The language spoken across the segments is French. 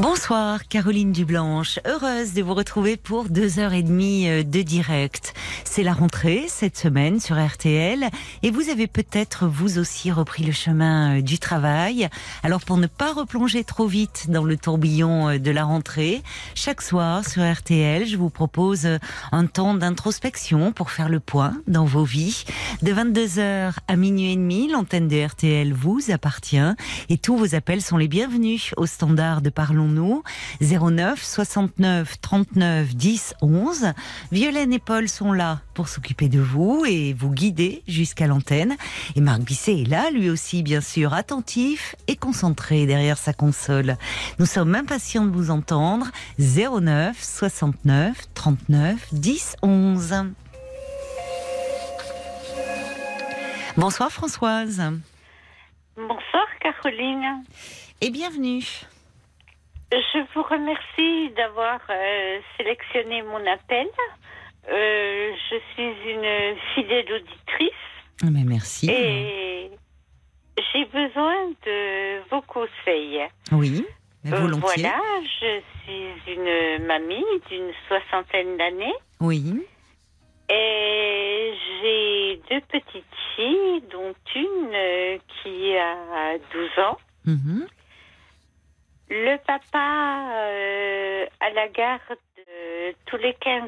Bonsoir Caroline Dublanche, heureuse de vous retrouver pour deux heures et demie euh, de direct. C'est la rentrée cette semaine sur RTL et vous avez peut-être vous aussi repris le chemin euh, du travail. Alors pour ne pas replonger trop vite dans le tourbillon euh, de la rentrée, chaque soir sur RTL, je vous propose un temps d'introspection pour faire le point dans vos vies. De 22h à minuit et demi, l'antenne de RTL vous appartient et tous vos appels sont les bienvenus au standard de Parlons nous 09 69 39 10 11. Violaine et Paul sont là pour s'occuper de vous et vous guider jusqu'à l'antenne. Et Marc Bisset est là, lui aussi, bien sûr, attentif et concentré derrière sa console. Nous sommes impatients de vous entendre. 09 69 39 10 11. Bonsoir Françoise. Bonsoir Caroline. Et bienvenue. Je vous remercie d'avoir euh, sélectionné mon appel. Euh, je suis une fidèle auditrice Ah, Mais merci. et j'ai besoin de vos conseils. Oui, Euh, volontiers. voilà, je suis une mamie d'une soixantaine d'années Oui. et j'ai deux petites filles, dont une qui a 12 ans. Mhm. Le papa euh, à la garde euh, tous les 15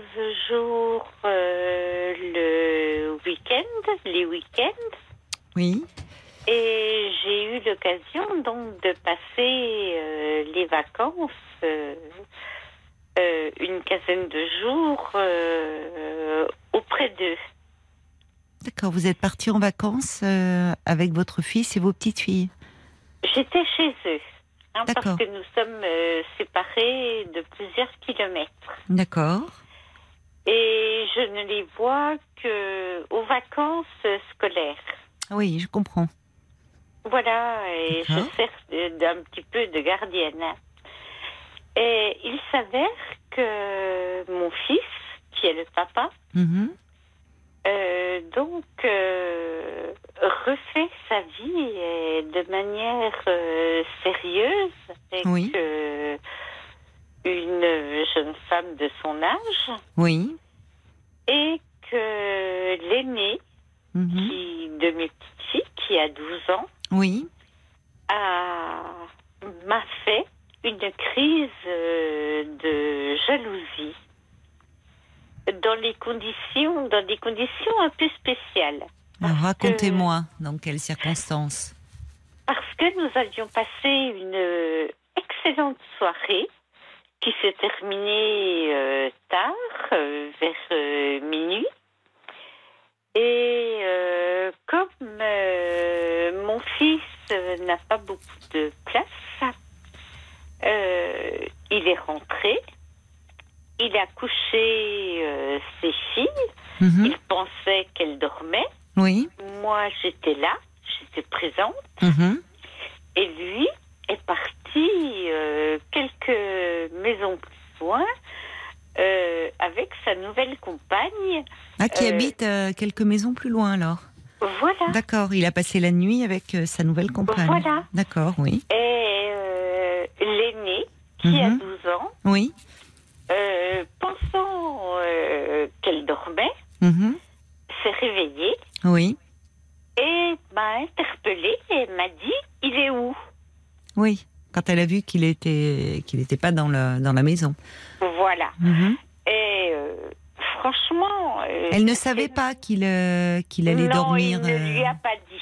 jours euh, le week-end, les week-ends. Oui. Et j'ai eu l'occasion donc de passer les vacances, une quinzaine de jours auprès d'eux. D'accord, vous êtes parti en vacances avec votre fils et vos petites filles? J'étais chez eux, hein, parce que nous sommes euh, séparés de plusieurs kilomètres. D'accord. Et je ne les vois que aux vacances scolaires. Oui, je comprends. Voilà, et je sers d'un petit peu de gardienne. Et il s'avère que mon fils, qui est le papa, Mhm. Euh, donc euh, refait sa vie et de manière euh, sérieuse avec Oui. euh, une jeune femme de son âge Oui. et que l'aîné Mhm. qui, de mes petites filles, qui a 12 ans, Oui. a- m'a fait une crise euh, de jalousie dans les conditions, dans des conditions un peu spéciales. Alors, Racontez-moi dans quelles circonstances. Parce que nous avions passé une euh, excellente soirée qui s'est terminée euh, tard, euh, vers euh, minuit. Et comme mon fils n'a pas beaucoup de place, il est rentré. Il a couché euh, ses filles. Mhm. Il pensait qu'elles dormaient. Oui. Moi, j'étais là, j'étais présente. Mhm. Et lui est parti euh, quelques maisons plus loin euh, avec sa nouvelle compagne. Ah, qui habite quelques maisons plus loin alors. Voilà. D'accord, il a passé la nuit avec sa nouvelle compagne. Voilà. D'accord, oui. Et l'aîné, qui a Mhm. 12 ans, Oui. euh, pensant euh, qu'elle dormait, Mhm. s'est réveillée Oui. et m'a interpellée et m'a dit Il est où Oui. Quand elle a vu qu'il était qu'il n'était pas dans la dans la maison. Voilà. Mhm. Et euh, franchement. euh, Elle ne c'est- savait pas qu'il euh, qu'il allait non, dormir. Il ne lui euh, a pas dit.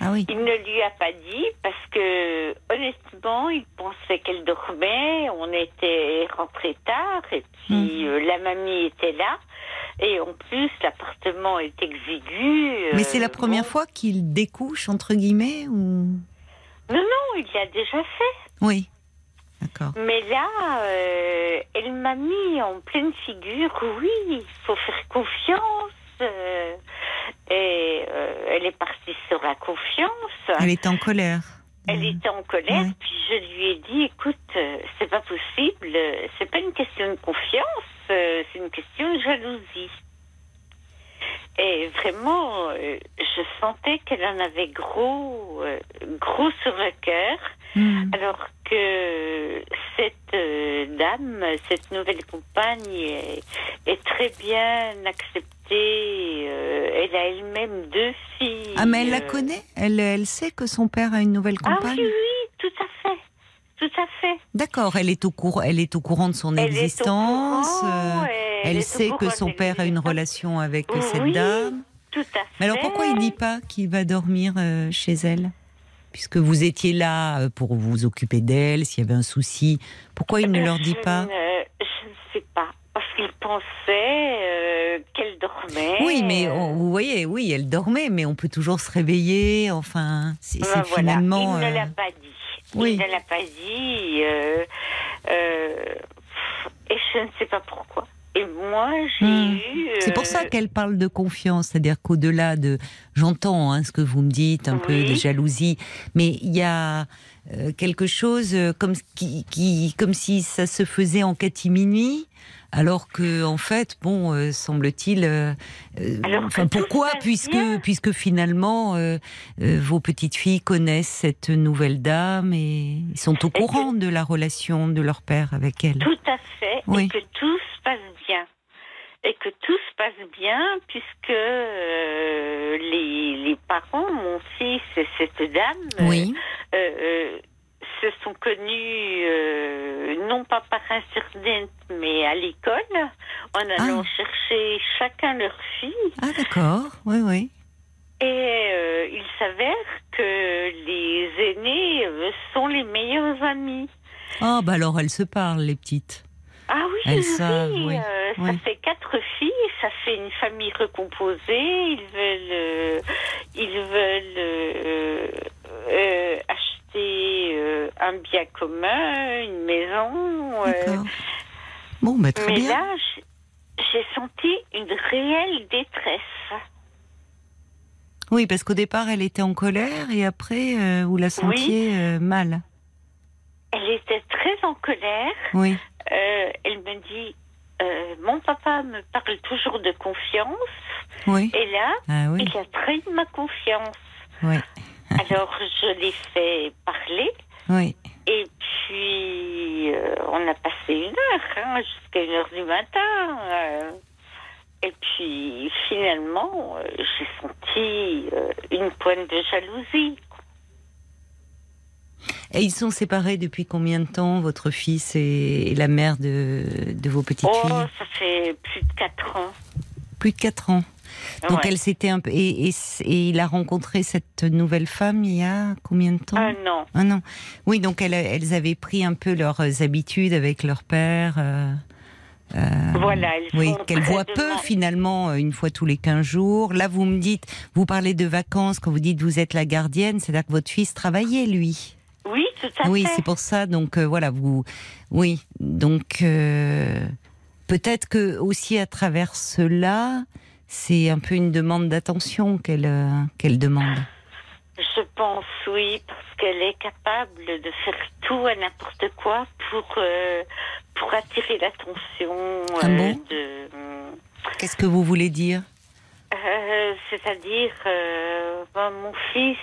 Ah oui. Il ne lui a pas dit parce que honnêtement, il pensait qu'elle dormait. On était rentré tard et puis Mhm. la mamie était là. Et en plus, l'appartement est exigu. Mais c'est la première bon. fois qu'il découche entre guillemets ou? Non, non, il l'a déjà fait. Oui. D'accord. Mais là, euh, elle m'a mis en pleine figure. Oui, il faut faire confiance. euh, et euh, elle est partie sur la confiance. Elle est en colère. Elle était en colère, puis je lui ai dit, écoute, c'est pas possible, c'est pas une question de confiance, c'est une question de jalousie. Et vraiment, euh, je sentais qu'elle en avait gros, euh, gros sur le cœur, hmm. alors que cette euh, dame, cette nouvelle compagne est, est très bien acceptée. elle a elle-même deux filles. Ah, mais elle la connaît? Elle, elle sait que son père a une nouvelle Ah compagne? oui, oui, tout à fait. Tout à fait. D'accord, elle est au courant, elle est au courant de son Elle existence. courant, euh, elle sait que son père a une relation avec cette dame. Tout à fait. Mais alors pourquoi il dit pas qu'il va dormir euh, chez elle? Puisque vous étiez là euh, pour vous occuper d'elle, s'il y avait un souci, pourquoi il ne leur dit pas? Ne- Je ne sais pas. Parce qu'il pensait euh, qu'elle dormait. Oui, mais on- vous voyez, oui, elle dormait, mais on peut toujours se réveiller. Enfin, c'est ben voilà, finalement. Il ne euh, l'a pas dit. Oui. Ne l'a pas dit. euh, euh, et je ne sais pas pourquoi. Et moi, j'ai Hmm. eu. C'est pour euh, ça qu'elle parle de confiance, c'est-à-dire qu'au-delà de, j'entends hein, ce que vous me dites, un peu de jalousie, mais il y a euh, quelque chose euh, comme qui, qui, comme si ça se faisait en catimini, alors que en fait, bon, euh, semble-t-il, euh, euh, enfin pourquoi, puisque puisque finalement euh, euh, vos petites filles connaissent cette nouvelle dame et ils sont au courant de la relation de leur père avec elle? Tout à fait. Oui. Et que tout se passe bien. Et que tout se passe bien puisque euh, les, les parents, mon fils et cette dame, Oui, euh, euh, se sont connus euh, non pas par Internet mais à l'école en allant Ah. chercher chacun leur fille. ah d'accord, oui, oui. Et euh, il s'avère que les aînés euh, sont les meilleurs amis. Ah bah alors elles se parlent les petites. Ah oui, Elles oui, savent, oui, oui. ça fait quatre filles, ça fait une famille recomposée. Ils veulent, ils veulent acheter un bien commun, une maison. euh. Bon, bah, très mais bien. là, j'ai senti une réelle détresse. Oui, parce qu'au départ, elle était en colère et après, euh, vous la sentiez euh, mal. Elle était très en colère. Oui. Euh, elle me dit, euh, mon papa me parle toujours de confiance. Oui. Et là, Ah oui. il a trahi ma confiance. Oui. Alors, je l'ai fait parler. Oui. Et puis, euh, on a passé une heure, hein, jusqu'à une heure du matin. euh. et puis, finalement, euh, j'ai senti une pointe de jalousie. Et ils sont séparés depuis combien de temps, votre fils et, et la mère de, de vos petites Oh, filles? ça fait plus de quatre ans. Plus de 4 ans. Donc Ouais. elle s'était un peu. Et, et, et il a rencontré cette nouvelle femme il y a combien de temps? Un an. Un an. Oui, donc elles, elles avaient pris un peu leurs habitudes avec leur père. euh, euh, Voilà, Oui, qu'elle voit peu finalement, euh, une fois tous les 15 jours. Là, vous me dites, vous parlez de vacances, quand vous dites vous êtes la gardienne, c'est-à-dire que votre fils travaillait, lui. Oui, tout à oui, fait. c'est pour ça. Donc euh, voilà, vous. Oui, donc euh, peut-être que aussi à travers cela, c'est un peu une demande d'attention qu'elle euh, qu'elle demande. Je pense oui, parce qu'elle est capable de faire tout à n'importe quoi pour, euh, pour attirer l'attention Ah euh, bon de. Qu'est-ce que vous voulez dire C'est-à-dire, ben, mon fils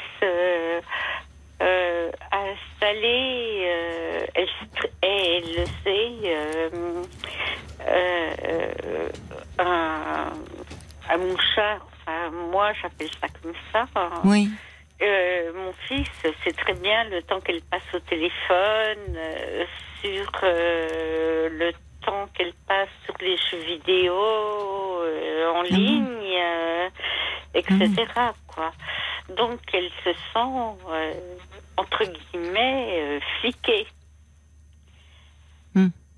a installé, elle, et elle le sait, euh, un, un mouchard. Enfin, moi, j'appelle ça comme ça. Oui. Euh, mon fils sait très bien le temps qu'elle passe au téléphone, euh, sur euh, le temps qu'elle passe sur les jeux vidéo, euh, en bon ligne, euh, etc. Quoi. Donc elle se sent, euh, entre guillemets, euh, fliquée.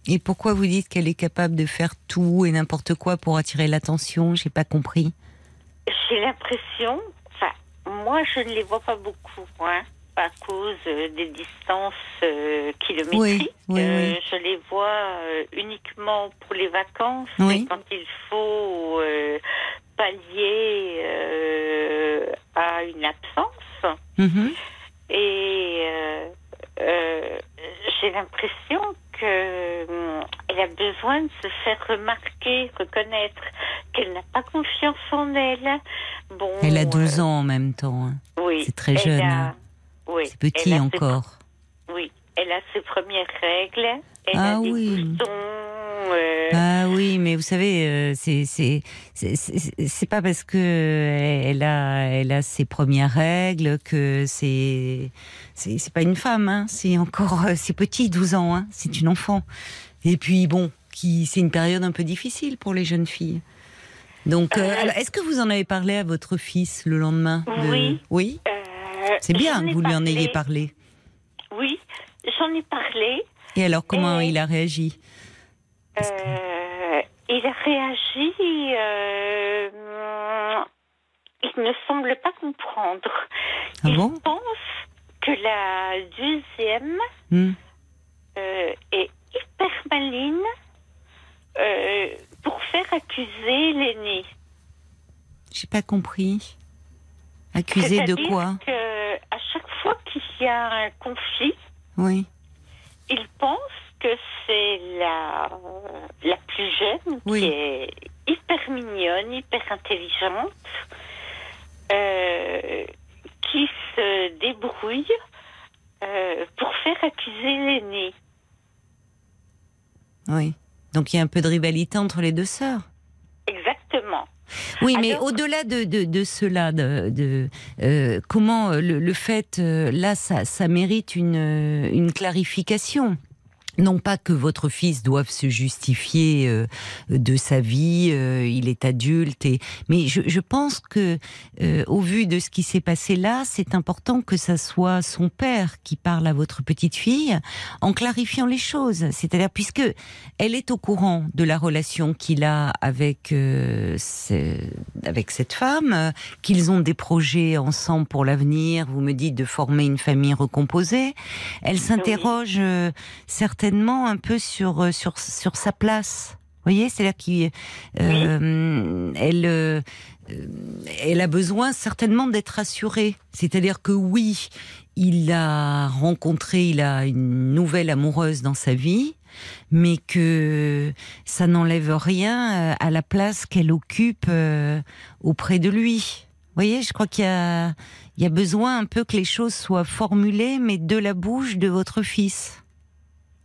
Et pourquoi vous dites qu'elle est capable de faire tout et n'importe quoi pour attirer l'attention? J'ai pas compris. J'ai l'impression, enfin, moi je ne les vois pas beaucoup, hein, à cause euh, des distances euh, kilométriques. Oui, oui, Euh, oui. Je les vois euh, uniquement pour les vacances, et quand il faut pallier à une absence. Mhm. Et j'ai l'impression hum, elle a besoin de se faire remarquer, reconnaître qu'elle n'a pas confiance en elle. Bon, Elle a 12 euh, ans en même temps. hein. oui, C'est très jeune, a- hein. oui, C'est petit ses- encore. oui, elle a ses premières règles. Elle Ah a des oui. boutons. euh, Ah oui, mais vous savez, euh, c'est pas parce que euh, elle a elle a ses premières règles que c'est c'est pas une femme, hein. C'est encore c'est petit, 12 ans, hein. C'est une enfant. Et puis bon, qui c'est une période un peu difficile pour les jeunes filles. Donc, euh, Euh, est-ce que vous en avez parlé à votre fils le lendemain de- Oui. Oui. C'est bien que vous lui en ayez parlé. Oui, j'en ai parlé. Et alors, comment Et- il a réagi? Euh, il a réagi. euh, il ne semble pas comprendre. Ah il bon? pense que la deuxième Hmm. euh, est hyper maline euh, pour faire accuser l'aîné. J'ai pas compris. Accusé de quoi? que à chaque fois qu'il y a un conflit, Oui. il pense que c'est la, la plus jeune Oui. qui est hyper mignonne, hyper intelligente, euh, qui se débrouille euh, pour faire accuser l'aîné. Oui. Donc il y a un peu de rivalité entre les deux sœurs. Oui, mais au-delà de, de, de cela, de, de, euh, comment euh, le, le fait, euh, là, ça, ça mérite une, une clarification. Non pas que votre fils doive se justifier euh, de sa vie, euh, il est adulte, et mais je, je pense que euh, au vu de ce qui s'est passé là, c'est important que ça soit son père qui parle à votre petite fille en clarifiant les choses. C'est-à-dire puisque elle est au courant de la relation qu'il a avec euh, ce- avec cette femme, qu'ils ont des projets ensemble pour l'avenir. Vous me dites de former une famille recomposée. Elle s'interroge euh, certainement un peu sur euh, sur sur sa place. Vous voyez, c'est-à-dire qu'elle elle euh, euh, elle a besoin certainement d'être rassurée. C'est-à-dire que oui, il a rencontré, il a une nouvelle amoureuse dans sa vie, mais que ça n'enlève rien à la place qu'elle occupe auprès de lui. Vous voyez, je crois qu'il y a, il y a besoin un peu que les choses soient formulées, mais de la bouche de votre fils.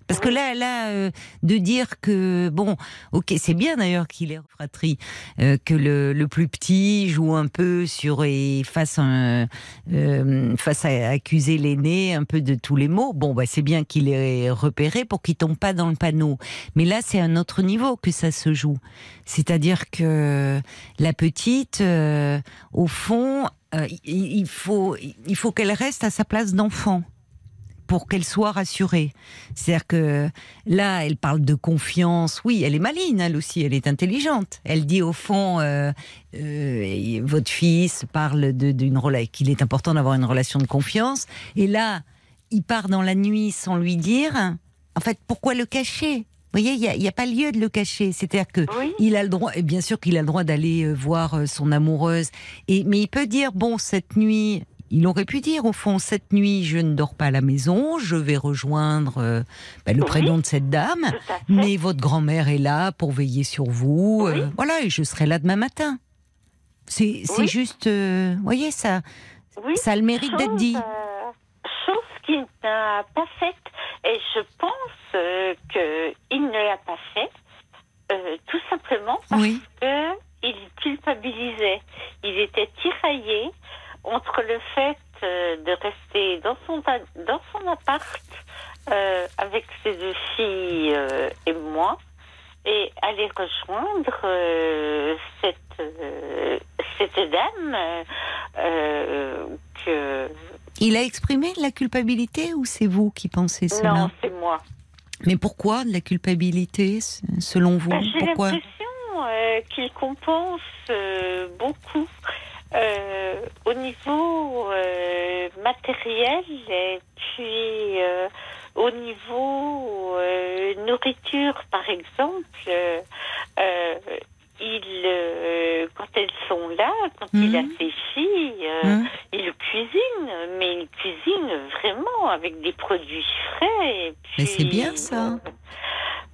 Parce que là, là, euh, de dire que bon, ok, c'est bien d'ailleurs qu'il est fratrie, euh, que le, le plus petit joue un peu sur et fasse un, euh, face à accuser l'aîné un peu de tous les mots. Bon, bah c'est bien qu'il est repéré pour qu'il tombe pas dans le panneau. Mais là, c'est un autre niveau que ça se joue. C'est-à-dire que la petite, euh, au fond, euh, il, il faut, il faut qu'elle reste à sa place d'enfant pour qu'elle soit rassurée. C'est-à-dire que là, elle parle de confiance. Oui, elle est maline, elle aussi, elle est intelligente. Elle dit au fond, euh, euh, votre fils parle d'une relation, qu'il est important d'avoir une relation de confiance. Et là, il part dans la nuit sans lui dire. En fait, pourquoi le cacher? Vous voyez, il n'y a, pas lieu de le cacher. C'est-à-dire que Oui. il a le droit, et bien sûr qu'il a le droit d'aller euh, voir son amoureuse. Et mais il peut dire bon cette nuit, il aurait pu dire au fond cette nuit je ne dors pas à la maison, je vais rejoindre euh, bah, le Oui. prénom de cette dame, mais votre grand-mère est là pour veiller sur vous, euh, voilà et je serai là demain matin. C'est Oui. juste, euh, vous voyez ça, ça a le mérite d'être dit. chose qu'il n'a pas faite. Et je pense qu'il ne l'a pas fait euh, tout simplement parce Oui. qu'il culpabilisait. Il était tiraillé entre le fait euh, de rester dans son, dans son appart euh, avec ses deux filles euh, et moi et aller rejoindre euh, cette, cette dame que... Il a exprimé de la culpabilité ou c'est vous qui pensez cela Non, c'est moi. Mais pourquoi de la culpabilité selon vous? Ben, J'ai l'impression qu'il compense beaucoup euh, au niveau euh, matériel et puis euh, au niveau euh, nourriture, par exemple. Il, euh, quand elles sont là, quand il a ses filles, euh, Hein il cuisine, mais il cuisine vraiment avec des produits frais. et Mais c'est puis, bien, ça. euh,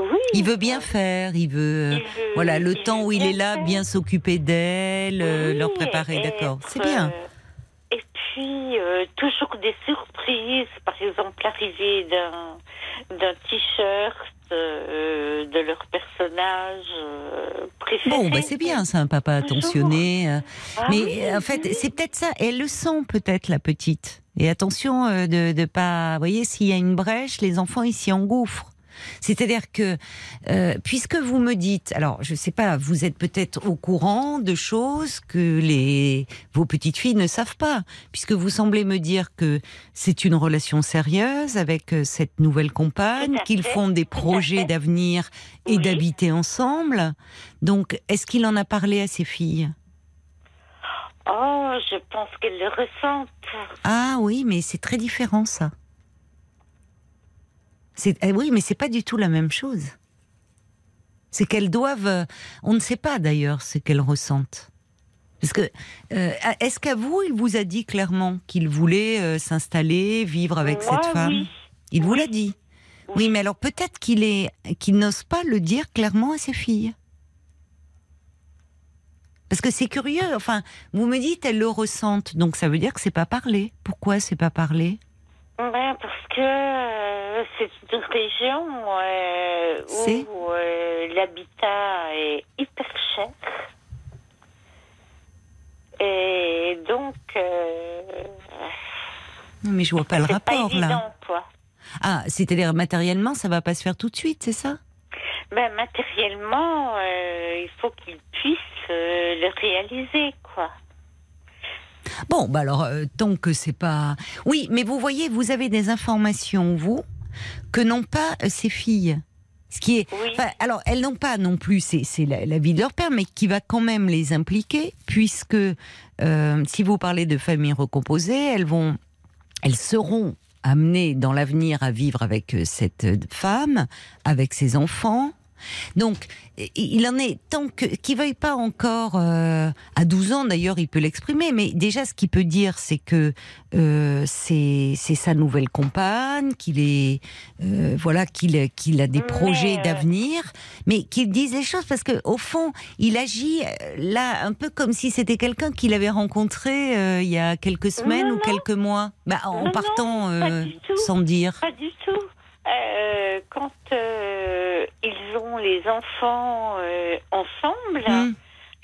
oui. Il veut bien faire, il veut. Il euh, veut- Voilà, le temps où il est là, faire. bien s'occuper d'elle, euh, Oui, leur préparer, d'accord. C'est bien. Et puis, euh, toujours des surprises. Par exemple, l'arrivée d'un, d'un t-shirt euh, de leur personnage euh, préféré. Bon, bah c'est bien, c'est un papa attentionné. euh, Ah Mais oui, euh, en fait, oui. c'est peut-être ça. Et elle le sent peut-être, la petite. Et attention euh, de de pas. Vous voyez, s'il y a une brèche, les enfants ils s'y engouffrent. C'est-à-dire que, euh, puisque vous me dites, alors je sais pas, vous êtes peut-être au courant de choses que les vos petites filles ne savent pas, puisque vous semblez me dire que c'est une relation sérieuse avec euh, cette nouvelle compagne, qu'ils font des projets d'avenir et Oui. d'habiter ensemble. Donc, est-ce qu'il en a parlé à ses filles? Oh, je pense qu'elle le ressent. Ah oui, mais c'est très différent ça. C'est eh oui, mais c'est pas du tout la même chose. C'est qu'elles doivent. euh, On ne sait pas d'ailleurs ce qu'elles ressentent. Parce que euh, est-ce qu'à vous, il vous a dit clairement qu'il voulait euh, s'installer, vivre avec Moi, cette femme? Oui. Il vous l'a dit. Oui. Oui, mais alors peut-être qu'il est, qu'il n'ose pas le dire clairement à ses filles. Parce que c'est curieux. Enfin, vous me dites elles le ressentent, donc ça veut dire que c'est pas parlé. Pourquoi c'est pas parlé? Ben, parce que euh, c'est une région euh, où euh, l'habitat est hyper cher. Et donc, Non, Mais je vois pas le pas rapport évident, là. quoi. Ah, c'est-à-dire matériellement, ça va pas se faire tout de suite, c'est ça? Ben, matériellement, il faut qu'ils puissent le réaliser, quoi. Bon, bah alors euh, tant que c'est pas. Oui, mais vous voyez, vous avez des informations vous que n'ont pas euh, ces filles. Ce qui est. Oui. Enfin, alors, elles n'ont pas non plus, c'est la, la vie de leur père, mais qui va quand même les impliquer, puisque euh, si vous parlez de famille recomposée, elles vont, elles seront amenées dans l'avenir à vivre avec euh, cette femme, avec ses enfants. Donc, il en est tant que qu'il veuille pas encore euh, à 12 ans d'ailleurs, il peut l'exprimer, mais déjà ce qu'il peut dire, c'est que euh, c'est sa nouvelle compagne, qu'il est euh, voilà qu'il qu'il a des projets d'avenir, mais qu'il dise les choses parce que au fond, il agit là un peu comme si c'était quelqu'un qu'il avait rencontré il y a quelques semaines Non, ou non. quelques mois, bah, en Non, partant sans dire. Pas du tout. Euh, quand euh, ils ont les enfants euh, ensemble, Hmm.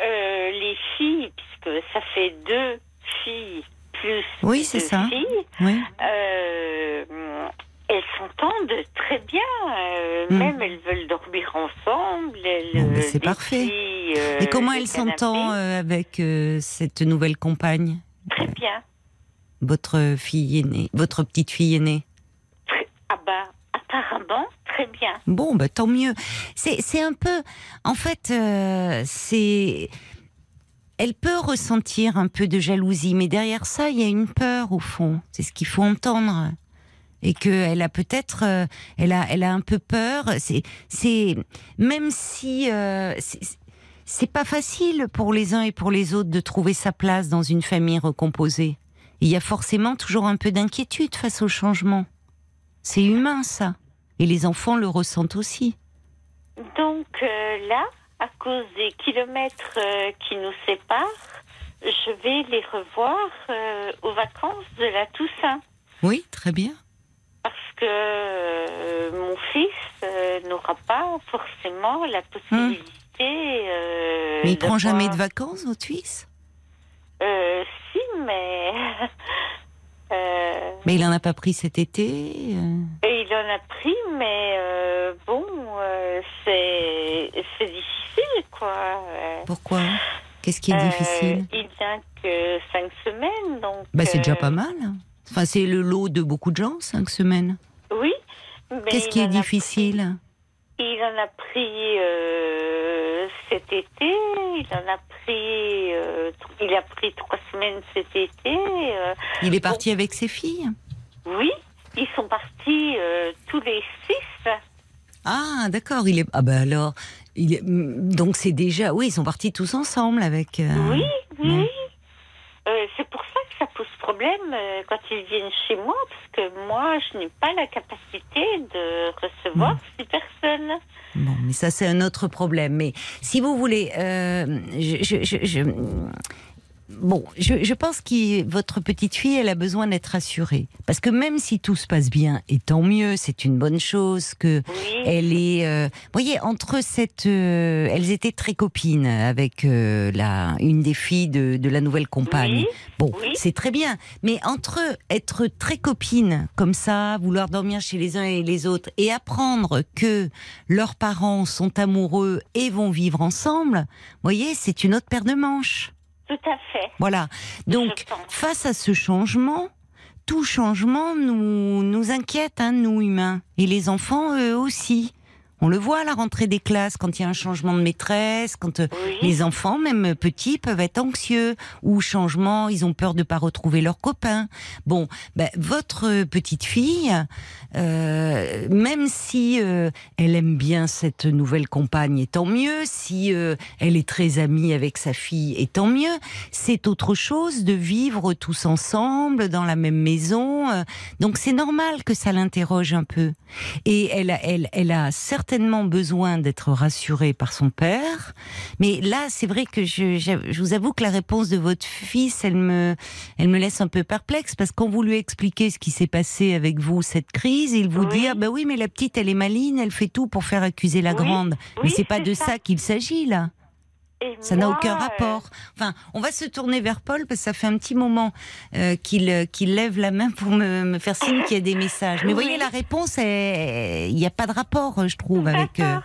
les filles, puisque ça fait deux filles plus Oui, deux ça. filles, Oui. elles s'entendent très bien. euh, Mm. Même elles veulent dormir ensemble. Bon, c'est parfait. filles, Et comment elle s'entend avec cette nouvelle compagne, Très bien. votre fille aînée, votre petite fille aînée Très- ah bah, apparemment, Bon, bah, tant mieux. C'est, un peu, en fait, euh, c'est, elle peut ressentir un peu de jalousie, mais derrière ça, il y a une peur au fond. C'est ce qu'il faut entendre. Et qu'elle a peut-être, euh, elle a, elle a un peu peur. C'est, même si euh, c'est pas facile pour les uns et pour les autres de trouver sa place dans une famille recomposée. Il y a forcément toujours un peu d'inquiétude face au changement. C'est humain, ça. Et les enfants le ressentent aussi. Donc euh, là, à cause des kilomètres euh, qui nous séparent, je vais les revoir euh, aux vacances de la Toussaint. Oui, très bien. Parce que mon fils n'aura pas forcément la possibilité. euh, Mais il prend jamais de vacances, votre fils? Euh, si, mais. euh, Mais il en a pas pris cet été. euh. et il en a pris, mais euh, bon, c'est difficile, quoi. Pourquoi? Qu'est-ce qui est difficile? Il vient que cinq semaines, donc. Bah, c'est déjà pas mal. Enfin, c'est le lot de beaucoup de gens, cinq semaines. Oui. Qu'est-ce qui est difficile pris- Il en a pris euh, cet été. Il en a pris. euh, il a pris trois semaines cet été. euh, Il est parti avec ses filles? Oui, ils sont partis tous les six. Ah, d'accord. Il est. Ah bah alors, Il est- mm, donc c'est déjà, oui, ils sont partis tous ensemble avec. Oui, oui. Euh, c'est pour ça que ça pose problème euh, quand ils viennent chez moi, parce que moi, je n'ai pas la capacité de recevoir ces personnes. Bon, mais ça c'est un autre problème. Mais si vous voulez, euh, je, je- je- je- bon, je, je pense que votre petite fille, elle a besoin d'être rassurée, parce que même si tout se passe bien, et tant mieux, c'est une bonne chose que Oui, elle est. euh, voyez, entre cette, euh, elles étaient très copines avec euh, la une des filles de, de la nouvelle compagne. Oui, Bon, oui. c'est très bien. Mais entre être très copines comme ça, vouloir dormir chez les uns et les autres, et apprendre que leurs parents sont amoureux et vont vivre ensemble, voyez, c'est une autre paire de manches. Tout à fait. Voilà. Donc, face à ce changement, tout changement nous, nous inquiète, hein, nous humains. Et les enfants, eux aussi. On le voit à la rentrée des classes, quand il y a un changement de maîtresse, quand euh, Oui. les enfants, même petits, peuvent être anxieux ou changement, ils ont peur de pas retrouver leurs copains. Bon, ben, votre petite fille, euh, même si euh, elle aime bien cette nouvelle compagne, et tant mieux. Si euh, elle est très amie avec sa fille, et tant mieux. C'est autre chose de vivre tous ensemble dans la même maison. euh, Donc c'est normal que ça l'interroge un peu. Et elle, a- elle, elle a certainement besoin d'être rassurée par son père. Mais là, c'est vrai que je, je, je vous avoue que la réponse de votre fils, elle me, elle me laisse un peu perplexe parce qu'on vous lui expliquer ce qui s'est passé avec vous, cette crise, il vous Oui. dit, ah bah oui, mais la petite, elle est maligne, elle fait tout pour faire accuser la Oui. grande. mais c'est pas de ça. ça qu'il s'agit, là. Et Ça n'a aucun euh, rapport. Enfin, on va se tourner vers Paul parce que ça fait un petit moment euh, qu'il euh, qu'il lève la main pour me, me faire signe qu'il y a des messages. Mais Oui. voyez, la réponse, est- il n'y a pas de rapport, je trouve, avec. euh,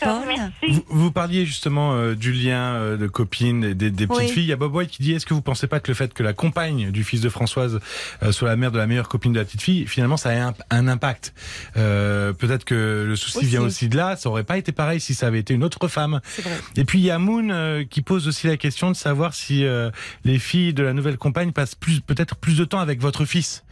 Paul. merci. Vous, vous parliez justement euh, du lien euh, de copines et des, des petites Oui. filles. Il y a Bob White qui dit est-ce que vous pensez pas que le fait que la compagne du fils de Françoise euh, soit la mère de la meilleure copine de la petite fille, finalement, ça a un, un impact? Euh, Peut-être que le souci Aussi. vient aussi de là. Ça aurait pas été pareil si ça avait été une autre femme. C'est vrai. Et puis il y a Moon euh, qui pose aussi la question de savoir si euh, les filles de la nouvelle compagne passent plus peut-être plus de temps avec votre fils.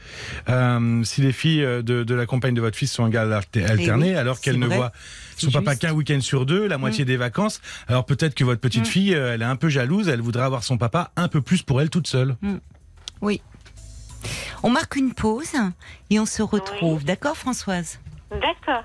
Euh, si les filles de, de la compagne de votre fils sont en garde alternée, Eh oui, alors qu'elles ne voient son papa. Mm. qu'un week-end sur deux, la moitié des vacances. Alors peut-être que votre petite fille, euh, elle est un peu jalouse, elle voudrait avoir son papa un peu plus pour elle toute seule. Oui. On marque une pause et on se retrouve. D'accord, Françoise? D'accord,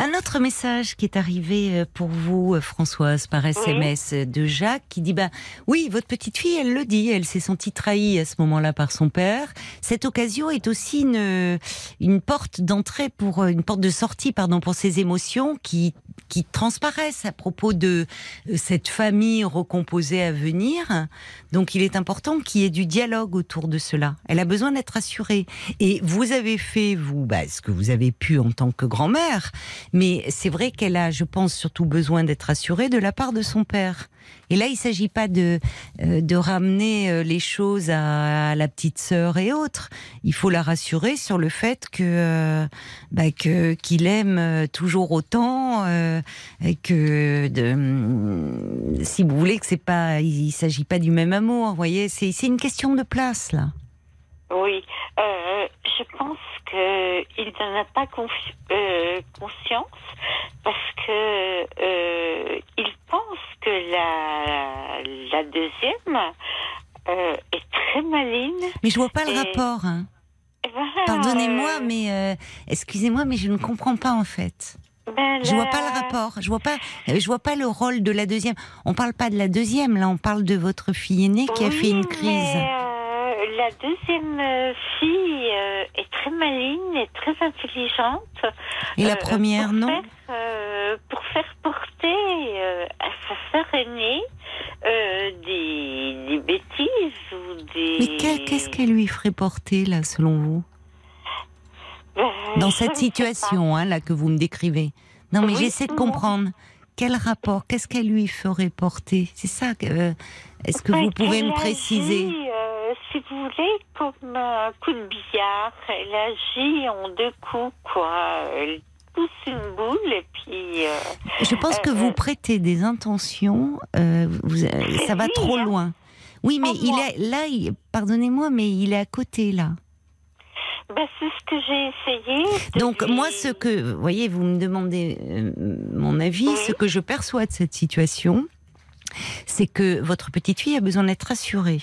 Un autre message qui est arrivé euh, pour vous, euh, Françoise, par SMS de Jacques, qui dit bah oui, votre petite fille, elle le dit, elle s'est sentie trahie à ce moment-là par son père. Cette occasion est aussi une une porte d'entrée pour euh, une porte de sortie, pardon, pour ses émotions qui qui transparaissent à propos de euh, cette famille recomposée à venir. Donc, il est important qu'il y ait du dialogue autour de cela. Elle a besoin d'être assurée. Et vous avez fait, vous, bah, ce que vous avez pu en tant que grand-mère. Mais c'est vrai qu'elle a, je pense, surtout besoin d'être assurée de la part de son père. Et là, il s'agit pas de euh, ramener euh, les choses à, la petite sœur et autres. Il faut la rassurer sur le fait que euh, bah, qu'il aime toujours autant que de, si vous voulez que c'est pas, il, il s'agit pas du même amour. Voyez, c'est une question de place là. Oui, euh, je pense qu'il n'en a pas euh, conscience parce que euh, il pense que la, la deuxième euh, est très maligne. Mais je vois pas le rapport. hein. Pardonnez-moi, mais euh, excusez-moi, mais je ne comprends pas en fait. ben Je vois pas le rapport. Je vois pas. Je vois pas le rôle de la deuxième. On parle pas de la deuxième. Là, on parle de votre fille aînée qui a fait une crise. mais, la deuxième euh, fille euh, est très maligne et très intelligente. Et la Euh, première, pour non faire, Pour faire porter à sa sœur aînée des, des bêtises ou des. Mais qu'est-ce qu'elle lui ferait porter là, selon vous, Ben, dans cette situation hein, là que vous me décrivez Non, mais Oui, j'essaie de comprendre. Quel rapport Qu'est-ce qu'elle lui ferait porter? C'est ça. euh, Est-ce que pas. vous pouvez me préciser? agit, euh, Si vous voulez, comme un coup de billard, elle agit en deux coups, quoi. Elle pousse une boule et puis euh, Je pense que Euh, vous prêtez des intentions, euh, vous- euh, ça va lui, trop hein. loin. Oui, mais il moi. est là, pardonnez-moi, mais il est à côté là. ben, c'est ce que j'ai essayé. Donc lui- moi, ce que, vous voyez, vous me demandez euh, mon avis, Oui. ce que je perçois de cette situation, c'est que votre petite fille a besoin d'être rassurée.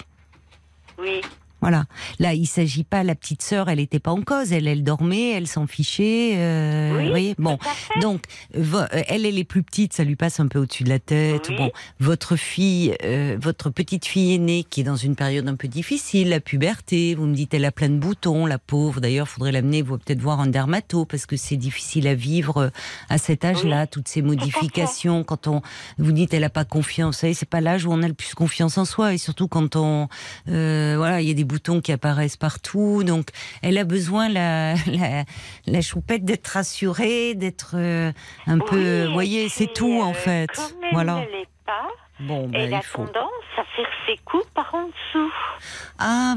Oui, Voilà. Là, il s'agit pas. La petite sœur, elle n'était pas en cause. Elle, elle dormait, elle s'en fichait. euh, Oui, vous voyez. Bon. Donc, euh, elle, elle est plus petite, ça lui passe un peu au-dessus de la tête. Oui. Bon, votre fille, euh, votre petite fille aînée, qui est dans une période un peu difficile, la puberté. Vous me dites, elle a plein de boutons, la pauvre. D'ailleurs, faudrait l'amener, vous peut-être voir un dermato, parce que c'est difficile à vivre euh, à cet âge-là, toutes ces modifications. Quand on, vous dites, elle a pas confiance. Vous savez, c'est pas l'âge où on a le plus confiance en soi, et surtout quand on, euh, voilà, il y a des boutons qui apparaissent partout. Donc, elle a besoin la, la, la choupette d'être rassurée, d'être euh, un Oui, peu, vous voyez, c'est tout en euh, fait. Comme elle Voilà. ne l'est pas, Bon, ben, elle a il faut. tendance à faire ses coups par en dessous. Ah,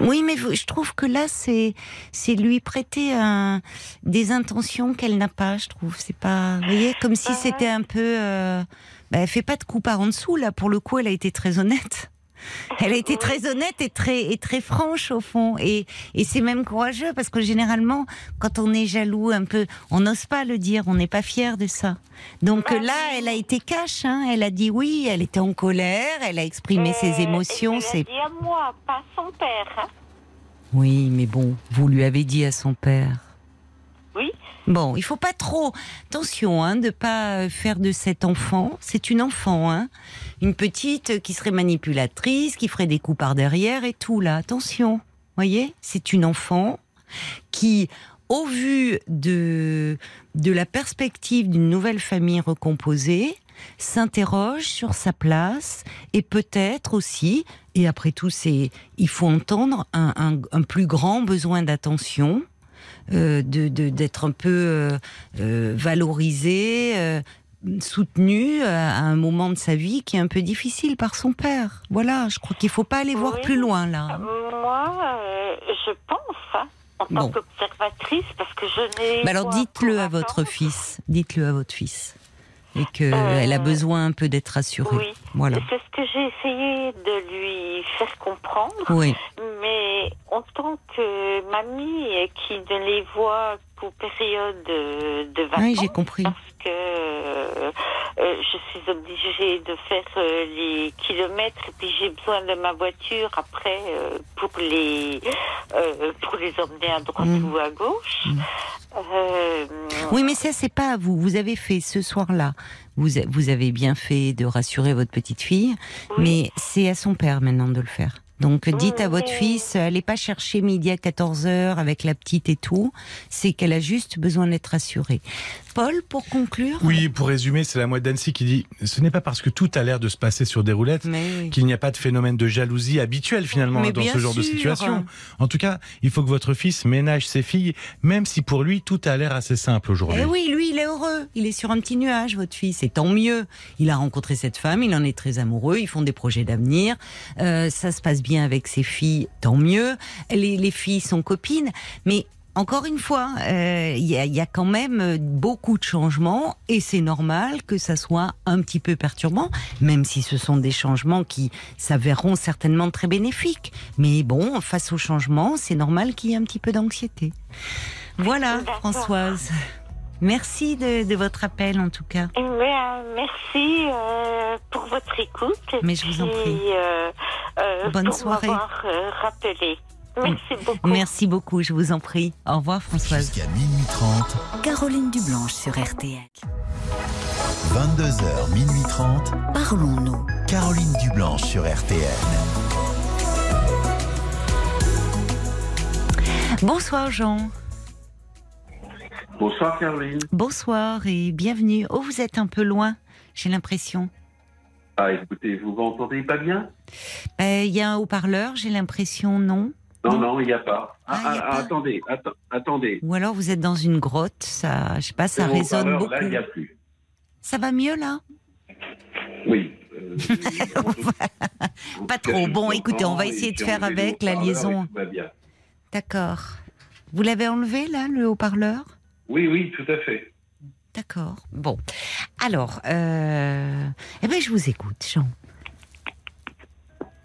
oui, mais je trouve que là, c'est c'est lui prêter un, des intentions qu'elle n'a pas. Je trouve, c'est pas, vous voyez, comme si Bah c'était un peu. Euh, bah, elle fait pas de coup par en dessous là. Pour le coup, elle a été très honnête. Elle a été très honnête et très et très franche au fond. Et et c'est même courageux parce que généralement, quand on est jaloux un peu, on n'ose pas le dire. On n'est pas fier de ça. Donc Bah là, elle a été cash. Hein, elle a dit oui. Elle était en colère. Elle a exprimé Euh, ses émotions. C'est dit à moi, pas son père. hein. oui, mais bon, vous lui avez dit à son père. Bon, il faut pas trop. Attention, hein, de pas faire de cet enfant. C'est une enfant, hein, une petite qui serait manipulatrice, qui ferait des coups par derrière et tout là. Attention, voyez, c'est une enfant qui, au vu de de la perspective d'une nouvelle famille recomposée, s'interroge sur sa place et peut-être aussi, et après tout, c'est, il faut entendre un- un plus grand besoin d'attention, euh, de, d'être un peu euh, euh, valorisé, euh, soutenu à, un moment de sa vie qui est un peu difficile par son père. Voilà, je crois qu'il faut pas aller voir Oui. plus loin là. Moi, je pense, hein, en tant qu'observatrice, parce que je n'ai. Alors dites-le à votre fils, dites-le à votre fils, et que Euh, elle a besoin un peu d'être rassurée. Oui, Voilà. c'est ce que j'ai essayé de lui faire comprendre. Oui. Mais en tant que mamie qui ne les voit qu'aux périodes de, de vacances, Oui, j'ai compris. parce que euh, euh, je suis obligée de faire euh, les kilomètres et puis j'ai besoin de ma voiture après pour les pour les emmener à droite Mm. ou à gauche. Mm. Euh, Oui, mais ça, c'est pas à vous. Vous avez fait ce soir-là. Vous, vous avez bien fait de rassurer votre petite fille, oui. mais c'est à son père maintenant de le faire. Donc, dites à votre fils, allez pas chercher midi à 14h avec la petite et tout. C'est qu'elle a juste besoin d'être rassurée. Paul, pour conclure. Oui, pour résumer, c'est la mouette d'Annecy qui dit ce n'est pas parce que tout a l'air de se passer sur des roulettes oui. qu'il n'y a pas de phénomène de jalousie habituel finalement Mais dans ce genre de situation. En tout cas, il faut que votre fils ménage ses filles, même si pour lui tout a l'air assez simple aujourd'hui. Eh oui, lui, il est heureux. Il est sur un petit nuage, votre fils. Et tant mieux. Il a rencontré cette femme, il en est très amoureux, ils font des projets d'avenir. Euh, ça se passe bien avec ses filles, tant mieux. Les, les filles sont copines. Mais encore une fois, euh, il y, a, il y a quand même euh, beaucoup de changements et c'est normal que ça soit un petit peu perturbant, même si ce sont des changements qui s'avéreront certainement très bénéfiques. Mais bon, face aux changements, c'est normal qu'il y ait un petit peu d'anxiété. Voilà. Françoise. Merci de, de votre appel en tout cas. Merci euh, pour votre écoute. Mais je vous en prie. euh, euh, Bonne pour soirée. euh, rappelé. Merci beaucoup. Merci beaucoup, je vous en prie. Au revoir Françoise. Jusqu'à minuit 30, Caroline Dublanche sur RTL. 22h, minuit 30, Parlons-nous. Caroline Dublanche sur RTL. Bonsoir Jean. Bonsoir Caroline. Bonsoir et bienvenue. Oh, vous êtes un peu loin, j'ai l'impression. Ah écoutez, vous m'entendez pas bien? Euh, Il y a un haut-parleur, j'ai l'impression, non? Non, Non. il n'y a pas. Ah, Ah, y a ah, pas. Attendez, atta- attendez. Ou alors vous êtes dans une grotte, ça, je sais pas, ça Le résonne beaucoup. Là, il n'y a plus. Ça va mieux là? Oui. euh, Pas trop. Bon, écoutez, on va essayer de faire avec la liaison. D'accord. Vous l'avez enlevé là, le haut-parleur? Oui, oui, tout à fait. D'accord. Bon. Alors, euh... eh ben, je vous écoute, Jean.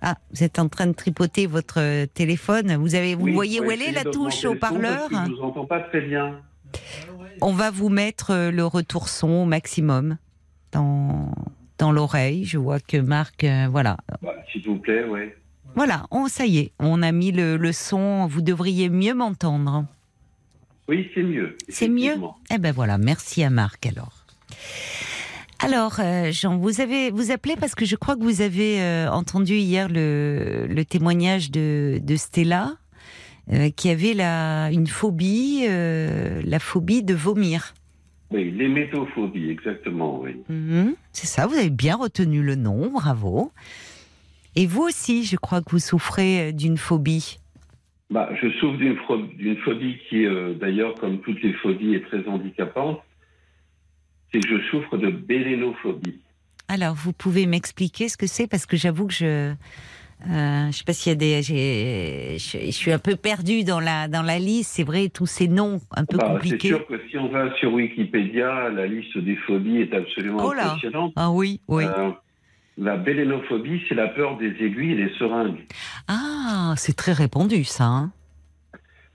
Ah, vous êtes en train de tripoter votre téléphone. Vous avez, vous Oui, voyez où elle est la touche haut-parleur que Je vous entends pas très bien. On va vous mettre euh, le retour son au maximum dans dans l'oreille. Je vois que Marc, euh, voilà, Bah, S'il vous plaît, oui. voilà. On, ça y est, on a mis le, le son. Vous devriez mieux m'entendre. Oui, c'est mieux. C'est mieux? Eh ben voilà, merci à Marc alors. Alors, euh, Jean, vous avez vous appelez parce que je crois que vous avez euh, entendu hier le, le témoignage de, de Stella, euh, qui avait la une phobie, euh, la phobie de vomir. Oui, l'hémétophobie, exactement, oui. Mhm, C'est ça, vous avez bien retenu le nom, bravo. Et vous aussi, je crois que vous souffrez d'une phobie. Bah, je souffre d'une phobie qui, euh, d'ailleurs, comme toutes les phobies, est très handicapante. C'est que je souffre de bélénophobie. Alors, vous pouvez m'expliquer ce que c'est? Parce que j'avoue que je, euh, je sais pas s'il y a des, je, je suis un peu perdue dans la dans la liste. C'est vrai, tous ces noms un peu Bah, c'est compliqués. sûr que si on va sur Wikipédia, la liste des phobies est absolument Oh là. impressionnante. Ah oui, oui. Euh, la bélénophobie, c'est la peur des aiguilles et des seringues. Ah, c'est très répandu ça. hein.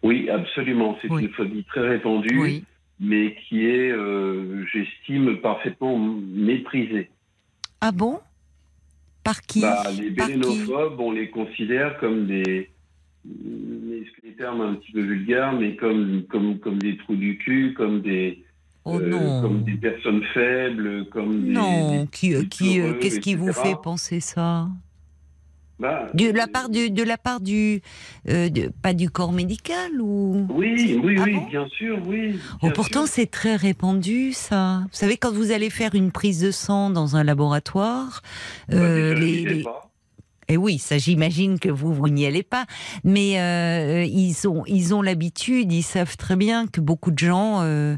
Oui, absolument. C'est Oui. une phobie très répandue, oui. mais qui est, euh, j'estime, parfaitement méprisée. Ah bon? Par qui? Bah, les bélénophobes, on les considère comme des, c'est des termes un petit peu vulgaires, mais comme, comme, comme des trous du cul, comme des, Oh euh, non. comme des personnes faibles, comme des. non, des- qui, des qui, euh, qu'est-ce qui vous fait penser ça? Bah, De la euh, part du, de la part du, euh, de- pas du corps médical ou Oui, oui, Ah oui, bon bien sûr, oui. Oh, pourtant, c'est très répandu, ça. Vous savez, quand vous allez faire une prise de sang dans un laboratoire, Bah, euh, les, pas. Et oui, ça, j'imagine que vous, vous n'y allez pas. Mais euh, ils ont, ils ont l'habitude, ils savent très bien que beaucoup de gens euh,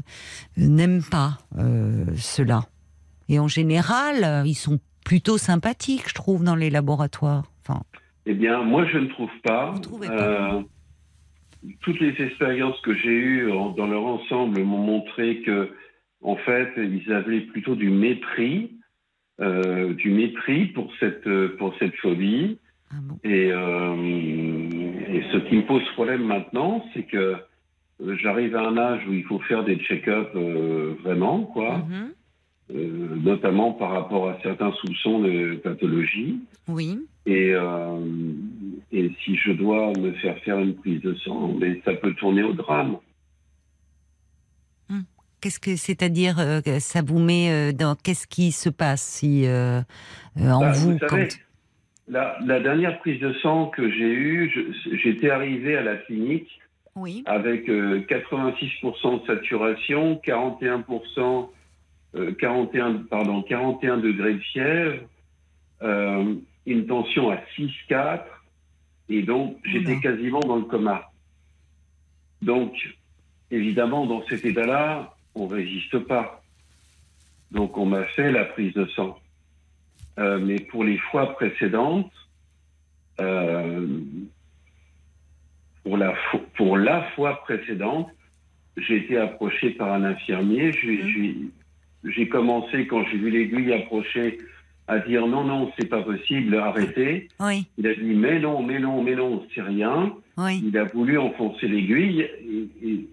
n'aiment pas euh, cela. Et en général, ils sont plutôt sympathiques, je trouve, dans les laboratoires. Enfin, Eh bien, moi, je ne trouve pas. Pas toutes les expériences que j'ai eues dans leur ensemble m'ont montré que, en fait, ils avaient plutôt du mépris, euh, du mépris pour cette euh, pour cette phobie. ah bon? Et, euh, et ce qui me pose problème maintenant, c'est que euh, j'arrive à un âge où il faut faire des check-ups euh, vraiment, quoi, Mhm. notamment par rapport à certains soupçons de pathologie. Oui. Et, et si je dois me faire faire une prise de sang, mais ça peut tourner au drame. Qu'est-ce que, c'est-à-dire, euh, que ça vous met euh, dans qu'est-ce qui se passe si euh, euh, en Bah, vous, vous savez, quand? la, la dernière prise de sang que j'ai eue, j'étais arrivé à la clinique oui, avec euh, 86% de saturation, 41%, euh, 41, pardon, 41 degrés de fièvre, euh, une tension à 6,4, et donc j'étais quasiment dans le coma. Donc, évidemment, dans cet état-là, on résiste pas. Donc, on m'a fait la prise de sang. Euh, mais pour les fois précédentes, euh, pour, la fo- pour la fois précédente, j'ai été approché par un infirmier. J'ai- commencé, quand j'ai vu l'aiguille approcher, à dire non, non, c'est pas possible, arrêtez. oui, Il a dit mais non, mais non, mais non, c'est rien. oui. Il a voulu enfoncer l'aiguille et, et-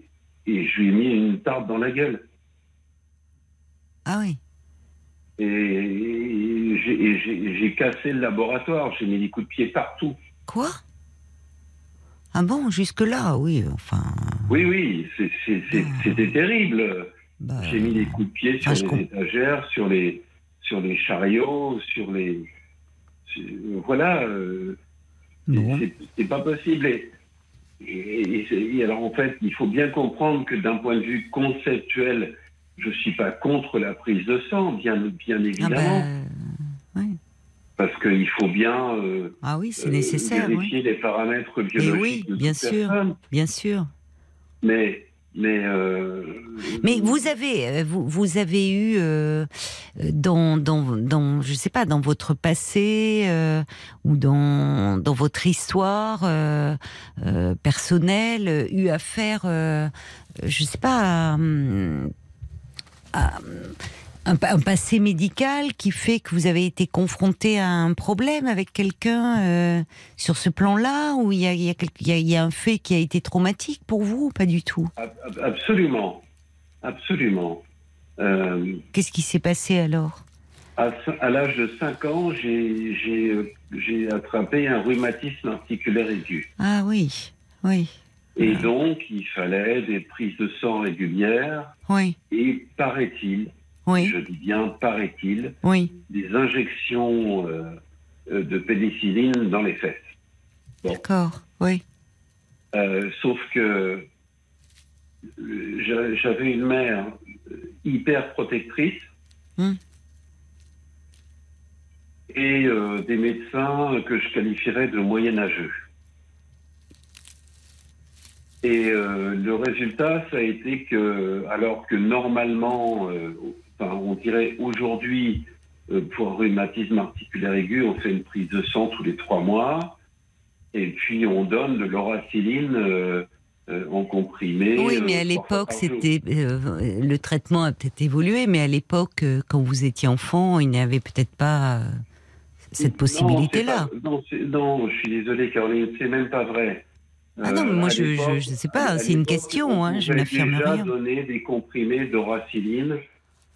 et je lui ai mis une tarte dans la gueule. Ah oui. Et j'ai- cassé le laboratoire, j'ai mis des coups de pied partout. Quoi? Ah bon, jusque-là, oui, enfin. Oui, oui, Ah. c'était terrible. bah, J'ai mis des coups de pied sur Ah, les comprends. étagères, sur les, sur les chariots, sur les. sur- voilà, euh, bon. c'est- c'est pas possible. Et, et- et c'est- et alors en fait, il faut bien comprendre que d'un point de vue conceptuel, je suis pas contre la prise de sang, bien, bien Ah évidemment, bah, oui. parce qu'il faut bien euh, Ah oui, c'est euh, nécessaire, vérifier les paramètres biologiques oui, de bien sûr. personne. Bien sûr. Mais, mais, euh, Mais vous avez, euh, vous, vous avez eu euh, dans, dans, dans, je sais pas, dans votre passé euh, ou dans, dans votre histoire euh, euh, personnelle, eu affaire, je sais pas, à, hum, un, un, passé médical qui fait que vous avez été confronté à un problème avec quelqu'un euh, sur ce plan-là Ou il y a, y, a y, a, y a, un fait qui a été traumatique pour vous ou pas du tout? Absolument. Absolument. Euh, Qu'est-ce qui s'est passé alors? À, à l'âge de 5 ans, j'ai attrapé un rhumatisme articulaire aigu. Ah oui, oui. Et donc, il fallait des prises de sang régulières. Oui. Et paraît-il, oui. je dis bien paraît-il, oui. des injections euh, de pénicilline dans les fesses. Bon. D'accord, oui. Euh, sauf que j'avais une mère hyper protectrice hum. et euh, des médecins que je qualifierais de moyenâgeux. Et euh, le résultat, ça a été que, alors que normalement, euh, enfin, on dirait aujourd'hui, euh, pour un rhumatisme articulaire aigu, on fait une prise de sang tous les trois mois, et puis on donne de l'oraciline euh, en comprimé. Oui, mais à l'époque, c'était euh, le traitement a peut-être évolué, mais à l'époque, quand vous étiez enfant, il n'y avait peut-être pas cette possibilité-là. Non, non, je suis désolé, Caroline, c'est même pas vrai. Ah non, mais moi je ne sais pas, c'est une question, hein, je n'affirme rien. On déjà donné des comprimés d'oraciline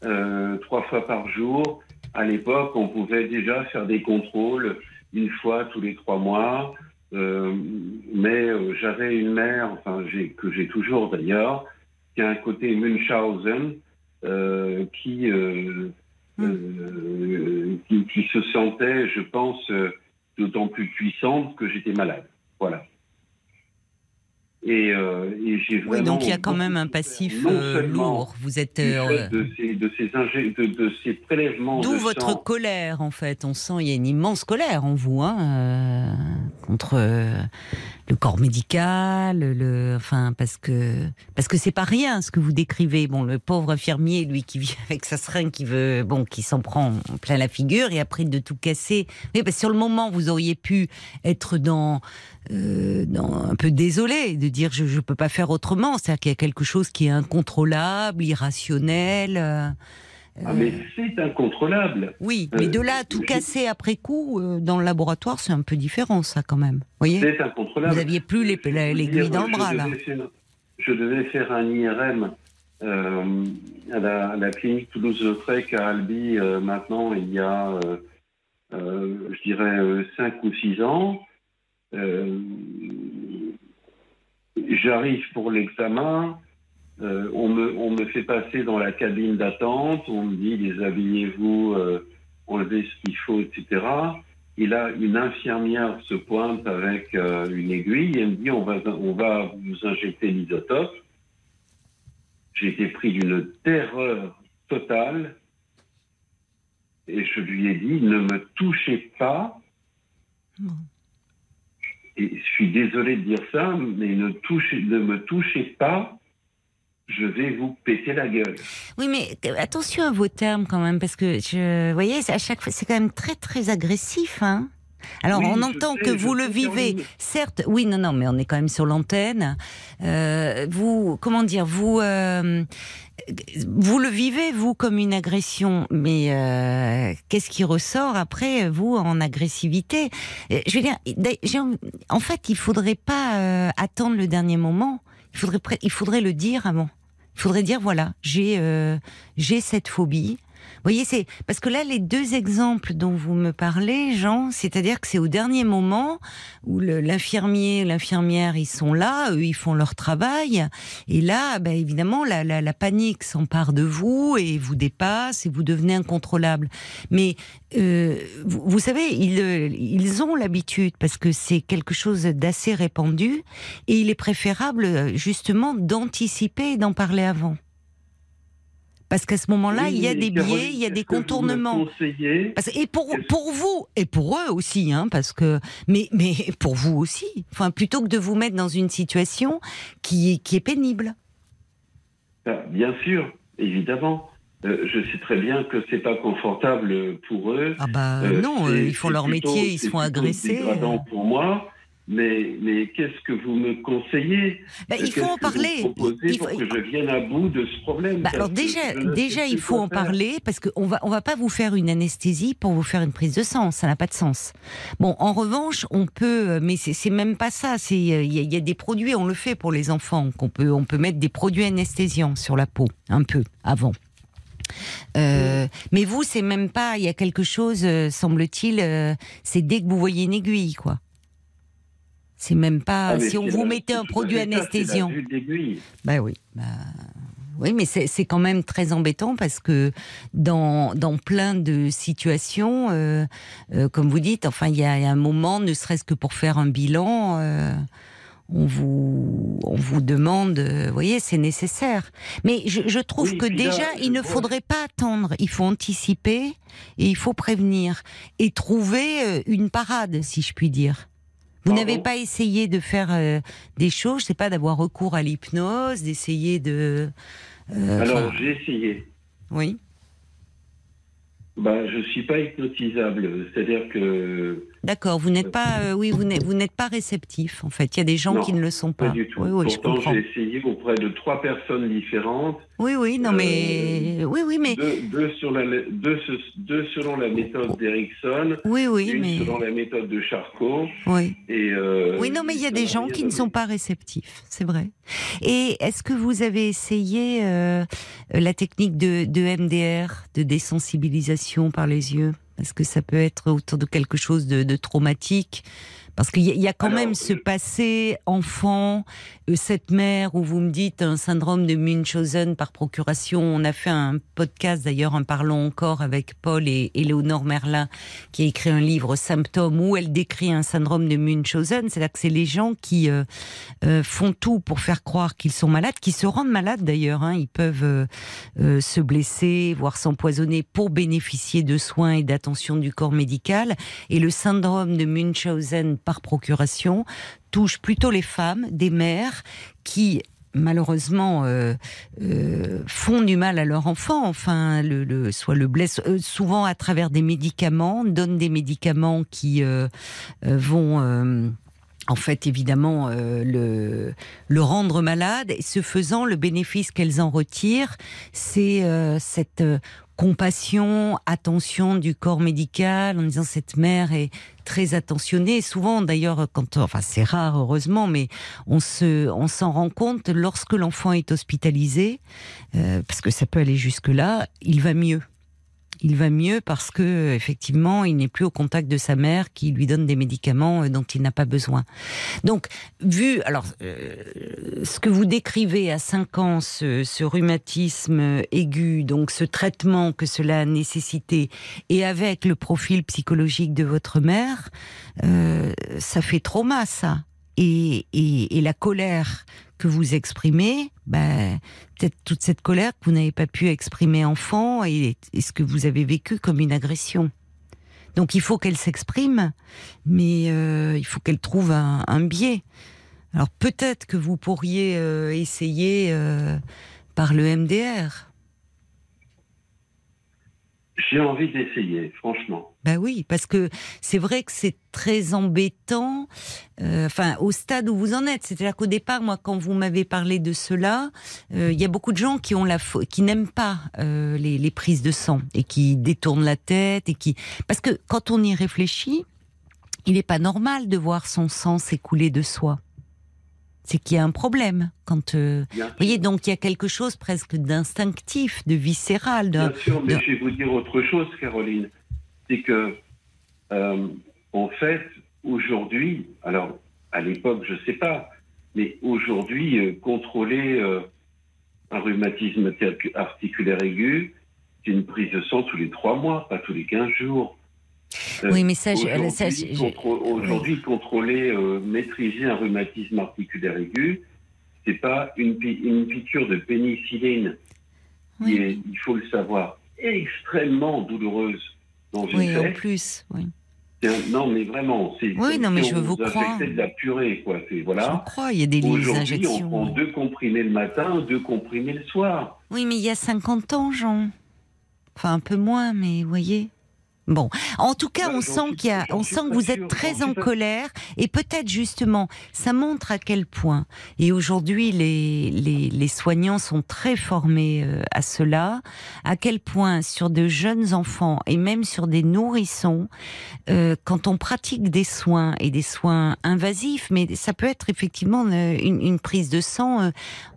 euh, trois fois par jour. À l'époque, on pouvait déjà faire des contrôles une fois tous les trois mois. Euh, mais euh, j'avais une mère, enfin que j'ai toujours d'ailleurs, qui a un côté Munchausen, euh, qui, mm. qui, qui se sentait, je pense, d'autant plus puissante que j'étais malade. Voilà. Et, euh, et j'ai oui, donc il y a quand même un passif euh, lourd. Vous êtes euh, de, ces, de, ces de, de, ces prélèvements. D'où votre sang. colère, en fait. On sent il y a une immense colère en vous, hein, contre le corps médical, le, enfin parce que parce que c'est pas rien ce que vous décrivez. Bon, le pauvre infirmier, lui, qui vit avec sa seringue, qui veut, bon, qui s'en prend plein la figure et après de tout casser. Mais que sur le moment, vous auriez pu être dans euh, dans, un peu désolé de dire je ne peux pas faire autrement. C'est-à-dire qu'il y a quelque chose qui est incontrôlable, irrationnel. Euh, ah, mais c'est incontrôlable. Oui, mais de là à tout casser après coup euh, dans le laboratoire, c'est un peu différent, ça, quand même. Voyez C'est incontrôlable. Vous n'aviez plus l'aiguille dans le bras, là. Faire, je devais faire un IRM euh, à, la, à, la, clinique Toulouse-Lautrec à Albi, euh, maintenant, il y a, je dirais, 5 ou 6 ans. Euh, J'arrive pour l'examen, euh, on, me, on me fait passer dans la cabine d'attente, on me dit déshabillez-vous, euh, enlevez ce qu'il faut, etc. Et là, une infirmière se pointe avec euh, une aiguille et me dit on va, on va vous injecter l'isotope. J'ai été pris d'une terreur totale et je lui ai dit ne me touchez pas. Mmh. Et je suis désolé de dire ça, mais ne, touchez, ne me touchez pas, je vais vous péter la gueule. Oui, mais attention à vos termes quand même, parce que je, vous voyez, à chaque fois, c'est quand même très très agressif, hein. Alors oui, on entend sais, que vous le vivez, certes. Oui, non, non, mais on est quand même sur l'antenne. Euh, vous, comment dire, vous, euh, vous le vivez vous comme une agression, mais euh, qu'est-ce qui ressort après vous en agressivité? Je veux dire, en fait, il faudrait pas euh, attendre le dernier moment. Il faudrait, il faudrait le dire avant. Il faudrait dire voilà, j'ai euh, j'ai cette phobie. Voyez, c'est parce que là, les deux exemples dont vous me parlez, Jean, c'est-à-dire que c'est au dernier moment où l'infirmier, l'infirmière, ils sont là, eux, ils font leur travail, et là, bah, évidemment, la, la, panique s'empare de vous et vous dépasse et vous devenez incontrôlable. Mais euh, vous, vous, savez, ils, ils ont l'habitude parce que c'est quelque chose d'assez répandu, et il est préférable justement d'anticiper et d'en parler avant. Parce qu'à ce moment-là, oui, il y a des biais, il y a des contournements. Parce, et pour, pour vous, et pour eux aussi, hein, parce que, mais, mais pour vous aussi. Enfin, plutôt que de vous mettre dans une situation qui, qui est pénible. Bien sûr, évidemment. Euh, je sais très bien que c'est pas confortable pour eux. Ah bah euh, non, ils font leur métier, ils se font agresser. C'est pour moi. Mais, mais qu'est-ce que vous me conseillez Bah, il faut en parler. Il faut- pour que je vienne à bout de ce problème Bah, alors déjà, déjà, il faut en faire. parler parce qu'on va, on va pas vous faire une anesthésie pour vous faire une prise de sang, ça n'a pas de sens. Bon, en revanche, on peut, mais c'est même pas ça. C'est il y, a- il y a des produits, on le fait pour les enfants, qu'on peut, on peut mettre des produits anesthésiants sur la peau, un peu avant. Euh, mais vous, c'est même pas. Il y a quelque chose, euh, semble-t-il, euh, c'est dès que vous voyez une aiguille, quoi. C'est même pas. Ah, si on vous la- mettait un produit anesthésiant. Bah oui. Bah, oui, mais c'est quand même très embêtant parce que dans, dans plein de situations, euh, euh, comme vous dites, enfin, il y a un moment, ne serait-ce que pour faire un bilan, euh, on vous on vous demande, vous voyez, c'est nécessaire. Mais je, je trouve Oui, que là, déjà, il ne vois- faudrait pas attendre. Il faut anticiper et il faut prévenir et trouver une parade, si je puis dire. Vous n'avez pas essayé de faire euh, des choses, je sais pas, d'avoir recours à l'hypnose, d'essayer de. euh, Alors, j'ai essayé. oui. Bah, je suis pas hypnotisable. C'est-à-dire que D'accord. Vous n'êtes pas, euh, oui, vous n'êtes, pas réceptif. En fait, il y a des gens Non, qui ne le sont pas. pas du tout. Oui, oui, Pourtant, j'ai essayé auprès de trois personnes différentes. Oui, oui, non, Euh, mais oui, oui, mais Deux, deux sur la, deux, se- deux selon la méthode d'Erickson, oui, oui, une mais selon la méthode de Charcot. oui. Et, euh, Oui, non, mais il y a des gens qui ne sont pas réceptifs, c'est vrai. Et est-ce que vous avez essayé euh, la technique de, de MDR, de désensibilisation par les yeux? Parce que ça peut être autour de quelque chose de, de traumatique. Parce qu'il y, a- il y a quand Alors, même ce euh, passé enfant, euh, cette mère où vous me dites un syndrome de Munchausen par procuration. On a fait un podcast d'ailleurs, en parlant encore avec Paul et Éléonore Merlin, qui a écrit un livre Symptômes où elle décrit un syndrome de Munchausen. C'est là que c'est les gens qui euh, euh, font tout pour faire croire qu'ils sont malades, qui se rendent malades d'ailleurs. Hein. Ils peuvent euh, euh, se blesser, voire s'empoisonner pour bénéficier de soins et d'attention du corps médical. Et le syndrome de Munchausen par procuration touche plutôt les femmes, des mères qui malheureusement euh, euh, font du mal à leur enfant, enfin, le, soit le blesse euh, souvent à travers des médicaments, donnent des médicaments qui euh, vont en fait, évidemment, le, rendre malade. Et ce faisant, le bénéfice qu'elles en retirent, c'est cette compassion, attention du corps médical, en disant cette mère est très attentionnée. Souvent, d'ailleurs, quand, enfin, c'est rare, heureusement, mais on se, on s'en rend compte lorsque l'enfant est hospitalisé, euh, parce que ça peut aller jusque là, il va mieux il va mieux parce que effectivement, il n'est plus au contact de sa mère qui lui donne des médicaments euh, dont il n'a pas besoin. Donc, vu alors euh, ce que vous décrivez à 5 ans, ce, ce rhumatisme aigu, donc ce traitement que cela a nécessité, et avec le profil psychologique de votre mère, euh, ça fait trauma, ça. Et, et, et la colère que vous exprimez, ben, peut-être toute cette colère que vous n'avez pas pu exprimer enfant et, ce que vous avez vécu comme une agression? Donc il faut qu'elle s'exprime, mais euh, il faut qu'elle trouve un, un biais. Alors peut-être que vous pourriez euh, essayer euh, par le MDR. J'ai envie d'essayer, franchement. Bah oui, parce que c'est vrai que c'est très embêtant. euh, Enfin, au stade où vous en êtes, c'est-à-dire qu'au départ, moi, quand vous m'avez parlé de cela, euh, il y a beaucoup de gens qui ont la qui n'aiment pas euh, les, les prises de sang et qui détournent la tête et qui parce que quand on y réfléchit, il n'est pas normal de voir son sang s'écouler de soi. C'est qu'il y a un problème quand. euh, Vous voyez, donc il y a quelque chose presque d'instinctif, de viscéral. de- Bien sûr, mais de- je vais vous dire autre chose, Caroline. C'est que, euh, en fait, aujourd'hui, alors à l'époque, je ne sais pas, mais aujourd'hui, euh, contrôler un rhumatisme articulaire aigu, c'est une prise de sang tous les trois mois, pas tous les 15 jours. Euh, Oui, mais ça, je- Aujourd'hui, ça, je- je- aujourd'hui, contrôler, euh, maîtriser un rhumatisme articulaire aigu, c'est pas une, pi- une piqûre de pénicilline qui est, il faut le savoir, extrêmement douloureuse dans une Oui, en plus, oui. C'est Non, mais vraiment, c'est Oui, non, mais je on vous crois. de la purée, quoi. C'est Je voilà. crois, il y a des, Aujourd'hui, on injections. prend oui. deux comprimés le matin, deux comprimés le soir. Oui, mais il y a 50 ans, Jean. Enfin, un peu moins, mais vous voyez. Bon, en tout cas, on sent qu'il y a, j'en on sent que vous sûr, êtes très en colère et peut-être justement, ça montre à quel point. Et aujourd'hui, les, les, les soignants sont très formés euh, à cela, à quel point sur de jeunes enfants et même sur des nourrissons, euh, quand on pratique des soins et des soins invasifs, mais ça peut être effectivement euh, une, une prise de sang, euh,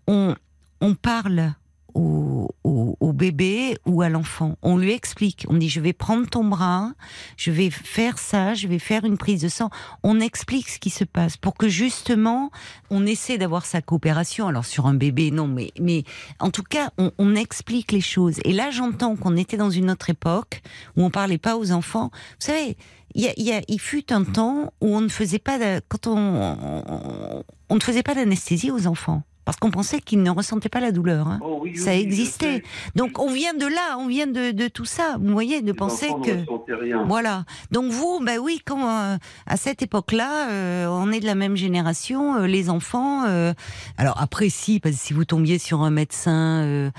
on, on parle au, au, au bébé ou à l'enfant. On lui explique. On dit je vais prendre ton bras, je vais faire ça, je vais faire une prise de sang. On explique ce qui se passe pour que justement on essaie d'avoir sa coopération. Alors sur un bébé non, mais mais en tout cas on, on explique les choses. Et là j'entends qu'on était dans une autre époque où on parlait pas aux enfants. Vous savez. Il, y a, il, y a, il fut un temps où on ne faisait pas de, quand on, on, on ne faisait pas d'anesthésie aux enfants parce qu'on pensait qu'ils ne ressentaient pas la douleur. Hein. Oh oui, ça oui, existait. Donc on vient de là, on vient de, de tout ça. Vous voyez, de Les penser ne que ressentaient rien. voilà. Donc vous, ben oui, quand euh, à cette époque-là, euh, on est de la même génération, euh, les enfants. alors après, si, parce que si vous tombiez sur un médecin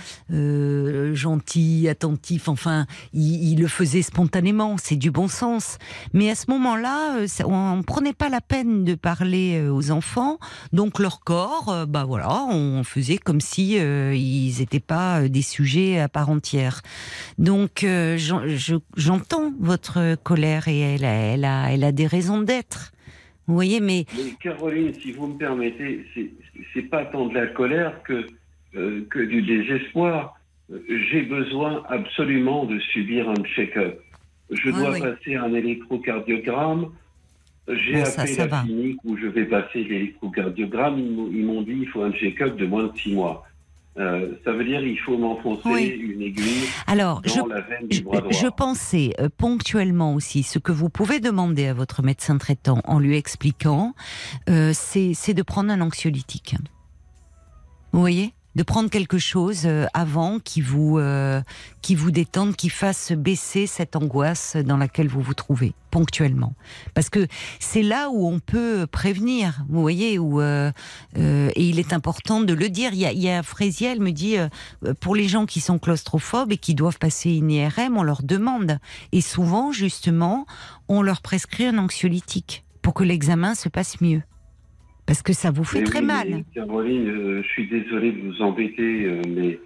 gentil, attentif, enfin, il, il le faisait spontanément. C'est du bon sens. Mais à ce moment-là, on, ne prenait pas la peine de parler aux enfants. Donc leur corps, bah voilà, on faisait comme si euh, ils n'étaient pas euh, des sujets à part entière. Donc euh, j'en- je- j'entends votre colère et elle a, elle a, elle a des raisons d'être. Vous voyez, mais Mais Caroline, si vous me permettez, c'est- pas tant de la colère que, euh, que du désespoir. J'ai besoin absolument de subir un check-up. Je Oui, dois oui. passer un électrocardiogramme. J'ai Bon, ça, appelé ça la va. clinique où je vais passer l'électrocardiogramme. Ils m'ont- ils m'ont dit il faut un check-up de moins de six mois. Euh, ça veut dire il faut m'enfoncer Oui. une aiguille alors dans je la veine du bras droit. je pensais euh, ponctuellement aussi, ce que vous pouvez demander à votre médecin traitant en lui expliquant, euh, c'est de prendre un anxiolytique. Vous voyez? De prendre quelque chose euh, avant qui vous euh, qui vous détende, qui fasse baisser cette angoisse dans laquelle vous vous trouvez ponctuellement, parce que c'est là où on peut prévenir. Vous voyez où euh, euh, et il est important de le dire. Il y a, il y a me dit euh, pour les gens qui sont claustrophobes et qui doivent passer une IRM, on leur demande et souvent justement on leur prescrit un anxiolytique pour que l'examen se passe mieux. Parce que ça vous fait Mais très oui, mal. Caroline, euh, je suis désolé de vous embêter, euh, mais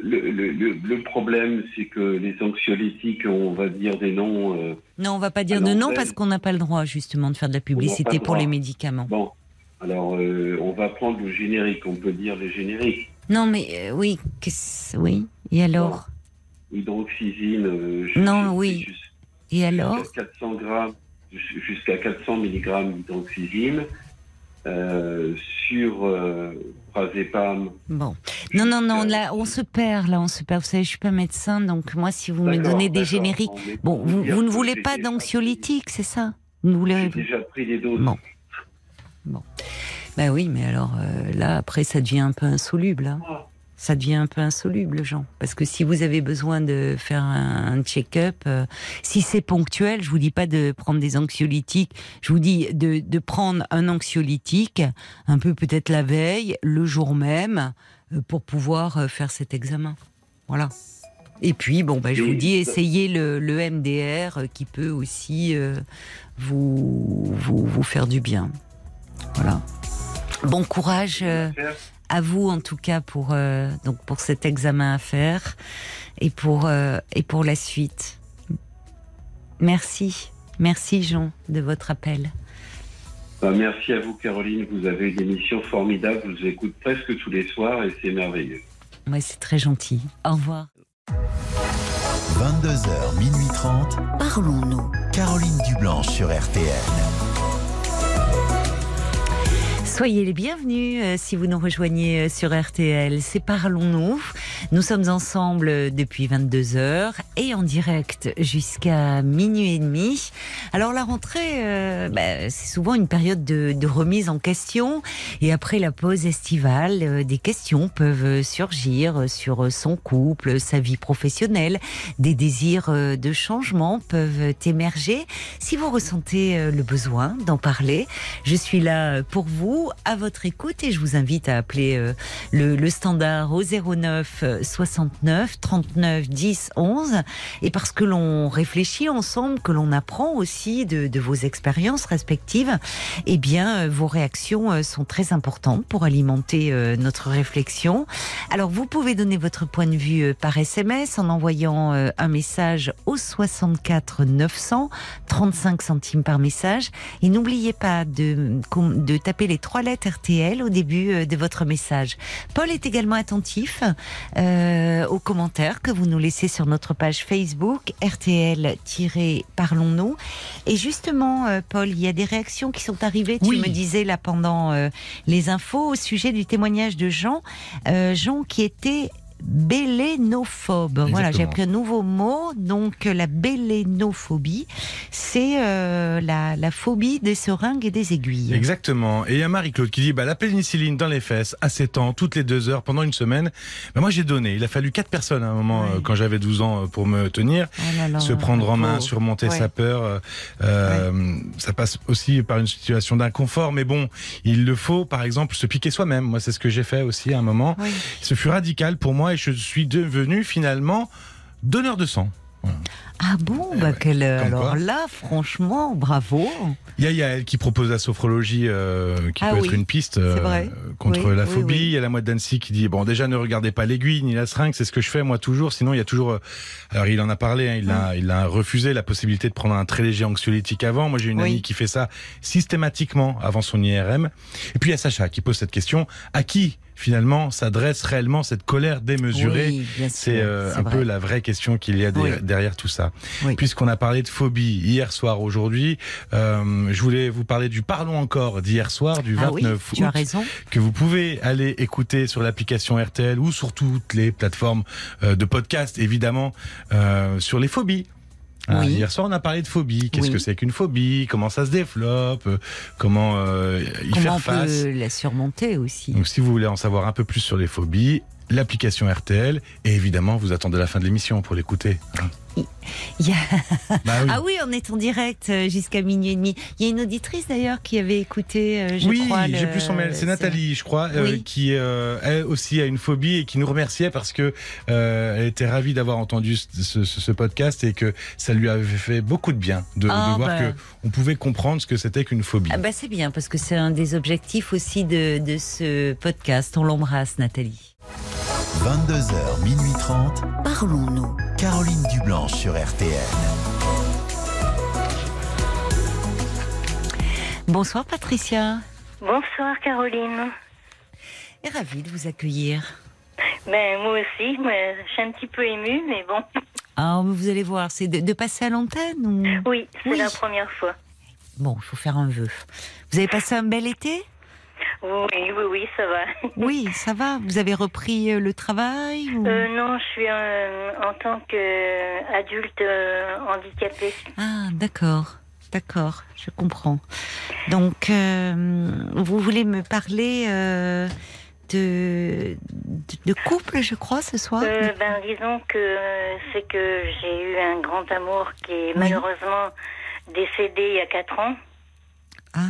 le, le- le- le problème, c'est que les anxiolytiques, on va dire des noms. euh, Non, on va pas dire de l'antenne. parce qu'on n'a pas le droit justement de faire de la publicité pour droit. les médicaments. bon, alors euh, on va prendre le générique, on peut dire les génériques. Non, mais euh, oui, qu'est-ce- oui. Et alors? Euh, ju- Non, oui. Et alors? Jusqu'à 400 grammes, jus- jusqu'à 400 mg d'hydroxysine. Euh, sur euh, Prazépam. Bon. Non, non, non. Là, on se perd. Là, on se perd. Vous savez, je suis pas médecin, donc moi, si vous me donnez des génériques, bon, vous, ne voulez pas d'anxiolytique, c'est ça? Vous voulez J'ai déjà pris des doses. Bon. Ben oui, mais alors euh, là, après, ça devient un peu insoluble. hein. Ah. Ça devient un peu insoluble, Jean. Parce que si vous avez besoin de faire un, un check-up, euh, si c'est ponctuel, je vous dis pas de prendre des anxiolytiques. Je vous dis de, de prendre un anxiolytique, un peu peut-être la veille, le jour même, euh, pour pouvoir euh, faire cet examen. Voilà. Et puis, bon, ben, je vous dis, essayez le, le MDR qui peut aussi vous, vous, vous faire du bien. Voilà. Bon courage. À vous en tout cas pour euh, donc pour cet examen à faire et pour euh, et pour la suite. Merci, merci Jean de votre appel. Bah, merci à vous, Caroline. Vous avez une émission formidable. Je vous écoute presque tous les soirs et c'est merveilleux. Ouais, c'est très gentil. Au revoir. 22h, minuit 30. Parlons-nous. Caroline Dublanche sur RTL. Soyez les bienvenus euh, si vous nous rejoignez euh, sur RTL. C'est Parlons-nous. Nous sommes ensemble euh, depuis 22 heures et en direct jusqu'à minuit et demi. Alors la rentrée, euh, bah, c'est souvent une période de, remise en question et après la pause estivale, des questions peuvent surgir sur son couple, sa vie professionnelle, des désirs de changement peuvent émerger. Si vous ressentez le besoin d'en parler, je suis là pour vous, à votre écoute, et je vous invite à appeler euh, le, standard au 09 euh, 69 39 10 11 et parce que l'on réfléchit ensemble, que l'on apprend aussi de, vos expériences respectives, eh bien, euh, vos réactions euh, sont très importantes pour alimenter notre réflexion. Alors, vous pouvez donner votre point de vue par SMS en envoyant un message au 64 900, 35 centimes par message. Et n'oubliez pas de, de taper les trois lettres RTL au début euh, de votre message. Paul est également attentif euh, aux commentaires que vous nous laissez sur notre page Facebook RTL-Parlons-nous. Et justement, euh, Paul, il y a des réactions qui sont arrivées. Tu me disais là pendant euh, les infos au sujet du témoignage de Jean, Jean qui était bélénophobe. Voilà, j'ai appris un nouveau mot. Donc la bélénophobie, c'est euh, la, la phobie des seringues et des aiguilles. Exactement. Et il y a Marie-Claude qui dit bah, la pénicilline dans les fesses à 7 ans, toutes les deux heures, pendant une semaine. Bah, moi, j'ai donné. Il a fallu quatre personnes à un moment, euh, quand j'avais 12 ans, euh, pour me tenir. Oh là là, se prendre en main, surmonter Ouais. sa peur. euh, Ça passe aussi par une situation d'inconfort, mais bon, il le faut, par exemple, se piquer soi-même. Moi, c'est ce que j'ai fait aussi à un moment. Oui. Ce fut radical pour moi et je suis devenu finalement donneur de sang. Ah bon, bah ouais, quelle- comme alors là, franchement, bravo. Il y a Yael qui propose la sophrologie, euh, qui Ah peut oui, être une piste euh, contre Oui, la phobie. oui. Il y a la moite d'Annecy qui dit bon déjà ne regardez pas l'aiguille ni la seringue, c'est ce que je fais moi toujours. Sinon il y a toujours. euh, alors il en a parlé, hein, il a il a refusé la possibilité de prendre un très léger anxiolytique avant. Moi j'ai une amie qui fait ça systématiquement avant son IRM. Et puis il y a Sacha qui pose cette question à qui finalement s'adresse réellement cette colère démesurée? C'est euh, un vrai. peu la vraie question qu'il y a derrière tout ça. Oui. Puisqu'on a parlé de phobie hier soir, aujourd'hui, euh, je voulais vous parler du Parlons encore d'hier soir, du Ah oui, 29 tu as août, raison. que vous pouvez aller écouter sur l'application RTL ou sur toutes les plateformes euh, de podcast, évidemment, euh, sur les phobies. Oui. Hier soir, on a parlé de phobie. Qu'est-ce Oui. que c'est qu'une phobie? Comment ça se développe? Comment euh, y Comment faire on face? peut la surmonter aussi? Donc si vous voulez en savoir un peu plus sur les phobies, l'application RTL et évidemment vous attendez la fin de l'émission pour l'écouter. hein. Bah oui. Ah oui, on est en direct euh, jusqu'à minuit et demi. Il y a une auditrice d'ailleurs qui avait écouté, euh, je oui, crois. j'ai plus son mail. C'est Nathalie, je crois, euh, qui euh, elle aussi a une phobie et qui nous remerciait parce que euh, elle était ravie d'avoir entendu ce, ce- ce podcast et que ça lui avait fait beaucoup de bien de, de Ah, voir bah. que on pouvait comprendre ce que c'était qu'une phobie. Ah bah c'est bien parce que c'est un des objectifs aussi de, de ce podcast. On l'embrasse, Nathalie. 22h, minuit 30. Parlons-nous. Caroline Dublanche sur RTL. Bonsoir Patricia. Bonsoir Caroline. Et ravie de vous accueillir. Ben moi aussi, je suis un petit peu émue, mais bon. Ah, mais vous allez voir, c'est de, de passer à l'antenne ou? Oui, c'est Oui. la première fois. Bon, il faut faire un vœu. Vous avez passé un bel été? Oui, oui, oui, ça va. Oui, ça va. Vous avez repris euh, le travail ou... Euh, non, je suis euh, en tant qu'adulte euh, handicapé. Ah, d'accord, d'accord, je comprends. Donc, vous voulez me parler de, de, couple, je crois, ce soir? Ben, disons que c'est que j'ai eu un grand amour qui est Oui. malheureusement décédé il y a 4 ans Ah,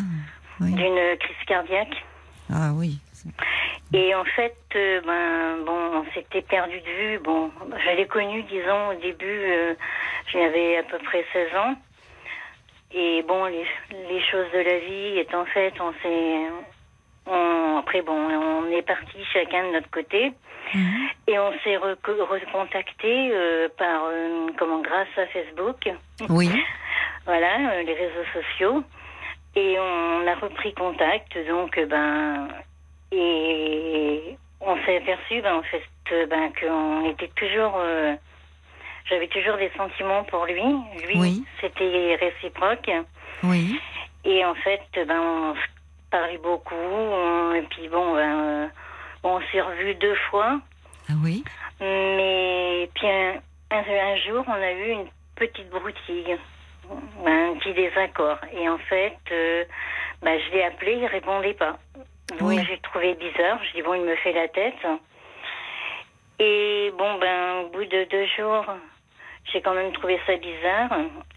oui. d'une crise cardiaque. Ah, oui. Et en fait, euh, ben, bon, on s'était perdu de vue. Bon, je l'ai connu, disons, au début, euh, j'avais à peu près 16 ans. Et bon, les, les choses de la vie étant faites, on s'est. On, après, bon, on est parti chacun de notre côté. Mhm. Et on s'est reco- recontacté euh, par, euh, comment, grâce à Facebook. Oui, Voilà, les réseaux sociaux. Et on a repris contact, donc, ben, et on s'est aperçu, ben, en fait, ben, qu'on était toujours, euh, j'avais toujours des sentiments pour lui. Lui, Oui. c'était réciproque. oui. Et en fait, ben, on parlait beaucoup. on- et puis bon, ben, euh, on s'est revus deux fois. Ah oui Mais puis un, un, un jour, on a eu une petite broutille, un petit désaccord. Et en fait, euh, bah, je l'ai appelé, il répondait pas. Donc Oui. j'ai trouvé bizarre. Je dis bon, il me fait la tête. Et bon, ben, au bout de deux jours, j'ai quand même trouvé ça bizarre.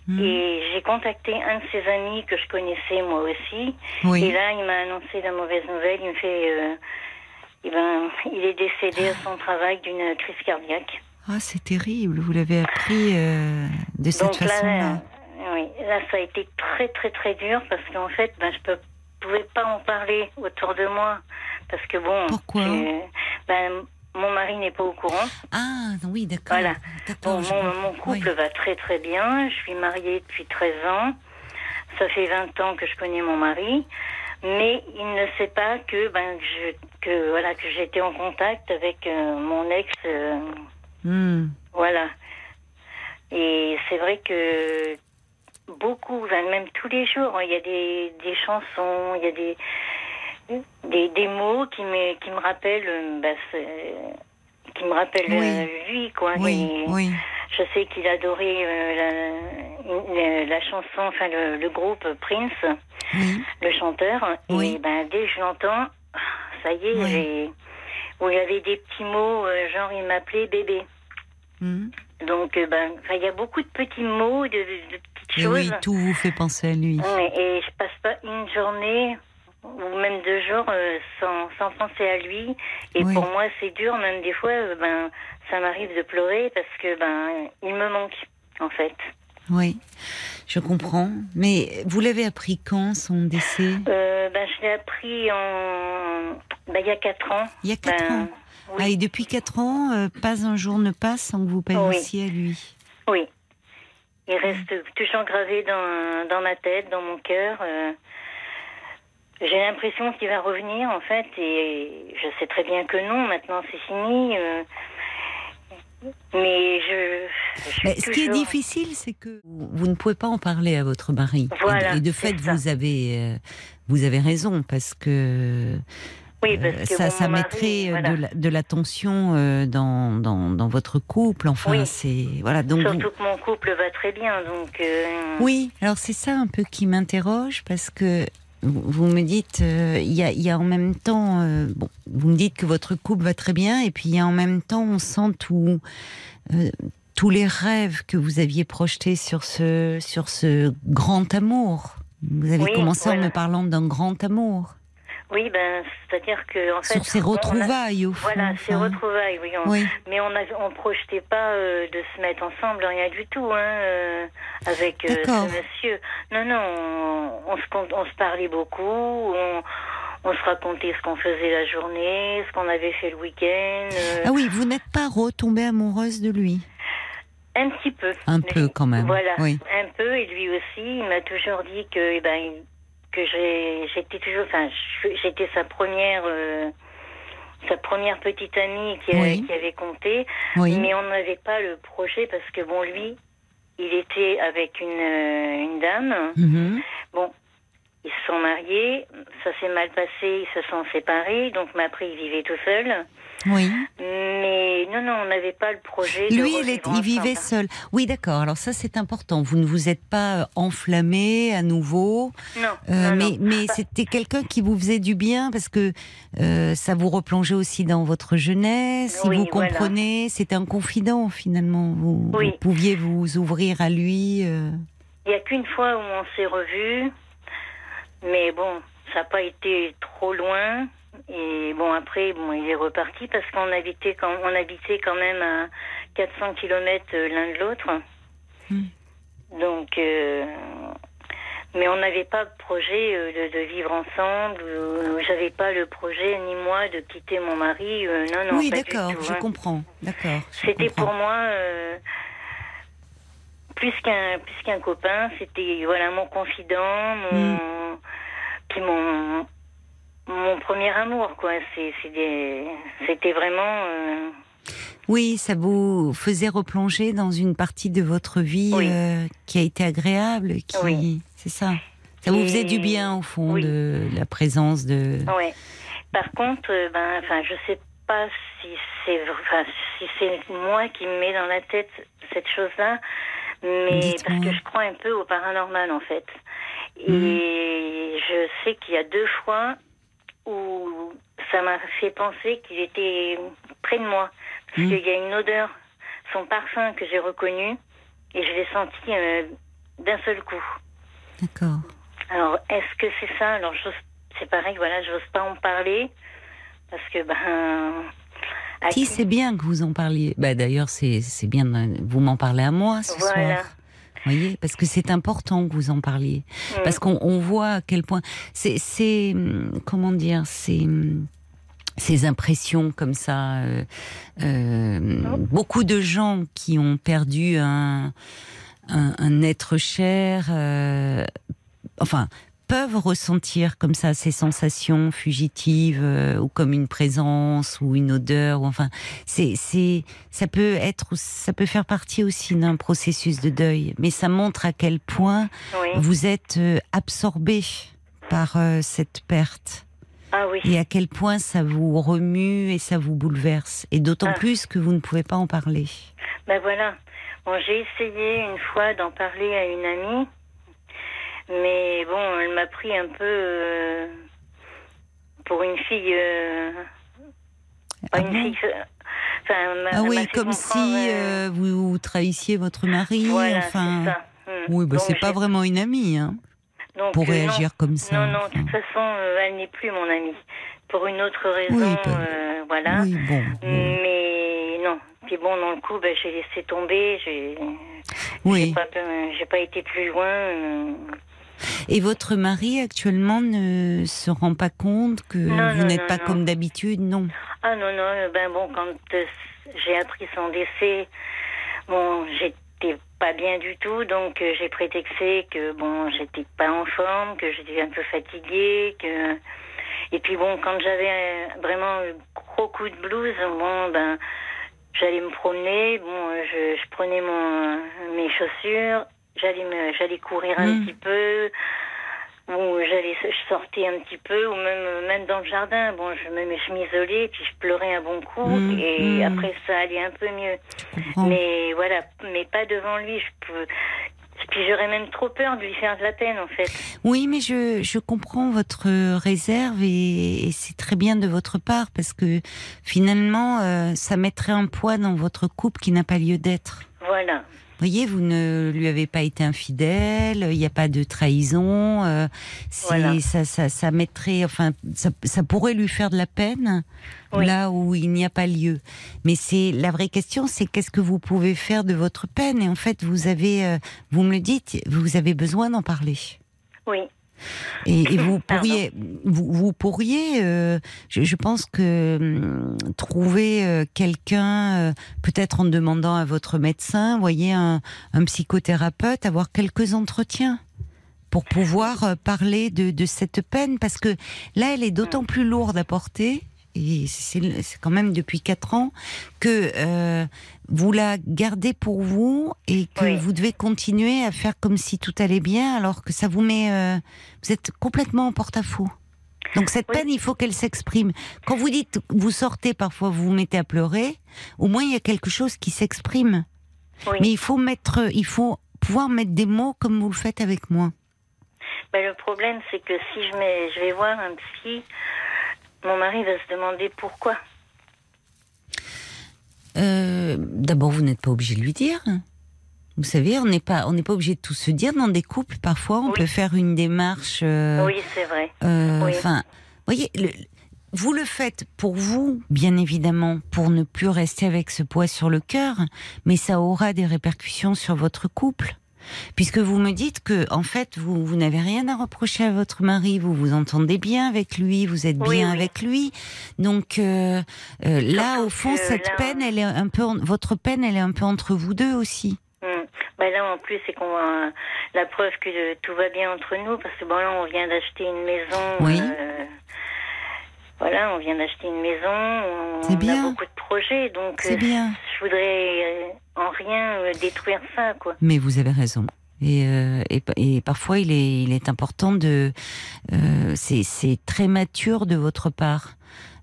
Mhm. Et j'ai contacté un de ses amis que je connaissais moi aussi. Oui. Et là, il m'a annoncé la mauvaise nouvelle. Il me fait, euh, eh ben, il est décédé à son travail d'une crise cardiaque. Ah, c'est terrible. Vous l'avez appris euh, de cette façon-là. Oui, là, ça a été très, très, très dur parce qu'en fait, ben, je ne pouvais pas en parler autour de moi. Parce que bon. Pourquoi? euh, ben, mon mari n'est pas au courant. Ah, oui, d'accord. Voilà. Bon, mon, mon couple Oui. va très, très bien. Je suis mariée depuis 13 ans. Ça fait 20 ans que je connais mon mari. Mais il ne sait pas que, ben, que, je, que, voilà, que j'étais en contact avec euh, mon ex. euh, Hmm. voilà. Et c'est vrai que beaucoup, enfin, même tous les jours, hein, il y a des, des chansons, il y a des, des, des mots qui me, qui me rappellent, euh, bah, qui me rappellent Oui. euh, lui, quoi. Oui, oui. Je sais qu'il adorait euh, la, la, la chanson, enfin le, le groupe Prince, le chanteur. Et ben dès que je l'entends, ça y est, j'ai- où il y avait des petits mots, genre il m'appelait bébé. Hmm. Donc, ben, il y a beaucoup de petits mots, de, de- de Et oui, tout vous fait penser à lui. Et je passe pas une journée ou même deux jours euh, sans, sans penser à lui. Et Oui. pour moi, c'est dur. Même des fois, euh, ben, ça m'arrive de pleurer parce que ben, il me manque, en fait. Oui, je comprends. Mais vous l'avez appris quand, son décès? Euh, ben, je l'ai appris en, ben, il y a quatre ans. Il y a quatre Ben, ans. oui. Ah, et depuis quatre ans, pas un jour ne passe sans que vous pensiez à lui? Oui. Il reste toujours gravé dans, dans ma tête, dans mon cœur. euh. J'ai l'impression qu'il va revenir, en fait, et je sais très bien que non, maintenant c'est fini. euh. Mais je. Mais ce qui est difficile, c'est que vous ne pouvez pas en parler à votre mari. Voilà, et, de fait, vous avez, euh, vous avez raison parce que Oui, parce Euh, que ça, mari, mettrait euh, voilà. de la- de l'attention euh, dans, dans, dans votre couple. Enfin, Oui. c'est voilà. Donc vous- Surtout que mon couple va très bien, donc. euh, oui. Alors c'est ça un peu qui m'interroge parce que vous me dites, euh, il y, a, il y a en même temps, euh, bon, vous me dites que votre couple va très bien et puis il y a en même temps, on sent tout. euh, tous les rêves que vous aviez projetés sur ce, sur ce grand amour. Vous avez Oui, commencé en me parlant d'un grand amour. Oui, ben, c'est-à-dire que. En fait, sur ces on a- retrouvailles, au fond. Voilà, ces enfin. retrouvailles, oui. on- Oui. Mais on ne on projetait pas euh, de se mettre ensemble, rien du tout, hein, euh, avec euh, ce monsieur. Non, non, on, on se, on se parlait beaucoup, on, on se racontait ce qu'on faisait la journée, ce qu'on avait fait le week-end. Ah oui, vous n'êtes pas retombée amoureuse de lui? Un petit peu. Un Mais- peu quand même. Voilà, Oui. un peu, et lui aussi, il m'a toujours dit que, eh ben, que j'ai- j'étais toujours, enfin, j'étais sa première, euh, sa première petite amie qui, a- Oui. qui avait compté. Oui. Mais on n'avait pas le projet parce que bon, lui, il était avec une, euh, une dame. Mhm. Bon, ils se sont mariés, ça s'est mal passé, ils se sont séparés, donc après il vivait tout seul. Oui. Mais non, non, on n'avait pas le projet. de Lui, il, revivre est- il vivait seul. Oui, d'accord. Alors ça, c'est important. Vous ne vous êtes pas euh, enflammé à nouveau. Non, Euh, non, mais non. mais c'était quelqu'un qui vous faisait du bien parce que euh, ça vous replongeait aussi dans votre jeunesse. Oui, vous voilà. comprenait. C'était un confident finalement. Vous, Oui. vous pouviez vous ouvrir à lui. euh. Il n'y a qu'une fois où on s'est revus, mais bon, ça n'a pas été trop loin. Et bon, après, bon, il est reparti parce qu'on habitait quand, on habitait quand même à 400 km l'un de l'autre. Hmm. Donc, euh, mais on n'avait pas de projet euh, de, de vivre ensemble. euh, J'avais pas le projet, ni moi, de quitter mon mari. euh, non, non, oui, du d'accord. Je hein. comprends. D'accord. C'était pour moi euh, plus qu'un plus qu'un copain. C'était voilà mon confident, mon Mm. puis mon mon premier amour quoi. C'était vraiment euh, Oui, ça vous faisait replonger dans une partie de votre vie Oui. euh, qui a été agréable, qui, Oui. c'est ça. Ça vous faisait du bien au fond oui. de la présence de. ouais. Par contre, euh, ben enfin je sais pas si c'est enfin si c'est moi qui me mets dans la tête cette chose là. Mais parce que je crois un peu au paranormal en fait. Et Mhm. je sais qu'il y a deux fois où ça m'a fait penser qu'il était près de moi. Parce Mhm. qu'il y a une odeur, son parfum que j'ai reconnu, et je l'ai senti euh, d'un seul coup. D'accord. Alors, est-ce que c'est ça? Alors, c'est pareil, voilà, j'ose pas en parler. parce que ben. Si, qui- c'est bien que vous en parliez. Bah, D'ailleurs, c'est bien, de- vous m'en parlez à moi ce Voilà. soir. Voyez, parce que c'est important que vous en parliez. Parce qu'on on voit à quel point. C'est. c'est, Comment dire C'est. Ces impressions comme ça. euh, euh, beaucoup de gens qui ont perdu un, un, un être cher. euh, enfin peuvent ressentir comme ça ces sensations fugitives euh, ou comme une présence ou une odeur ou enfin c'est c'est ça peut être ça peut faire partie aussi d'un processus de deuil mais ça montre à quel point Oui. vous êtes euh, absorbé par euh, cette perte Ah oui. et à quel point ça vous remue et ça vous bouleverse et d'autant Ah. plus que vous ne pouvez pas en parler. Ben voilà. Bon, j'ai essayé une fois d'en parler à une amie, mais bon, elle m'a pris un peu euh, pour une fille. euh, pas Ah une bon fille. euh, Enfin, elle m'a- Ah oui, comme si euh, vous, vous trahissiez votre mari. voilà, enfin, ça. Hmm. oui, bah, c'est pas vraiment une amie hein, donc, pour non. réagir comme ça. Non, non, de toute façon, elle n'est plus mon amie. Pour une autre raison, Oui, bah, voilà. Oui, bon. Mais non. Puis bon, dans le coup, ben, j'ai laissé tomber. J'ai Oui. pas, pas été plus loin. Et votre mari actuellement ne se rend pas compte que Non, vous n'êtes pas non. comme d'habitude, non? Ah non, non, euh, ben bon, quand euh, j'ai appris son décès, bon, j'étais pas bien du tout, donc euh, j'ai prétexté que bon, j'étais pas en forme, que j'étais un peu fatiguée, que et puis bon, quand j'avais vraiment un gros coup de blues, bon ben j'allais me promener, bon, je, je prenais mon mes chaussures, j'allais j'allais courir un Mm. petit peu, ou j'allais je sortais un petit peu ou même même dans le jardin bon je me je m'isolais puis je pleurais un bon coup Mm, et mm. après ça allait un peu mieux mais voilà mais pas devant lui je peux puis j'aurais même trop peur de lui faire de la peine en fait Oui, mais je, je comprends votre réserve et, et c'est très bien de votre part parce que finalement, euh, ça mettrait un poids dans votre couple qui n'a pas lieu d'être. voilà voyez, vous ne lui avez pas été infidèle, il n'y a pas de trahison. euh, Voilà. ça, ça, ça mettrait, enfin, ça, ça pourrait lui faire de la peine Oui. là où il n'y a pas lieu. Mais c'est la vraie question, c'est qu'est-ce que vous pouvez faire de votre peine? Et en fait, vous avez, euh, vous me le dites, vous avez besoin d'en parler. oui Et, et vous pourriez, vous, vous pourriez, euh, je, je pense que hum, trouver euh, quelqu'un, euh, peut-être en demandant à votre médecin, voyez, un, un psychothérapeute, avoir quelques entretiens pour pouvoir parler de, de cette peine, parce que là, elle est d'autant plus lourde à porter. Et c'est quand même depuis quatre ans que euh, vous la gardez pour vous et que Oui. vous devez continuer à faire comme si tout allait bien, alors que ça vous met, euh, vous êtes complètement en porte-à-faux. Donc cette Oui. peine, il faut qu'elle s'exprime. Quand vous dites, vous sortez parfois, vous vous mettez à pleurer, au moins il y a quelque chose qui s'exprime. oui Mais il faut mettre, il faut pouvoir mettre des mots comme vous le faites avec moi. Ben, le problème c'est que si je mets je vais voir un psy mon mari va se demander pourquoi Euh, D'abord, vous n'êtes pas obligé de lui dire. Vous savez, on n'est pas, on n'est pas obligé de tout se dire dans des couples. Parfois, on Oui. peut faire une démarche. euh, oui c'est vrai euh, Oui. Enfin, voyez, le- vous le faites pour vous, bien évidemment, pour ne plus rester avec ce poids sur le cœur, mais ça aura des répercussions sur votre couple. Puisque vous me dites que, en fait, vous, vous n'avez rien à reprocher à votre mari, vous vous entendez bien avec lui, vous êtes Oui, bien oui. avec lui. Donc euh, euh, là, au fond, cette là- peine, elle est un peu, en- votre peine, elle est un peu entre vous deux aussi. Hmm. Ben là, en plus, c'est qu'on a la preuve que tout va bien entre nous, parce que bon, là, on vient d'acheter une maison. Oui. euh, voilà, on vient d'acheter une maison. On, C'est bien. a beaucoup de projets, donc C'est euh, bien. je voudrais euh, en rien euh, détruire ça, quoi. Mais vous avez raison. Et, euh, et, et parfois, il est, il est important de. c'est c'est très mature de votre part,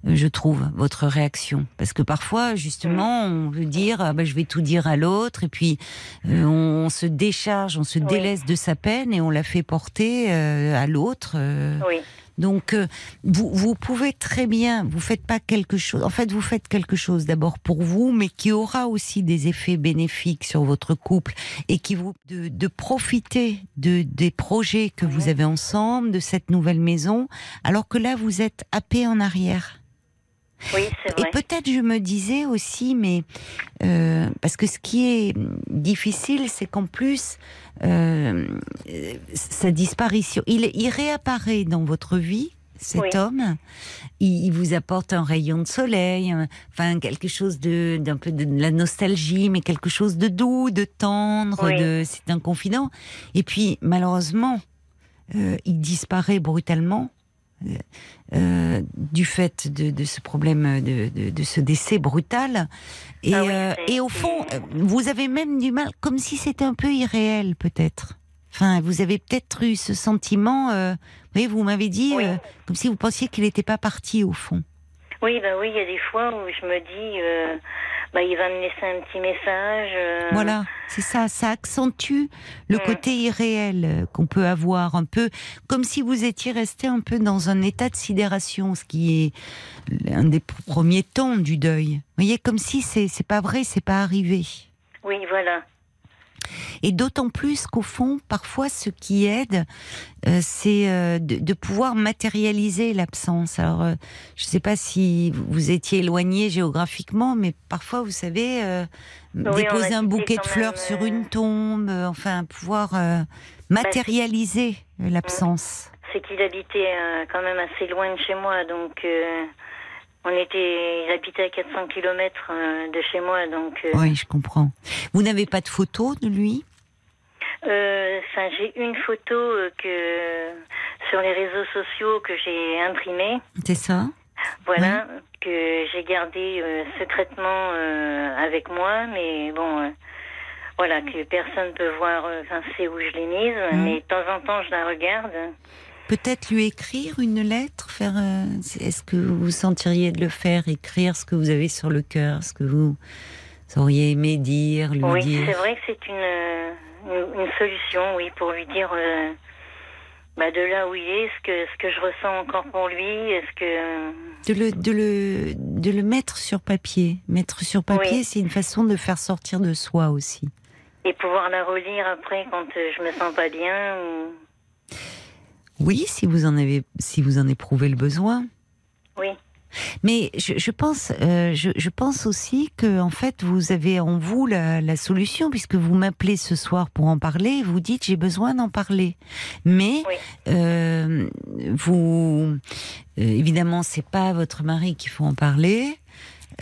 je trouve, votre réaction. Parce que parfois, justement, on veut dire ah ben, je vais tout dire à l'autre, et puis euh, on, on se décharge, on se Oui. délaisse de sa peine et on la fait porter euh, à l'autre. euh. Oui, Donc, euh, vous, vous pouvez très bien, vous faites pas quelque chose. En fait, vous faites quelque chose d'abord pour vous, mais qui aura aussi des effets bénéfiques sur votre couple et qui vous de, de profiter de des projets que vous avez ensemble, de cette nouvelle maison, alors que là, vous êtes happé en arrière. Oui, c'est Et peut-être je me disais aussi, mais euh, parce que ce qui est difficile, c'est qu'en plus euh, sa disparition, il, il réapparaît dans votre vie. Cet Oui. homme, il, il vous apporte un rayon de soleil, un- enfin quelque chose de d'un peu de la nostalgie, mais quelque chose de doux, de tendre, Oui. de c'est un confident. Et puis malheureusement, euh, il disparaît brutalement euh, euh, du fait de, de ce problème, de, de- de ce décès brutal. Et, Ah oui, euh, et au fond, vous avez même du mal, comme si c'était un peu irréel peut-être. Enfin, vous avez peut-être eu ce sentiment, euh, vous voyez, vous m'avez dit, Oui. comme si vous pensiez qu'il n'était pas parti au fond. Oui, bah oui, il y a des fois où je me dis, bah, il va me laisser un petit message. euh, Voilà, c'est ça, ça accentue le Mm. côté irréel euh, qu'on peut avoir, un peu comme si vous étiez resté un peu dans un état de sidération, ce qui est un des pr- premiers temps du deuil. Vous voyez, comme si c'est c'est pas vrai, c'est pas arrivé. Oui, voilà. Et d'autant plus qu'au fond, parfois, ce qui aide, euh, c'est euh, de, de pouvoir matérialiser l'absence. Alors, euh, je ne sais pas si vous- étiez éloigné géographiquement, mais parfois, vous savez, euh, Oui, déposer un bouquet de fleurs même, sur euh, une tombe, euh, enfin, pouvoir euh, matérialiser euh, l'absence. C'est qu'il habitait euh, quand même assez loin de chez moi, donc euh, on était, il habitait à 400 km de chez moi, donc. euh, Oui, je comprends. Vous n'avez pas de photo de lui? Euh, j'ai une photo euh, que sur les réseaux sociaux que j'ai imprimée. C'est ça? Voilà, que j'ai gardé euh, secrètement euh, avec moi, mais bon, euh, voilà, que personne peut voir, euh, enfin, c'est où je l'ai mise, mais de temps en temps, je la regarde. Peut-être lui écrire une lettre, faire. euh, Est-ce que vous sentiriez de le faire, écrire ce que vous avez sur le cœur, ce que vous auriez aimé dire, lui Oui, dire c'est vrai que c'est une, une, une solution, oui, pour lui dire euh, bah, de là où il est, ce que, ce que je ressens encore pour lui, est-ce que. de le, de, le, de le mettre sur papier. Mettre sur papier, Oui. c'est une façon de faire sortir de soi aussi. Et pouvoir la relire après quand euh, je me sens pas bien. Ou... Oui, si vous en avez, si vous en éprouvez le besoin. Oui, Mais je, je pense, euh, je, je pense aussi que en fait vous avez en vous la, la solution puisque vous m'appelez ce soir pour en parler. et Vous dites j'ai besoin d'en parler, mais Oui. euh, vous euh, évidemment c'est pas à votre mari qu'il faut en parler.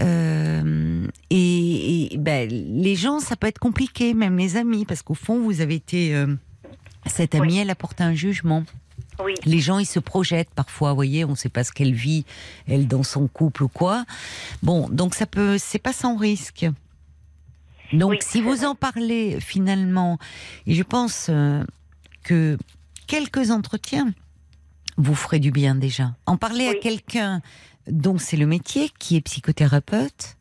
Euh, et et, ben, les gens, ça peut être compliqué, même les amis, parce qu'au fond, vous avez été euh, cette amie, elle apporte un jugement. Oui, Les gens, ils se projettent parfois, vous voyez, on ne sait pas ce qu'elle vit, elle dans son couple ou quoi. Bon, donc ça peut, c'est pas sans risque. Donc, Oui, si vous en parlez finalement, et je pense euh, que quelques entretiens vous ferez du bien déjà. En parler à quelqu'un dont c'est le métier, qui est psychothérapeute,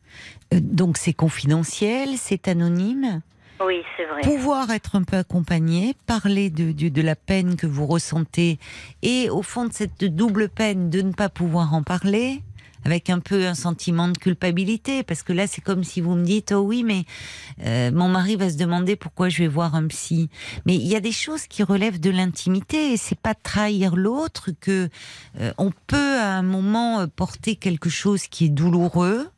euh, donc c'est confidentiel, c'est anonyme oui, c'est vrai. pouvoir être un peu accompagné, parler de, de, de la peine que vous ressentez et au fond de cette double peine de ne pas pouvoir en parler avec un peu un sentiment de culpabilité parce que là c'est comme si vous me dites oh oui mais euh, mon mari va se demander pourquoi je vais voir un psy mais il y a des choses qui relèvent de l'intimité et c'est pas trahir l'autre que euh, on peut à un moment euh, porter quelque chose qui est douloureux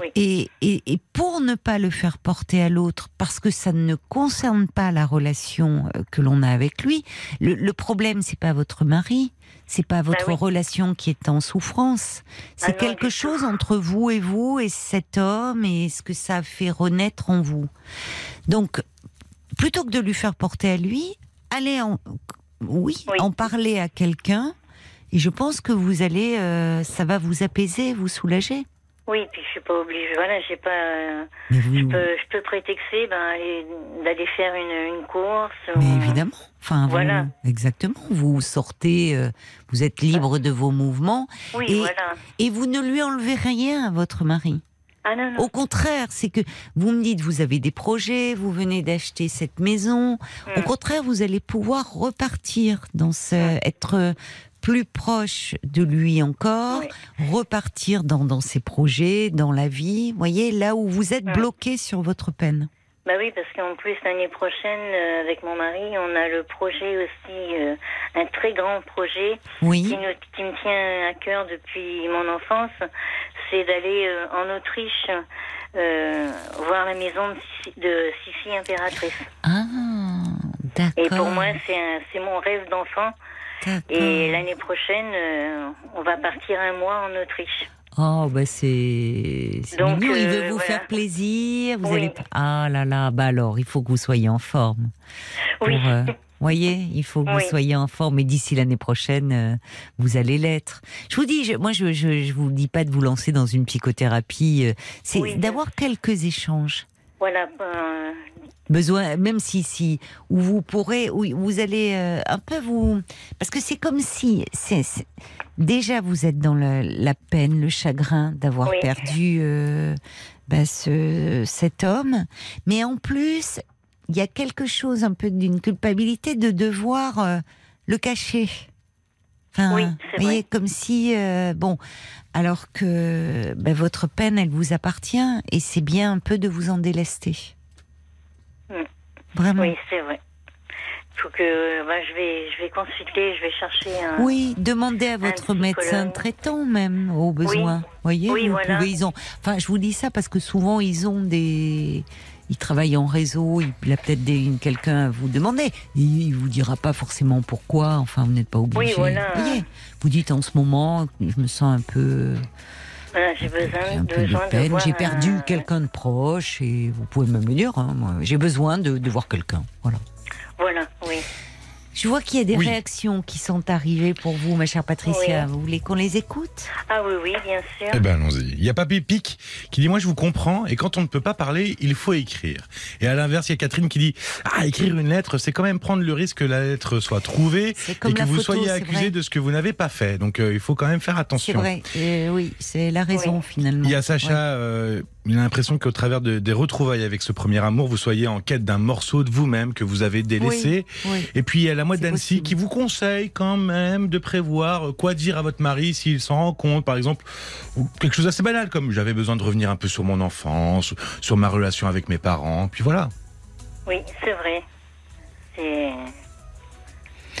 Oui. et, et, et pour ne pas le faire porter à l'autre, parce que ça ne concerne pas la relation euh, que l'on a avec lui, le, le problème c'est pas votre mari, c'est pas votre Bah oui. relation qui est en souffrance, c'est Ah quelque chose tout. entre vous et vous et cet homme et ce que ça a fait renaître en vous. Donc, plutôt que de lui faire porter à lui, allez en, oui, Oui. en parler à quelqu'un. Et je pense que vous allez, euh, ça va vous apaiser, vous soulager. Oui, puis je suis pas obligée. Voilà, j'ai pas. euh, Mais vous, je peux, je peux prétexter, ben, aller- d'aller faire une, une course. Mais ou- évidemment. Enfin, vous- Voilà. exactement. Vous sortez, euh, vous êtes libre de vos mouvements Oui, Et- voilà. et vous ne lui enlevez rien à votre mari. Ah non, non. Au contraire, c'est que vous me dites, vous avez des projets, vous venez d'acheter cette maison. Au Hmm. contraire, vous allez pouvoir repartir dans ce, être plus proche de lui encore, Oui. repartir dans, dans ses projets, dans la vie. Voyez, là où vous êtes bloqué sur votre peine. Bah oui, parce qu'en plus, l'année prochaine, euh, avec mon mari, on a le projet aussi, euh, un très grand projet Oui. qui, nous, qui me tient à cœur depuis mon enfance. c'est d'aller euh, en Autriche voir la maison de, Sissi- de Sissi impératrice. Ah, d'accord. Et pour moi, c'est mon rêve d'enfant. Et l'année prochaine, euh, on va partir un mois en Autriche. Oh, bah c'est Donc, mignon. Il veut euh, vous voilà. faire plaisir. Vous Oui. allez. Ah là là, bah alors, il faut que vous soyez en forme. Oui. Pour, euh, voyez, il faut que Oui. vous soyez en forme. Et d'ici l'année prochaine, euh, vous allez l'être. Je vous dis, je- moi, je, je, je vous dis pas de vous lancer dans une psychothérapie. euh, C'est Oui. d'avoir quelques échanges. Voilà. euh, besoin, même si, si, où vous pourrez, où vous allez euh, un peu vous, parce que c'est comme si, c'est, c'est- déjà vous êtes dans le- la peine, le chagrin d'avoir Oui. perdu euh, bah, ce, cet homme, mais en plus, il y a quelque chose un peu d'une culpabilité de devoir euh, le cacher. Enfin, Oui, vous voyez, vrai. comme si, euh, bon, alors que bah, votre peine, elle vous appartient, et c'est bien un peu de vous en délester. Mm. Vraiment. oui, c'est vrai. faut que bah, je vais je vais consulter, je vais chercher un. Oui, demandez à votre médecin traitant même au besoin. Voyez, Oui, vous voilà. pouvez, ils ont. Enfin, je vous dis ça parce que souvent ils ont des. Ils travaillent en réseau, il a peut-être quelqu'un à vous demander. Il, il vous dira pas forcément pourquoi. Enfin, vous n'êtes pas obligé. Oui, voilà. Voyez, vous dites en ce moment, je me sens un peu, Voilà, j'ai j'ai besoin, de de, peine. J'ai un- perdu quelqu'un de proche et vous pouvez même le dire. hein, j'ai besoin de, de voir quelqu'un. Voilà. Voilà, oui. Je vois qu'il y a des Oui. réactions qui sont arrivées pour vous, ma chère Patricia. Oui. Vous voulez qu'on les écoute? Ah oui, oui, bien sûr. Eh ben allons-y. Il y a Papy Pic qui dit moi je vous comprends et quand on ne peut pas parler il faut écrire. Et à l'inverse il y a Catherine qui dit ah écrire une lettre c'est quand même prendre le risque que la lettre soit trouvée C'est et que vous photo, soyez c'est accusé vrai. de ce que vous n'avez pas fait. Donc euh, il faut quand même faire C'est attention. vrai, euh, oui, c'est la raison Oui. finalement. Il y a Sacha, Ouais. euh, il a l'impression qu'au travers de- des retrouvailles avec ce premier amour, vous soyez en quête d'un morceau de vous-même que vous avez délaissé. Oui. Et puis il y a la C'est d'Annecy qui vous conseille quand même de prévoir quoi dire à votre mari s'il s'en rend compte, par exemple, ou quelque chose d'assez banal comme j'avais besoin de revenir un peu sur mon enfance, sur ma relation avec mes parents. Puis voilà. Oui, c'est vrai. C'est.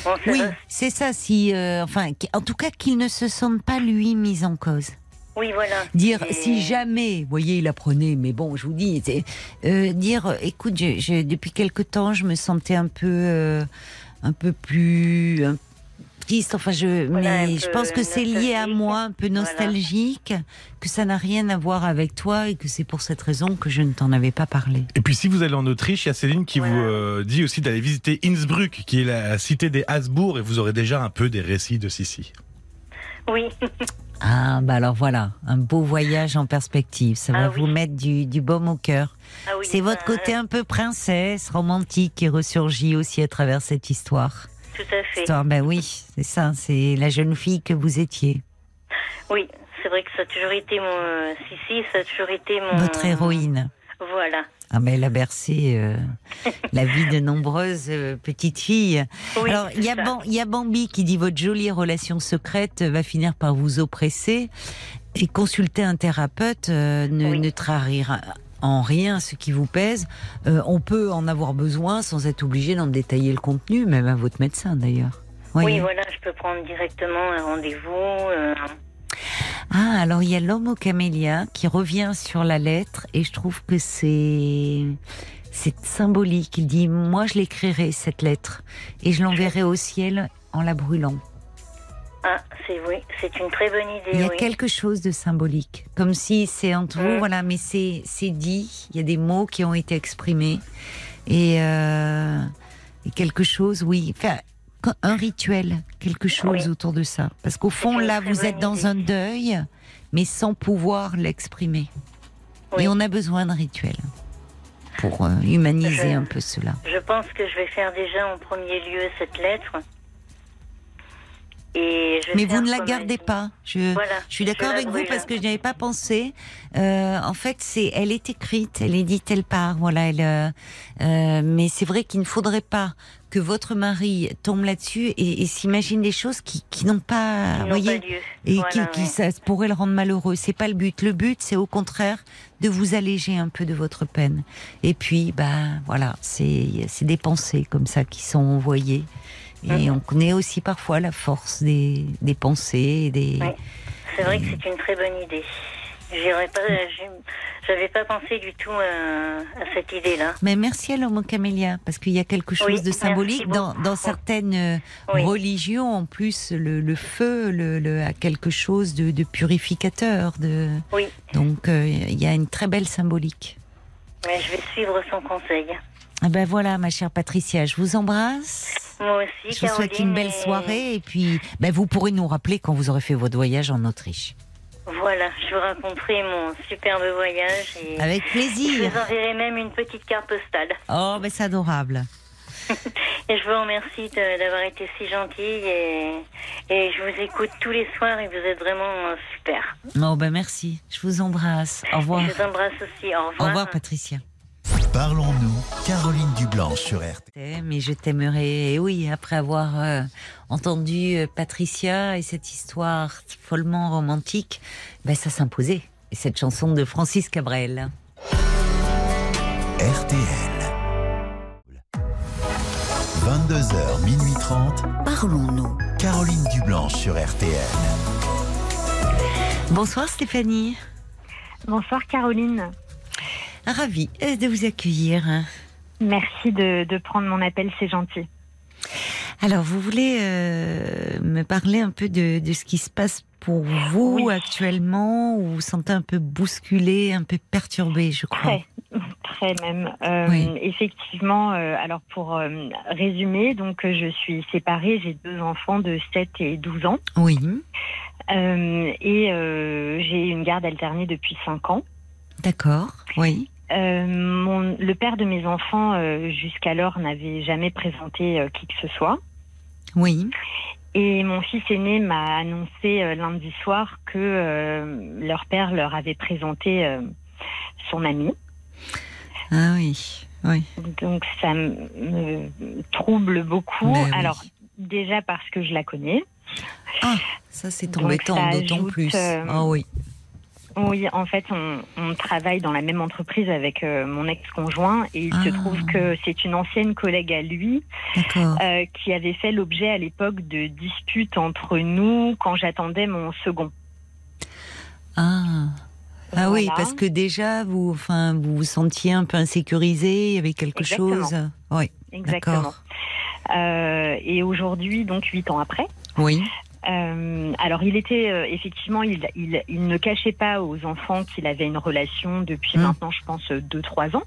Bon, c'est Oui, c'est ça. Si, euh, enfin, en tout cas, qu'il ne se sente pas lui mis en cause. Oui, voilà. Dire Et- si jamais, vous voyez, il apprenait, mais bon, je vous dis, c'est, euh, dire, écoute, je, je- depuis quelque temps, je me sentais un peu, euh, un peu plus un- triste. Enfin, je, Voilà, mais je pense que c'est lié à moi, un peu Voilà. nostalgique, que ça n'a rien à voir avec toi et que c'est pour cette raison que je ne t'en avais pas parlé. Et puis si vous allez en Autriche, il y a Céline qui Voilà. vous euh, dit aussi d'aller visiter Innsbruck, qui est la cité des Habsbourg, et vous aurez déjà un peu des récits de Sissi. Oui, Ah, bah alors voilà, un beau voyage en perspective. Ça va Ah vous oui. mettre du, du baume au cœur. ah oui. C'est votre ben, côté un peu princesse, romantique qui ressurgit aussi à travers cette histoire. Tout à fait. Histoire, ben oui, c'est ça, c'est la jeune fille que vous étiez, Oui, c'est vrai que ça a toujours été mon. Si, si, ça a toujours été mon. votre héroïne. Voilà. Ah ben elle a bercé euh, la vie de nombreuses euh, petites filles. Oui, Alors il y, a y Bambi qui dit votre jolie relation secrète va finir par vous oppresser et consulter un thérapeute euh, ne, Oui. ne trahira en rien ce qui vous pèse. On peut en avoir besoin sans être obligé d'en détailler le contenu, même à votre médecin d'ailleurs. Oui, voilà, je peux prendre directement un rendez-vous. Ah, alors il y a l'homme au camélia qui revient sur la lettre et je trouve que c'est c'est symbolique. Il dit moi je l'écrirai cette lettre et je l'enverrai au ciel en la brûlant. Ah, c'est oui, c'est une très bonne Il y idée, a oui. quelque chose de symbolique, comme si c'est entre vous, Mm. voilà, mais c'est c'est dit. Il y a des mots qui ont été exprimés et, euh, et quelque chose, oui, enfin, un rituel, quelque chose Oui. autour de ça. Parce qu'au fond, là, vous êtes dans idée. un deuil, mais sans pouvoir l'exprimer. Oui. Et on a besoin de rituels pour euh, humaniser Je- un peu cela. Je pense que je vais faire déjà en premier lieu cette lettre. Et je vais Mais vous ne la gardez pas. Je, Voilà, je suis d'accord avec vous parce que je n'y avais pas pensé. Euh, en fait, c'est, elle est écrite, elle est dite, elle part. Voilà, elle. euh, mais c'est vrai qu'il ne faudrait pas que votre mari tombe là-dessus et, et s'imagine des choses qui, qui n'ont pas, Qui voyez, pas lieu. et Voilà, qui, qui ouais. ça pourrait le rendre malheureux. C'est pas le but. Le but, c'est au contraire de vous alléger un peu de votre peine. Et puis, bah voilà, c'est des pensées comme ça qui sont envoyées. Et Mhm. on connaît aussi parfois la force des, des pensées, des. Oui. C'est vrai que c'est une très bonne idée. J'irais pas, j'ai- j'avais pas pensé du tout à, à cette idée-là. Mais merci à l'homme camélia, parce qu'il y a quelque chose Oui, de symbolique dans, dans certaines euh, Oui. religions. En plus, le, le feu le, le- a quelque chose de, de purificateur. De... Oui. Donc, euh, il y a une très belle symbolique. Mais je vais suivre son conseil. Ah ben voilà, ma chère Patricia, je vous embrasse. Moi aussi, Je vous souhaite une belle et- soirée et puis ben, vous pourrez nous rappeler quand vous aurez fait votre voyage en Autriche. Voilà, je vous raconterai mon superbe voyage et Avec je plaisir. vous enverrai même une petite carte postale. Oh, ben c'est adorable. Et je vous remercie d'avoir été si gentille et, et je vous écoute tous les soirs et vous êtes vraiment euh, super. Oh, ben merci. Je vous embrasse. Au revoir. Je vous embrasse aussi. Au Au revoir. revoir, Patricia. Parlons-nous, Caroline Dublanche sur RTL. Mais je t'aimerais, et oui, après avoir euh, entendu euh, Patricia et cette histoire follement romantique, ben ça s'imposait. Et cette chanson de Francis Cabrel. RTL. 22h, minuit 30. Parlons-nous. Caroline Dublanche sur RTL. Bonsoir Stéphanie. Bonsoir Caroline. Ravie euh, de vous accueillir. Merci de, de prendre mon appel, c'est gentil. Alors, vous voulez euh, me parler un peu de, de ce qui se passe pour vous Oui. actuellement, où vous vous sentez un peu bousculé, un peu perturbé, je crois? Très, très même. Euh, Oui. Effectivement, euh, alors pour résumer, donc je suis séparée, j'ai deux enfants de 7 et 12 ans. Oui, et j'ai une garde alternée depuis 5 ans. d'accord, oui. Euh, mon, le père de mes enfants, euh, jusqu'alors, n'avait jamais présenté euh, qui que ce soit. Oui, Et mon fils aîné m'a annoncé lundi soir que leur père leur avait présenté son ami. ah oui, oui. Donc ça me trouble beaucoup. Oui. Alors déjà parce que je la connais. Ça, c'est embêtant, d'autant plus. Ah oui, Oui, en fait, on, on travaille dans la même entreprise avec euh, mon ex-conjoint et il se Ah. trouve que c'est une ancienne collègue à lui euh, qui avait fait l'objet à l'époque de disputes entre nous quand j'attendais mon second. Ah. Ah oui, parce que déjà, vous, enfin, vous vous sentiez un peu insécurisé, il y avait quelque Exactement. chose. Oui, Exactement. Euh, et aujourd'hui, donc huit ans après, Oui, Euh, alors, il était euh, effectivement, il, il, il ne cachait pas aux enfants qu'il avait une relation depuis Mm. maintenant, je pense, deux, trois ans.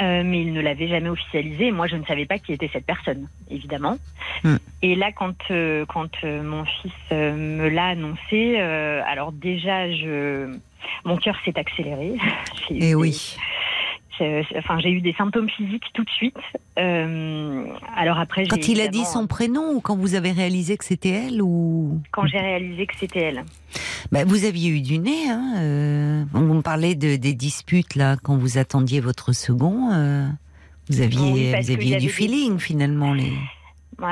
Euh, mais il ne l'avait jamais officialisé. Moi, je ne savais pas qui était cette personne, évidemment. Mm. Et là, quand euh, quand euh, mon fils euh, me l'a annoncé, euh, alors déjà, je mon cœur s'est accéléré. Et des- oui. J'ai- Enfin, j'ai eu des symptômes physiques tout de suite. Euh, alors après, Quand il a dit son prénom ou quand vous avez réalisé que c'était elle ou quand j'ai réalisé que c'était elle. Bah, vous aviez eu du nez, hein euh, On me parlait de, des disputes là quand vous attendiez votre second. euh, vous aviez, Oui, vous aviez du des- feeling finalement les.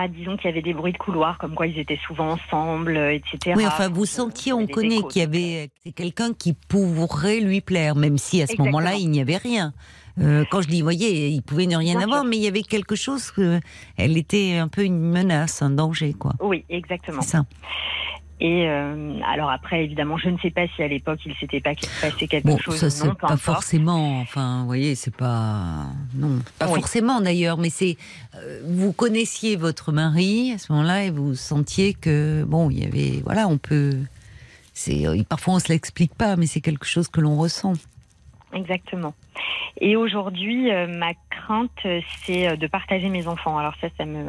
Disons qu'il y avait des bruits de couloir, comme quoi ils étaient souvent ensemble, euh, etc. Oui, enfin vous sentiez, euh, on connaît qu'il y avait c'est quelqu'un qui pourrait lui plaire, même si à ce moment-là il n'y avait rien. Euh, quand je dis, voyez, il pouvait ne rien Bien avoir, sûr. mais il y avait quelque chose que elle était un peu une menace, un danger, quoi. Oui, exactement. C'est ça. Et euh, alors après, évidemment, je ne sais pas si à l'époque il s'était pas passé quelque Bon, chose ça c'est pas importe. forcément. Enfin, vous voyez, c'est pas non, pas Oui. forcément d'ailleurs, mais c'est euh, vous connaissiez votre mari à ce moment-là et vous sentiez que bon, il y avait voilà, on peut. C'est euh, parfois on se l'explique pas, mais c'est quelque chose que l'on ressent. Exactement. Et aujourd'hui, euh, ma crainte, c'est de partager mes enfants. Alors ça, ça me,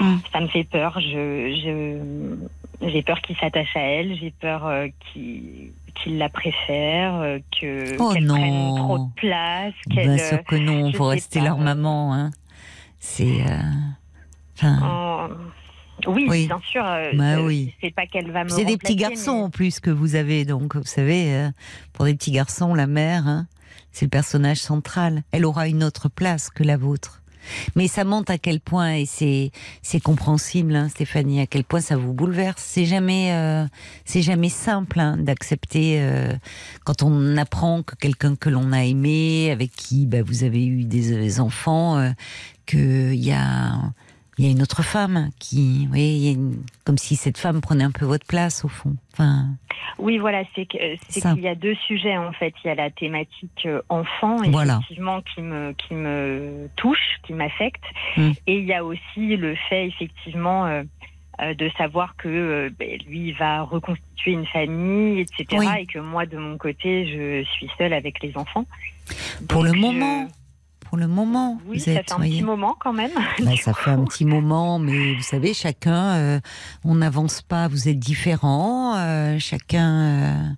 Mm. ça me fait peur. Je, je, j'ai peur qu'il s'attache à elle. J'ai peur euh, qu'il, la préfère, euh, que Oh qu'elle prenne trop de place. Bien sûr que non, je faut sais rester pas. leur maman. Hein. C'est. euh, Enfin. euh, oui, Oui. bien sûr. euh, Bah je- oui. C'est pas qu'elle va me. C'est des petits garçons mais- en plus que vous avez, donc vous savez, euh, pour des petits garçons, la mère, hein, c'est le personnage central. Elle aura une autre place que la vôtre. Mais ça montre à quel point, et c'est c'est compréhensible, hein, Stéphanie, à quel point ça vous bouleverse. C'est jamais euh, c'est jamais simple hein, d'accepter euh, quand on apprend que quelqu'un que l'on a aimé, avec qui bah, vous avez eu des, des enfants, euh, qu'il y a il y a une autre femme qui, a une- comme si cette femme prenait un peu votre place au fond. Enfin, Oui, voilà, c'est Ça. qu'il y a deux sujets en fait. Il y a la thématique euh, enfant, Voilà. effectivement, qui me qui me touche, qui m'affecte, Mm. et il y a aussi le fait effectivement euh, euh, de savoir que euh, ben, lui va reconstituer une famille, etc., Oui. et que moi de mon côté je suis seule avec les enfants. pour le je- moment, pour le moment, Oui, vous ça êtes, fait un petit moment quand même. Bah, ça coup. fait un petit moment, mais vous savez, chacun, euh, on n'avance pas, vous êtes différents, euh, chacun. euh,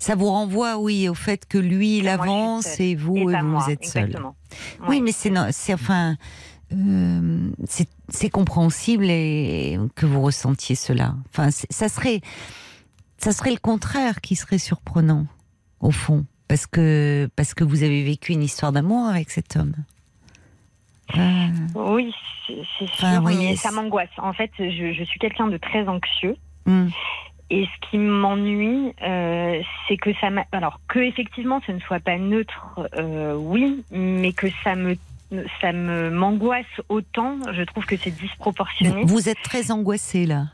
ça vous renvoie, oui, au fait que lui, il avance et vous, Et vous, moi, êtes seul. Oui, mais c'est, enfin, euh, c'est, c'est compréhensible et que vous ressentiez cela. Enfin, ça serait, ça serait le contraire qui serait surprenant, au fond, parce que parce que vous avez vécu une histoire d'amour avec cet homme. Euh, Oui, c'est sûr, Enfin, mais ça m'angoisse. En fait, je, je suis quelqu'un de très anxieux. hum. Et ce qui m'ennuie, euh, c'est que ça m'a. Alors, que effectivement, ce ne soit pas neutre, euh, oui, mais que ça me. Ça me m'angoisse autant, je trouve que c'est disproportionné. Vous êtes très angoissé là.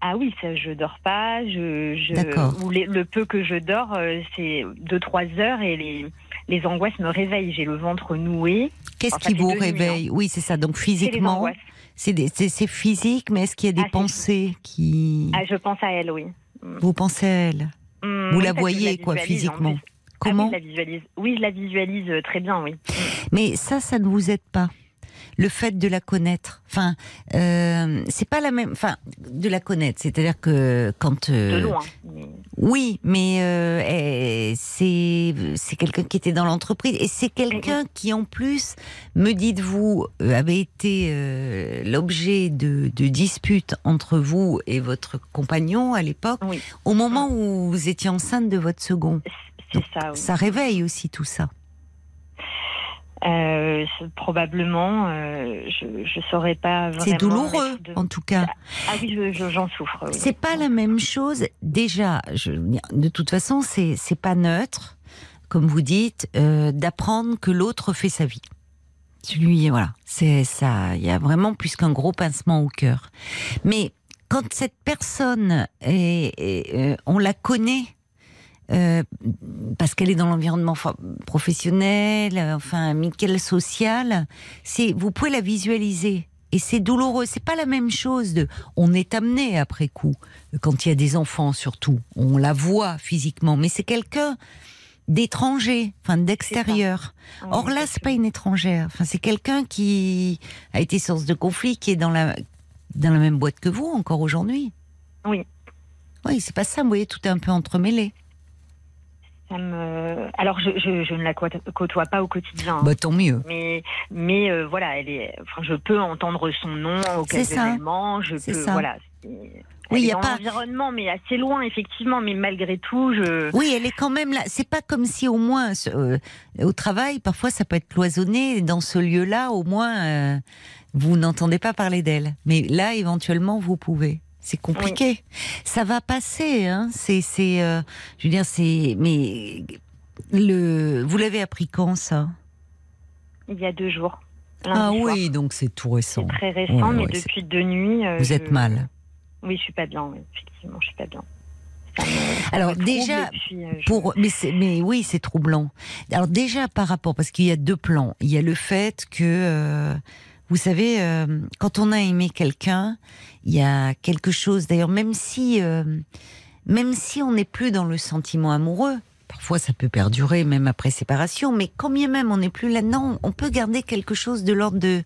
Ah oui, ça, je dors pas, je, je D'accord. ou les- le peu que je dors, euh, c'est deux trois heures et les les angoisses me réveillent. J'ai le ventre noué. Qu'est-ce Enfin, qui vous nuits, réveille? Oui, c'est ça. Donc physiquement, c'est physique, mais est-ce qu'il y a des Ah, pensées qui Ah, je pense à elle, oui. vous pensez à elle? Hum, Vous oui, la voyez, la quoi, physiquement. Ah Comment oui, je la visualise. Oui, je la visualise euh, très bien, oui. Mais ça, ça ne vous aide pas. Le fait de la connaître, enfin, euh, c'est pas la même, enfin, de la connaître. C'est-à-dire que quand, euh, De loin. oui, mais euh, eh, c'est c'est quelqu'un qui était dans l'entreprise et c'est quelqu'un qui en plus, me dites-vous, euh, avait été euh, l'objet de, de disputes entre vous et votre compagnon à l'époque, Oui. au moment où vous étiez enceinte de votre second. C'est ça, oui. Ça réveille aussi tout ça. Euh, probablement, euh, je ne saurais pas vraiment. C'est douloureux, de- en tout cas. Ah oui, je- je- j'en souffre. oui. C'est pas la même chose. Déjà, je, de toute façon, c'est c'est pas neutre, comme vous dites, euh, d'apprendre que l'autre fait sa vie. Celui, voilà, c'est ça. Il y a vraiment plus qu'un gros pincement au cœur. Mais quand cette personne est, est, on la connaît. Euh, parce qu'elle est dans l'environnement professionnel, euh, enfin amical, social, c'est vous pouvez la visualiser et c'est douloureux. C'est pas la même chose de. On est amené après coup quand il y a des enfants surtout, on la voit physiquement, mais c'est quelqu'un d'étranger, enfin d'extérieur. Or là, c'est pas une étrangère. Enfin, c'est quelqu'un qui a été source de conflit, qui est dans la dans la même boîte que vous encore aujourd'hui. Oui. Oui, c'est pas ça. Vous voyez, tout est un peu entremêlé. Ça me... Alors, je, je, je ne la côtoie pas au quotidien. hein. Bah tant mieux. Mais, mais euh, voilà, elle est. Enfin, je peux entendre son nom C'est ça. occasionnellement. Je C'est peux. ça. Voilà. Oui, elle y a dans pas- l'environnement, mais assez loin, effectivement. Mais malgré tout, je. Oui, elle est quand même là. C'est pas comme si au moins euh, au travail, parfois ça peut être cloisonné. Dans ce lieu-là, au moins euh, vous n'entendez pas parler d'elle. Mais là, éventuellement, vous pouvez. C'est compliqué. Ça va passer. Hein. C'est, c'est, euh, je veux dire, c'est. Mais le, vous l'avez appris quand ça? Il y a deux jours. Ah soir. oui, donc c'est tout récent. C'est très récent, Ouais, mais ouais, depuis deux nuits. euh, Vous je- êtes mal. Oui, je suis pas bien. Oui, effectivement, je suis pas bien. Alors, déjà, puis, euh, je- Pour, mais, c'est- mais oui, c'est troublant. Alors déjà par rapport, parce qu'il y a deux plans. Il y a le fait que, vous savez, euh, quand on a aimé quelqu'un, il y a quelque chose. D'ailleurs, même si, euh, même si on n'est plus dans le sentiment amoureux, parfois ça peut perdurer même après séparation. Mais quand bien même on n'est plus là-dedans, on peut garder quelque chose de l'ordre de,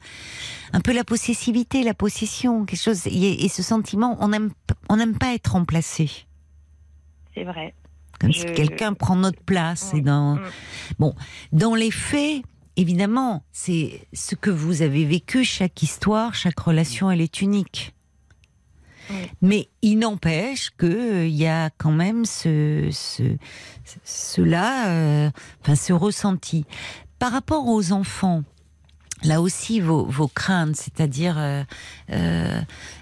un peu la possessivité, la possession, quelque chose. Et, ce sentiment, on n'aime, on n'aime pas être remplacé. C'est vrai. Comme Je- si quelqu'un prend notre place. Oui, Et dans... mm. Bon, dans les faits, évidemment, c'est ce que vous avez vécu, chaque histoire, chaque relation, elle est unique. Oui. Mais il n'empêche qu'il y a quand même ce, ce, cela, euh, enfin, ce ressenti. Par rapport aux enfants, là aussi vos, vos craintes, c'est-à-dire euh, euh,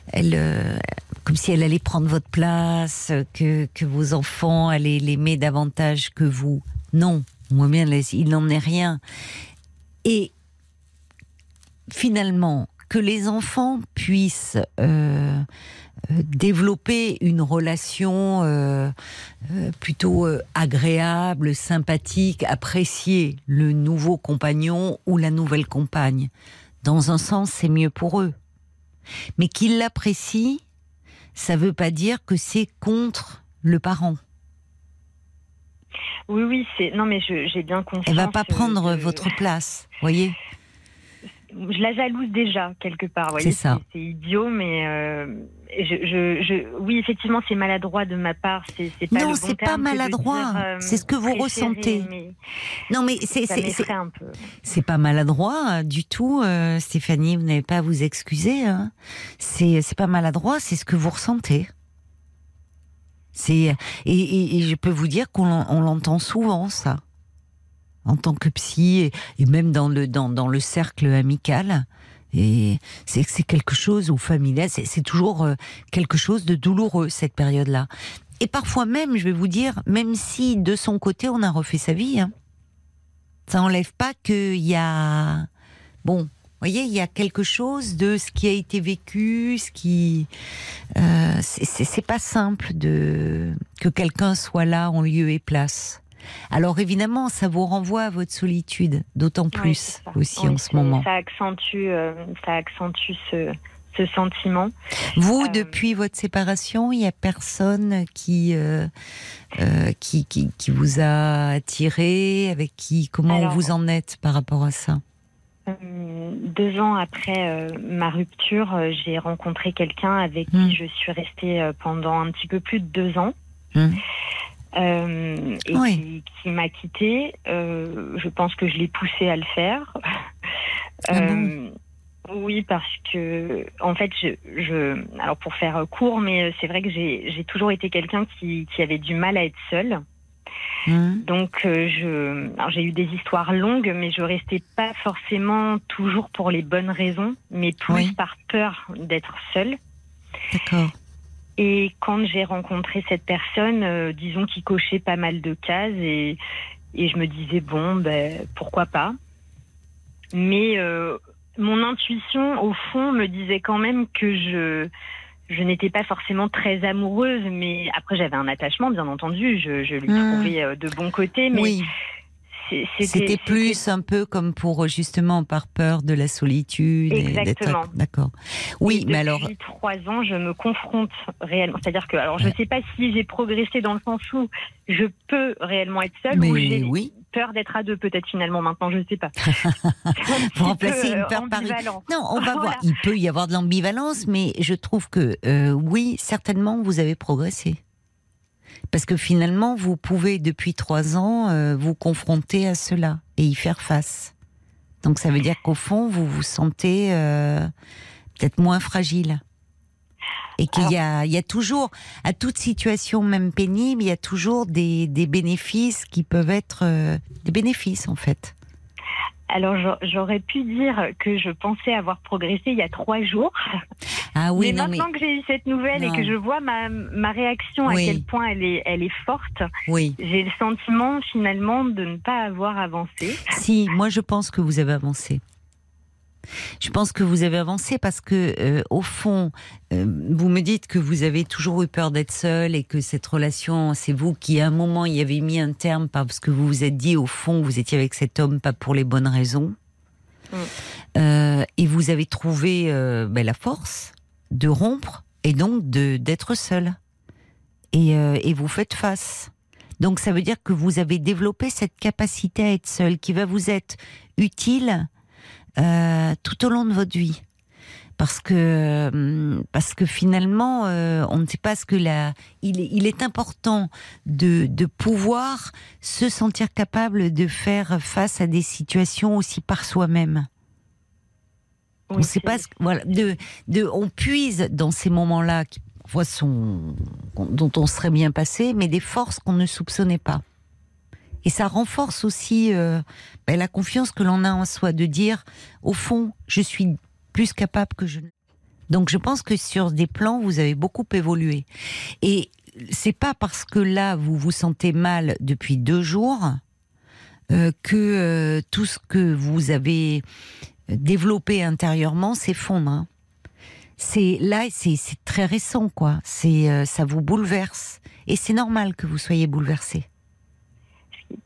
elle, euh, comme si elle allait prendre votre place, que, que vos enfants allaient l'aimer davantage que vous. Non, moi bien, il n'en est rien. Et finalement, que les enfants puissent euh, euh, développer une relation euh, plutôt agréable, sympathique, apprécier le nouveau compagnon ou la nouvelle compagne. Dans un sens, c'est mieux pour eux. Mais qu'ils l'apprécient, ça veut pas dire que c'est contre le parent. Oui, oui, c'est. Non, mais j'ai bien conscience. Elle va pas euh, prendre de- votre place, voyez Je la jalouse déjà quelque part. C'est ça. C'est idiot, mais euh, je, je, je- oui, effectivement, c'est maladroit de ma part. C'est c'est pas Non, bon c'est pas maladroit. euh, C'est ce que vous ressentez. mais Non, mais c'est c'est- c'est- m'effraie un peu. c'est pas maladroit du tout, euh, Stéphanie. Vous n'avez pas à vous excuser. Hein. C'est pas maladroit, c'est ce que vous ressentez. C'est et, et- je peux vous dire qu'on l'en- on l'entend souvent ça, en tant que psy et, même dans le dans, dans le cercle amical. Et c'est c'est quelque chose ou familial, c'est c'est toujours euh, quelque chose de douloureux cette période-là. Et parfois même, je vais vous dire, même si de son côté on a refait sa vie, hein, ça enlève pas qu'il y a bon. Vous voyez, il y a quelque chose de ce qui a été vécu, ce qui euh, c'est- pas simple de que quelqu'un soit là en lieu et place. Alors évidemment, ça vous renvoie à votre solitude, d'autant Oui, plus aussi Oui, en ce moment. Ça accentue, euh, ça accentue ce, ce sentiment. Vous, Euh, depuis votre séparation, il y a personne qui euh, euh, qui, qui qui vous a attiré, avec qui comment Alors- vous en êtes par rapport à ça? Deux ans après euh, ma rupture, euh, j'ai rencontré quelqu'un avec Hmm. qui je suis restée euh, pendant un petit peu plus de deux ans. Hmm. Euh, et Oui. qui, qui m'a quittée. Euh, je pense que je l'ai poussé à le faire. Ah Euh, oui, parce que en fait, je, je alors pour faire court, mais euh, c'est vrai que j'ai j'ai toujours été quelqu'un qui, qui avait du mal à être seule. Hum, Donc, euh, je, alors, j'ai eu des histoires longues, mais je restais pas forcément toujours pour les bonnes raisons, mais plus Oui. par peur d'être seule. D'accord. Et quand j'ai rencontré cette personne, euh, disons qui cochait pas mal de cases, et, et je me disais bon, ben pourquoi pas. Mais euh, mon intuition, au fond, me disait quand même que je je n'étais pas forcément très amoureuse, mais après j'avais un attachement, bien entendu. Je, je lui Hmm. trouvais euh, de bons côtés, mais Oui, c'était plus un peu comme pour justement par peur de la solitude. Exactement. D'accord. Oui, mais alors Depuis trois ans, je me confronte réellement. C'est-à-dire que, alors, je ne sais pas si j'ai progressé dans le sens où je peux réellement être seule ou mais j'ai oui, peur d'être à deux, peut-être finalement maintenant, je ne sais pas. Vous remplacez une peur par une- Non, on va Voilà. voir. Il peut y avoir de l'ambivalence, mais je trouve que euh, oui, certainement, vous avez progressé. Parce que finalement, vous pouvez depuis trois ans euh, vous confronter à cela et y faire face. Donc ça veut dire qu'au fond, vous vous sentez euh, peut-être moins fragile. Et qu'il y a, il y a toujours, à toute situation, même pénible, il y a toujours des, des bénéfices qui peuvent être euh, des bénéfices en fait. Alors, j'a- j'aurais pu dire que je pensais avoir progressé il y a trois jours. Ah oui, mais non mais maintenant que j'ai eu cette nouvelle Non. et que je vois ma, ma réaction, Oui. à quel point elle est, elle est forte, oui. j'ai le sentiment finalement de ne pas avoir avancé. Si, moi je pense que vous avez avancé. Je pense que vous avez avancé parce que, euh, au fond, euh, vous me dites que vous avez toujours eu peur d'être seul et que cette relation, c'est vous qui, à un moment, y avez mis un terme parce que vous vous êtes dit, au fond, vous étiez avec cet homme pas pour les bonnes raisons. Mm. Euh, et vous avez trouvé ben, la force de rompre et donc d'être seul. Et, et vous faites face. Donc ça veut dire que vous avez développé cette capacité à être seul qui va vous être utile euh, tout au long de votre vie. Parce que, hum, parce que finalement, euh, on ne sait pas ce que la. Il est, il est important de, de pouvoir se sentir capable de faire face à des situations aussi par soi-même. On ne sait pas ce, voilà, de, de, on puise dans ces moments-là qui parfois sont, dont on serait bien passé, mais des forces qu'on ne soupçonnait pas. Et ça renforce aussi euh, ben, la confiance que l'on a en soi, de dire, au fond, je suis plus capable que je ne. Donc je pense que sur des plans, vous avez beaucoup évolué. Et c'est pas parce que là, vous vous sentez mal depuis deux jours euh, que euh, tout ce que vous avez développé intérieurement s'effondre. hein. C'est là, c'est c'est très récent, quoi. C'est euh, ça vous bouleverse et c'est normal que vous soyez bouleversé.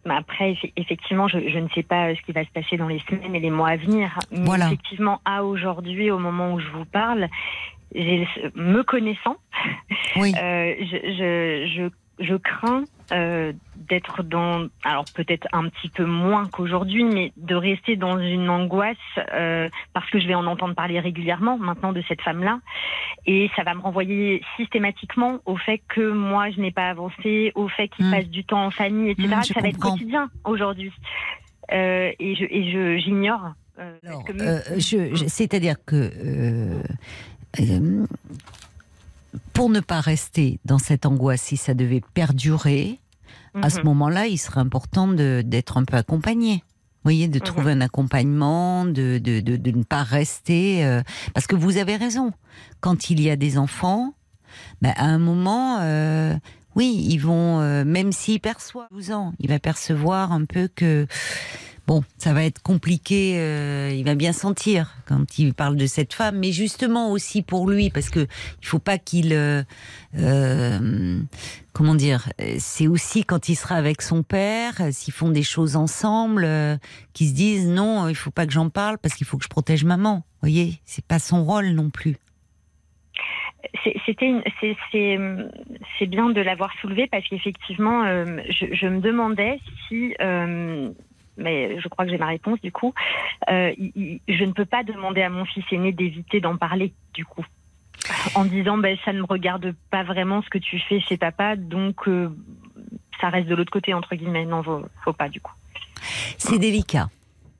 Après, eff- effectivement, je, je ne sais pas euh, ce qui va se passer dans les semaines et les mois à venir. Mais Voilà. effectivement, à aujourd'hui, au moment où je vous parle, me connaissant, Oui. euh, je, je, je, je crains euh, d'être dans, alors peut-être un petit peu moins qu'aujourd'hui, mais de rester dans une angoisse euh, parce que je vais en entendre parler régulièrement maintenant de cette femme-là, et ça va me renvoyer systématiquement au fait que moi je n'ai pas avancé, au fait qu'il Mm. passe du temps en famille, etc. Mm, je ça va être quotidien aujourd'hui, Euh, et je et j'ignore. je, c'est-à-dire que pour ne pas rester dans cette angoisse, si ça devait perdurer, à ce Mhm. moment-là, il serait important d'être un peu accompagné. Vous voyez, de Mhm. trouver un accompagnement, de, de, de, de ne pas rester. euh, parce que vous avez raison. Quand il y a des enfants, ben, à un moment, euh, oui, ils vont, euh, même s'il perçoit 12 ans, il va percevoir un peu que, bon, ça va être compliqué, euh, il va bien sentir quand il parle de cette femme, mais justement aussi pour lui, parce que il faut pas qu'il, euh, euh, comment dire, c'est aussi quand il sera avec son père, s'ils font des choses ensemble, euh, qu'ils se disent non, il faut pas que j'en parle parce qu'il faut que je protège maman. Vous voyez, c'est pas son rôle non plus. C'était c'est bien de l'avoir soulevé parce qu'effectivement, euh, je, je me demandais si, euh, mais je crois que j'ai ma réponse du coup, euh, je ne peux pas demander à mon fils aîné d'éviter d'en parler du coup, en disant ben ça ne me regarde pas vraiment ce que tu fais chez papa, donc euh, ça reste de l'autre côté entre guillemets. Non, faut, faut pas du coup. C'est délicat.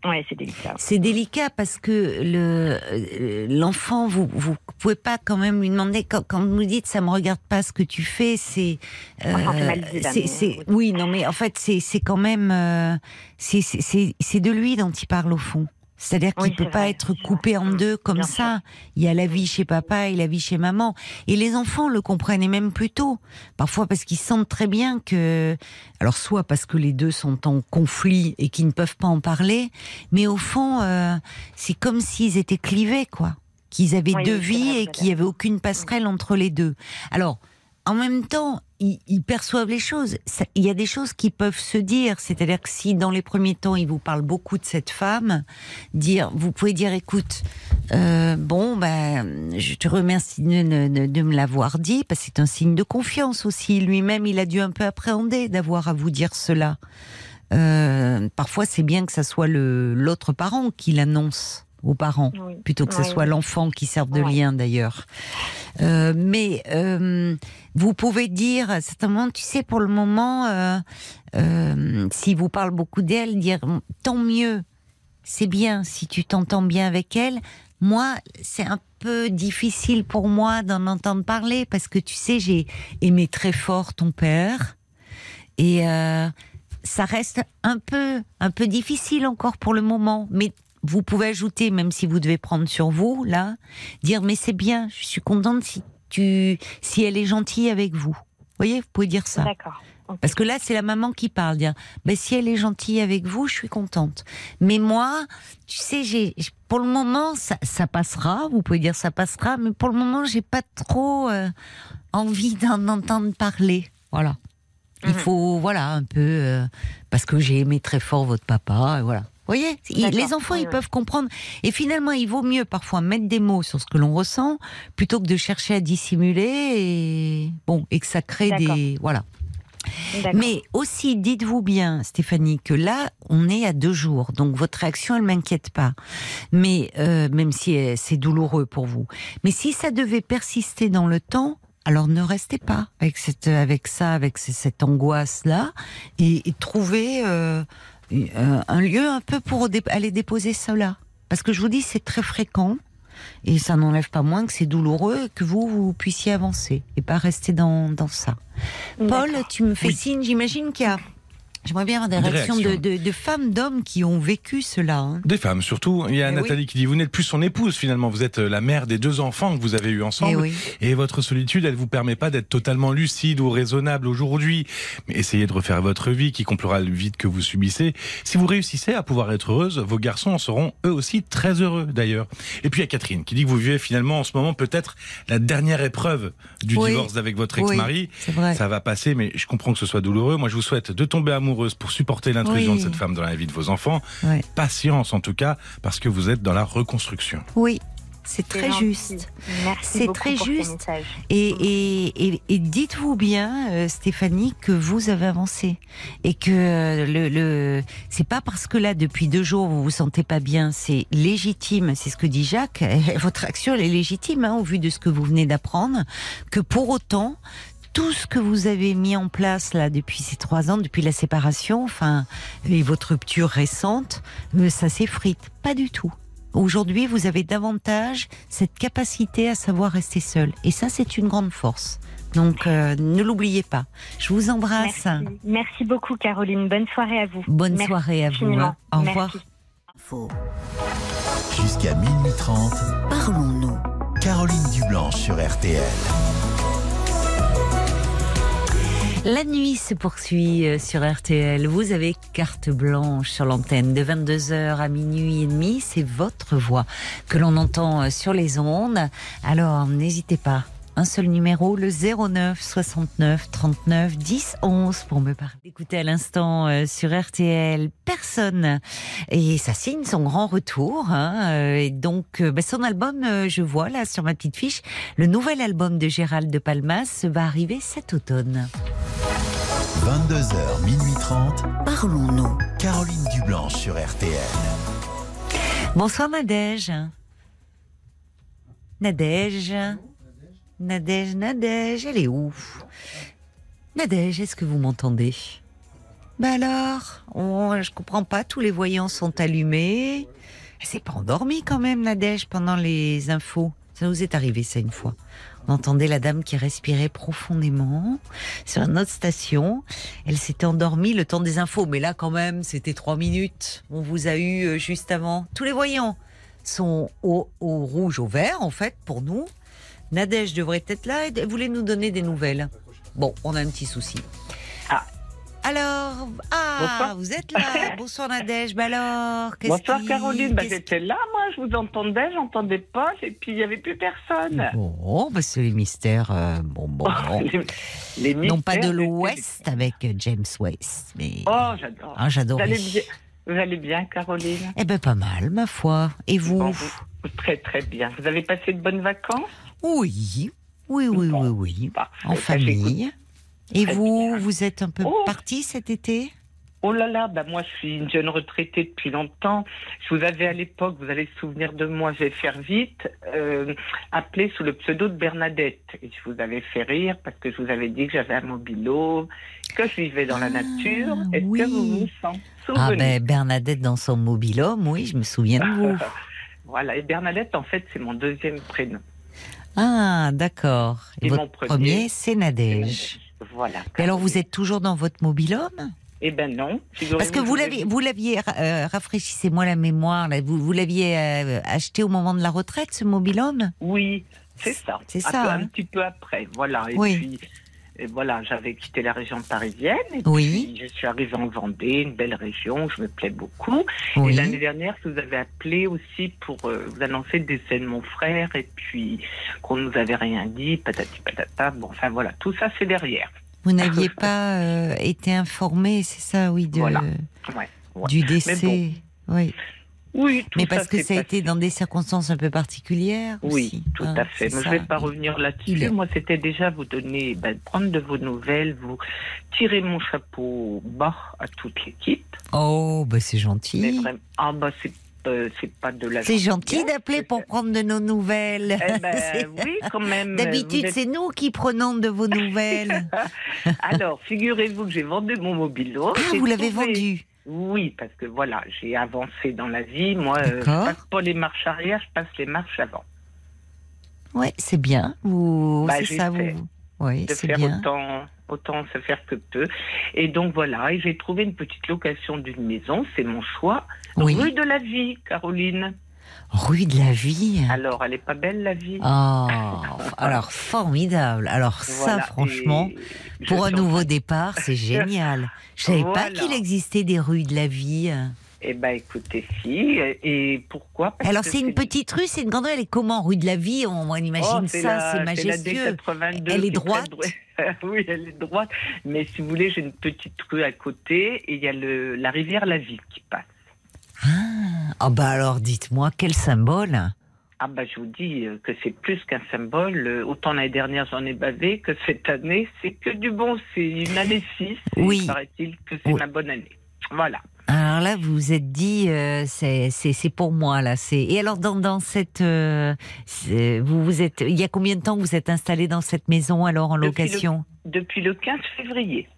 Ouais, c'est délicat. C'est délicat parce que le euh, l'enfant, vous vous pouvez pas quand même lui demander quand, quand vous dites ça me regarde pas ce que tu fais, c'est euh, c'est oui non mais en fait c'est c'est quand même euh, c'est c'est de lui dont il parle au fond. C'est-à-dire qu'il Oui, peut pas être coupé en vrai. deux comme Bien ça. Il y a la vie chez papa et la vie chez maman. Et les enfants le comprennent et même plus tôt. Parfois parce qu'ils sentent très bien que, alors soit parce que les deux sont en conflit et qu'ils ne peuvent pas en parler, mais au fond, euh, c'est comme s'ils étaient clivés, quoi. Qu'ils avaient Oui, deux vies vrai, et qu'il n'y avait aucune passerelle entre les deux. Alors, en même temps, ils, ils perçoivent les choses. Il y a des choses qui peuvent se dire. C'est-à-dire que si dans les premiers temps, il vous parle beaucoup de cette femme, dire, vous pouvez dire, écoute, euh, bon, ben, je te remercie de, me l'avoir dit, parce que c'est un signe de confiance aussi. Lui-même, il a dû un peu appréhender d'avoir à vous dire cela. Euh, parfois, c'est bien que ça soit l'autre parent qui l'annonce aux parents, Oui. plutôt que ce soit oui. l'enfant qui serve de Ouais. lien d'ailleurs. Euh, mais euh, vous pouvez dire, à certains moments, tu sais, pour le moment, euh, euh, s'il vous parle beaucoup d'elle, dire tant mieux, c'est bien si tu t'entends bien avec elle. Moi, c'est un peu difficile pour moi d'en entendre parler parce que tu sais, j'ai aimé très fort ton père et ça reste un peu, un peu difficile encore pour le moment. Mais vous pouvez ajouter, même si vous devez prendre sur vous là, dire mais c'est bien, je suis contente si tu, si elle est gentille avec vous. Vous voyez, vous pouvez dire ça. D'accord. Parce que là, c'est la maman qui parle. Dire, ben, si elle est gentille avec vous, je suis contente. Mais moi, tu sais, j'ai, pour le moment, ça, ça passera. Vous pouvez dire ça passera, mais pour le moment, j'ai pas trop euh, envie d'en entendre parler. Voilà. Il Mhm. faut, voilà, un peu, euh, parce que j'ai aimé très fort votre papa, et voilà. Vous voyez, il- les enfants, Oui, ils oui. peuvent comprendre. Et finalement, il vaut mieux parfois mettre des mots sur ce que l'on ressent, plutôt que de chercher à dissimuler et bon, et que ça crée des, voilà. Mais aussi, dites-vous bien, Stéphanie, que là, on est à deux jours, donc votre réaction, elle m'inquiète pas. Mais euh, même si euh, c'est douloureux pour vous, mais si ça devait persister dans le temps, alors ne restez pas avec cette, avec ça, avec cette angoisse là, et, et trouvez euh, un lieu un peu pour aller déposer cela. Parce que je vous dis, c'est très fréquent. Et ça n'enlève pas moins que c'est douloureux et que vous, vous puissiez avancer et pas rester dans, dans ça. Paul, tu me fais signe, j'imagine qu'il y a J'aimerais bien avoir des Des réactions de, réactions. de- de femmes, d'hommes qui ont vécu cela. hein. Des femmes surtout. Il y a Eh Nathalie qui dit vous n'êtes plus son épouse finalement. Vous êtes euh, la mère des deux enfants que vous avez eus Eh ensemble. oui. Et votre solitude, elle vous permet pas d'être totalement lucide ou raisonnable aujourd'hui. Mais essayez de refaire votre vie qui comblera le vide que vous subissez. Si vous réussissez à pouvoir être heureuse, vos garçons en seront eux aussi très heureux d'ailleurs. Et puis il y a Catherine qui dit que vous vivez finalement en ce moment peut-être la dernière épreuve du Oui. divorce avec votre ex-mari. Ça va passer, mais je comprends que ce soit douloureux. Moi, je vous souhaite de tomber amoureuse pour supporter l'intrusion Oui. de cette femme dans la vie de vos enfants. Ouais. Patience en tout cas, parce que vous êtes dans la reconstruction. Oui, c'est très gentil. juste. Merci C'est très juste. Et, et, et, et dites-vous bien, euh, Stéphanie, que vous avez avancé et que euh, le, le c'est pas parce que là depuis deux jours vous vous sentez pas bien, c'est légitime. C'est ce que dit Jacques. Votre action elle est légitime hein, au vu de ce que vous venez d'apprendre. Que pour autant tout ce que vous avez mis en place là depuis ces trois ans, depuis la séparation, enfin et votre rupture récente, euh, ça s'effrite pas du tout. Aujourd'hui, vous avez davantage cette capacité à savoir rester seul. Et ça, c'est une grande force. Donc, euh, ne l'oubliez pas. Je vous embrasse. Merci. Merci beaucoup, Caroline. Bonne soirée à vous. Bonne Merci soirée à vous. infiniment. hein. Au revoir. Jusqu'à minuit 30, Parlons-nous. Caroline Dublanche sur RTL. La nuit se poursuit euh, sur RTL. Vous avez carte blanche sur l'antenne de 22h à minuit et demi. C'est votre voix que l'on entend euh, sur les ondes. Alors, n'hésitez pas. Un seul numéro, le 09 69 39 10 11 pour me parler. Écoutez à l'instant euh, sur RTL, personne. Et ça signe son grand retour. Hein, euh, et donc, euh, bah, son album, euh, je vois là sur ma petite fiche, le nouvel album de Gérald de Palmas va arriver cet automne. 22h, minuit 30, Parlons-nous. Caroline Dublanche sur RTL. Bonsoir Nadège. Nadège. Nadège, Nadège, elle est où? Nadège, est-ce que vous m'entendez? Bah alors, oh, je comprends pas, tous les voyants sont allumés. Elle s'est pas endormie quand même, Nadège, pendant les infos. Ça nous est arrivé ça une fois. On entendait la dame qui respirait profondément sur une autre station. Elle s'était endormie le temps des infos, mais là quand même, c'était trois minutes. On vous a eu euh, juste avant. Tous les voyants sont au rouge, au vert en fait pour nous. Nadège devrait être là et elle voulait nous donner des nouvelles. Bon, on a un petit souci. Ah. Alors, ah, Bonsoir. vous êtes là. Bonsoir Nadège. Bah alors, qu'est-ce Bonsoir qui- Caroline, qu'est-ce j'étais là, moi, je vous entendais, j'entendais pas, et puis il n'y avait plus personne. Bon, bah c'est les mystères. euh, bon, bon, bon. les, les non pas de mystères, l'Ouest avec euh, James West, mais Oh, j'adore. j'adore. vous, allez bien, vous allez bien, Caroline? Eh ben pas mal, ma foi. Et vous? Bon, vous- Très, très bien. Vous avez passé de bonnes vacances? Oui, oui, oui, Bon, oui, oui. Parfait. En Bah, famille. Et Très vous, bien. vous êtes un peu Oh. parti cet été? Oh là là, bah moi je suis une jeune retraitée depuis longtemps. Je vous avais à l'époque, vous allez se souvenir de moi, je vais faire vite, euh, appelé sous le pseudo de Bernadette. Et je vous avais fait rire parce que je vous avais dit que j'avais un mobilo, que je vivais dans la Ah, nature. Est-ce oui. que vous vous en Ah ben Bernadette dans son mobilhome, oui, je me souviens de vous. Voilà, et Bernadette, en fait, c'est mon deuxième prénom. Ah, d'accord. Et Et votre mon premier, c'est Nadège. Voilà. Et alors vous êtes toujours dans votre mobilhome Eh ben non. Parce que vous l'aviez, vous l'aviez, euh, rafraîchissez-moi la mémoire, là, vous, vous l'aviez euh, acheté au moment de la retraite, ce mobilhome Oui, c'est ça. C'est Un ça, peu- hein. Un petit peu après, voilà. Et Oui. puis, et voilà, j'avais quitté la région parisienne. Et Oui. puis, je suis arrivée en Vendée, une belle région, où je me plais beaucoup. Et l'année dernière, vous avez appelé aussi pour euh, vous annoncer le décès de mon frère, et puis qu'on nous avait rien dit, patati patata. Bon, enfin voilà, tout ça, c'est derrière. Vous n'aviez pas euh, été informé, c'est ça, oui, de, Voilà. Ouais, ouais. du décès. Oui. Oui, tout Mais parce que ça a été dans des circonstances un peu particulières. Oui, aussi, tout hein, à fait. je ne vais pas revenir là-dessus. Moi, c'était déjà vous donner, ben, prendre de vos nouvelles, vous tirer mon chapeau bas à toute l'équipe. Oh, bah c'est Mais gentil. vraiment, ah bah c'est euh, c'est pas de la. C'est gentil d'appeler pour prendre de nos nouvelles. Eh ben, oui, quand même. D'habitude, êtes- c'est nous qui prenons de vos nouvelles. Alors, figurez-vous que j'ai vendu mon mobilo. ah, vous l'avez trouvé- vendu Oui, parce que voilà, j'ai avancé dans la vie. Moi, euh, je passe pas les marches arrière, je passe les marches avant. Ouais, c'est bien. Vous, Bah, c'est ça, vous. Oui, De faire bien. autant autant se faire que peu. Et donc voilà, et j'ai trouvé une petite location d'une maison, c'est mon choix, Oui. rue de la Vie, Caroline. Rue de la Vie. Alors, elle est pas belle la vie? Oh, alors formidable. Alors ça, franchement, pour un nouveau départ, c'est génial. Je savais pas qu'il existait des rues de la vie. Eh ben, écoutez, si. Et pourquoi? Parce Alors c'est une petite rue, c'est une grande rue. Elle est comment Rue de la vie? On, on imagine Oh, ça, c'est majestueux. D82 Elle est droite? Oui, elle est droite. Mais si vous voulez, j'ai une petite rue à côté et il y a le, la rivière La Vie qui passe. Ah bah alors dites-moi quel symbole? Ah bah je vous dis que c'est plus qu'un symbole. Euh, Autant l'année dernière j'en ai bavé que cette année c'est que du bon. C'est une année 6. Oui. Il paraît-il que c'est Oui. ma bonne année. Voilà. Alors là, vous vous êtes dit, euh, c'est pour moi là. C'est et alors dans dans cette, euh, vous vous êtes, il y a combien de temps que vous êtes installé dans cette maison alors en Depuis le- location? Depuis le 15 février.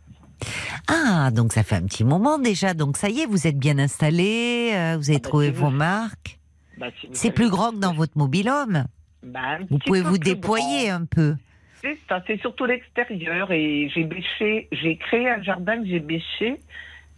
Ah donc ça fait un petit moment déjà. Donc ça y est, vous êtes bien installé, euh, vous avez Ah bah, trouvé si vos vous- marques. Bah, si C'est plus grand que dans votre mobilhome. Bah, Vous pouvez vous déployer grand. un peu. C'est ça, c'est surtout l'extérieur et j'ai bêché, j'ai créé un jardin que j'ai bêché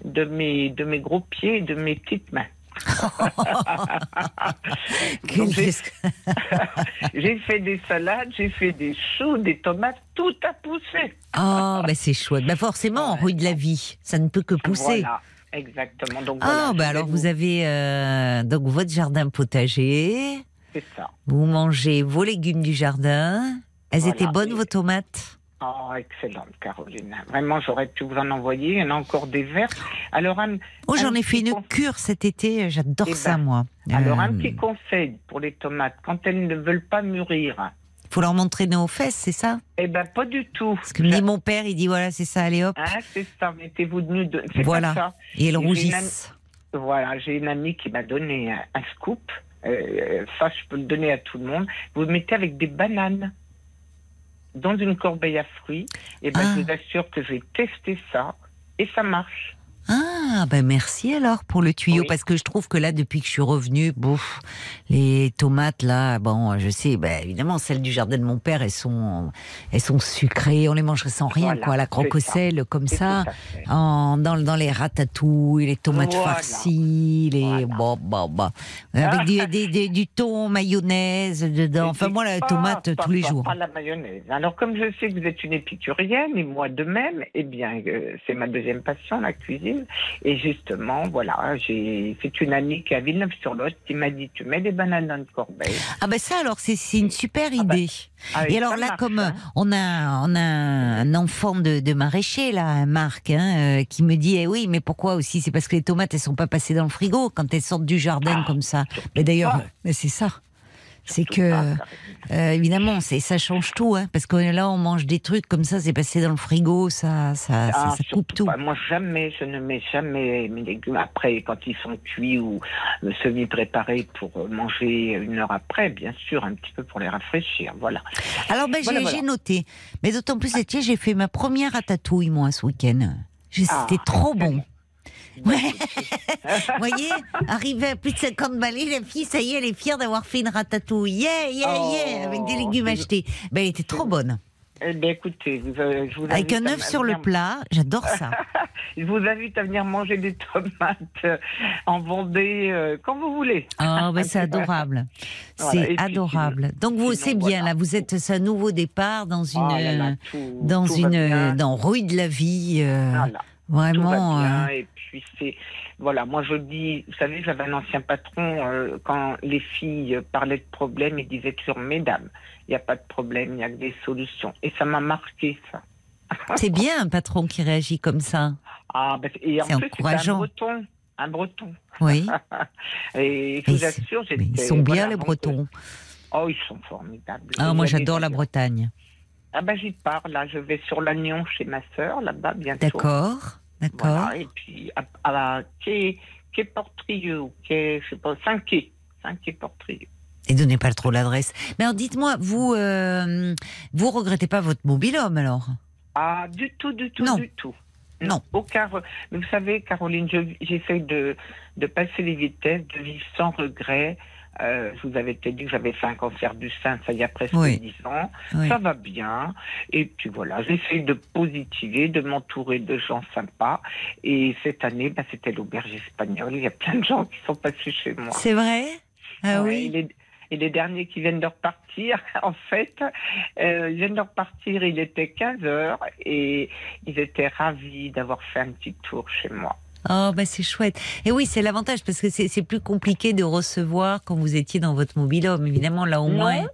de mes, de mes gros pieds et de mes petites mains. Donc, j'ai- fait des salades, j'ai fait des choux, des tomates, tout a poussé. Oh, bah c'est chouette. Bah forcément, en rue de la vie, ça ne peut que pousser. Voilà, exactement. Donc, Ah, voilà, bah alors vous avez euh, donc votre jardin potager. C'est ça. Vous mangez vos légumes du jardin. Elles Voilà. étaient bonnes vos tomates? Oh, excellente, Caroline. Vraiment, j'aurais pu vous en envoyer. Il y en a encore des verts. Alors, un, Oh, j'en un ai fait une cure cet été. J'adore Eh ça, ben, moi. Alors, un Euh, petit conseil pour les tomates. Quand elles ne veulent pas mûrir, Faut leur montrer nos fesses, c'est ça? Eh ben, pas du tout. Parce que dit mon père, il dit voilà, c'est ça, allez hop. Hein, c'est ça, mettez-vous de nu Voilà. ça. Et elles une rougissent. Voilà, j'ai une amie qui m'a donné un, un scoop. Euh, ça, je peux le donner à tout le monde. Vous le mettez avec des bananes dans une corbeille à fruits. Et ben, Ah. je vous assure que j'ai testé ça et ça marche. Ah, ben merci alors pour le tuyau, Oui. parce que je trouve que là, depuis que je suis revenue, bouf, les tomates là, bon, je sais, ben évidemment, celles du jardin de mon père, elles sont, elles sont sucrées, on les mangerait sans rien, Voilà, quoi, la croque au sel, comme ça, en, dans, dans les ratatouilles, les tomates Voilà. farcies, les, Voilà. bon, bon, bon, avec du, des- des- du thon, mayonnaise dedans, enfin moi, la pas- tomate pas- tous les pas- jours. Pas la mayonnaise. Alors, comme je sais que vous êtes une épicurienne, et moi de même, eh bien, euh, c'est ma deuxième passion, la cuisine. Et justement, voilà, j'ai, c'est une amie qui est à Villeneuve-sur-Lot qui m'a dit, tu mets des bananes dans une corbeille. Ah ben ça alors, c'est une super Ah ben, idée. Ah, Et alors là, marche, comme hein. on a on a un enfant de, de maraîcher là, Marc, hein, euh, qui me dit eh oui, mais pourquoi aussi? C'est parce que les tomates elles sont pas passées dans le frigo quand elles sortent du jardin Ah, comme ça. Mais d'ailleurs, mais c'est ça. C'est que euh, évidemment, c'est ça change tout, hein, parce que là on mange des trucs comme ça, c'est passé dans le frigo, ça Ah, ça coupe tout. pas. Moi, jamais, je ne mets jamais mes légumes après, quand ils sont cuits ou euh, semi-préparés pour euh, manger une heure après, bien sûr, un petit peu pour les rafraîchir. Voilà. Alors ben Voilà, j'ai voilà. noté, mais d'autant plus tiens, j'ai fait ma première ratatouille moi ce week-end. Ah, C'était trop bon. Ouais. Vous voyez, arrivé à plus de 50 balais, la fille, ça y est, elle est fière d'avoir fait une ratatouille. Yeah, yeah, Oh, yeah, avec des légumes achetés. Ben, elle était trop bonne. Eh bien, écoutez, vous, euh, je vous Avec un à- œuf à sur le plat, j'adore ça. Je vous invite à venir manger des tomates euh, en Vendée euh, quand vous voulez. Ah, ben c'est adorable. Voilà, C'est puis adorable. Donc vous, c'est bien, voilà. là, vous êtes un nouveau départ dans une, Oh là là, euh, tout- dans tout une, dans rue de la vie. euh, Voilà. Vraiment. Tout va bien. Et voilà, moi je dis, vous savez, j'avais un ancien patron euh, quand les filles parlaient de problèmes, il disait toujours mesdames, il n'y a pas de problème, il n'y a que des solutions. Et ça m'a marqué ça. c'est bien un patron qui réagit comme ça. Ah, ben, et en C'est plus c'était un encourageant. breton, un breton. Oui. Et je vous assure, ils sont bien voilà, les donc, Bretons. euh, Oh, ils sont formidables. Ah, moi j'adore la. Bretagne. Ah ben j'y pars là, je vais sur l'Agnon chez ma sœur là-bas bientôt. D'accord, d'accord. Voilà, et puis à, à la quai, quai Portrieux, ou quai, je sais pas, Saint-Quai, Saint-Quai Portrieux. Et donnez pas trop l'adresse. Mais alors dites-moi, vous euh, vous regrettez pas votre mobilhome alors? Ah, du tout, du tout, Non. du tout. Non. Aucun. Mais vous savez, Caroline, je- j'essaye de, de passer les vitesses, de vivre sans regret. Euh, je vous avais peut-être dit que j'avais fait un cancer du sein, ça y a presque Oui. 10 ans. Oui. Ça va bien. Et puis voilà, j'essaie de positiver, de m'entourer de gens sympas. Et cette année, bah, c'était l'auberge espagnole. Il y a plein de gens qui sont passés chez moi. C'est vrai? Ah Ouais, oui et les, et les derniers qui viennent de repartir, en fait, euh, ils viennent de repartir, il était 15 heures et ils étaient ravis d'avoir fait un petit tour chez moi. Oh, bah c'est chouette. Et oui, c'est l'avantage parce que c'est plus compliqué de recevoir quand vous étiez dans votre mobilhome. Évidemment, là au moins.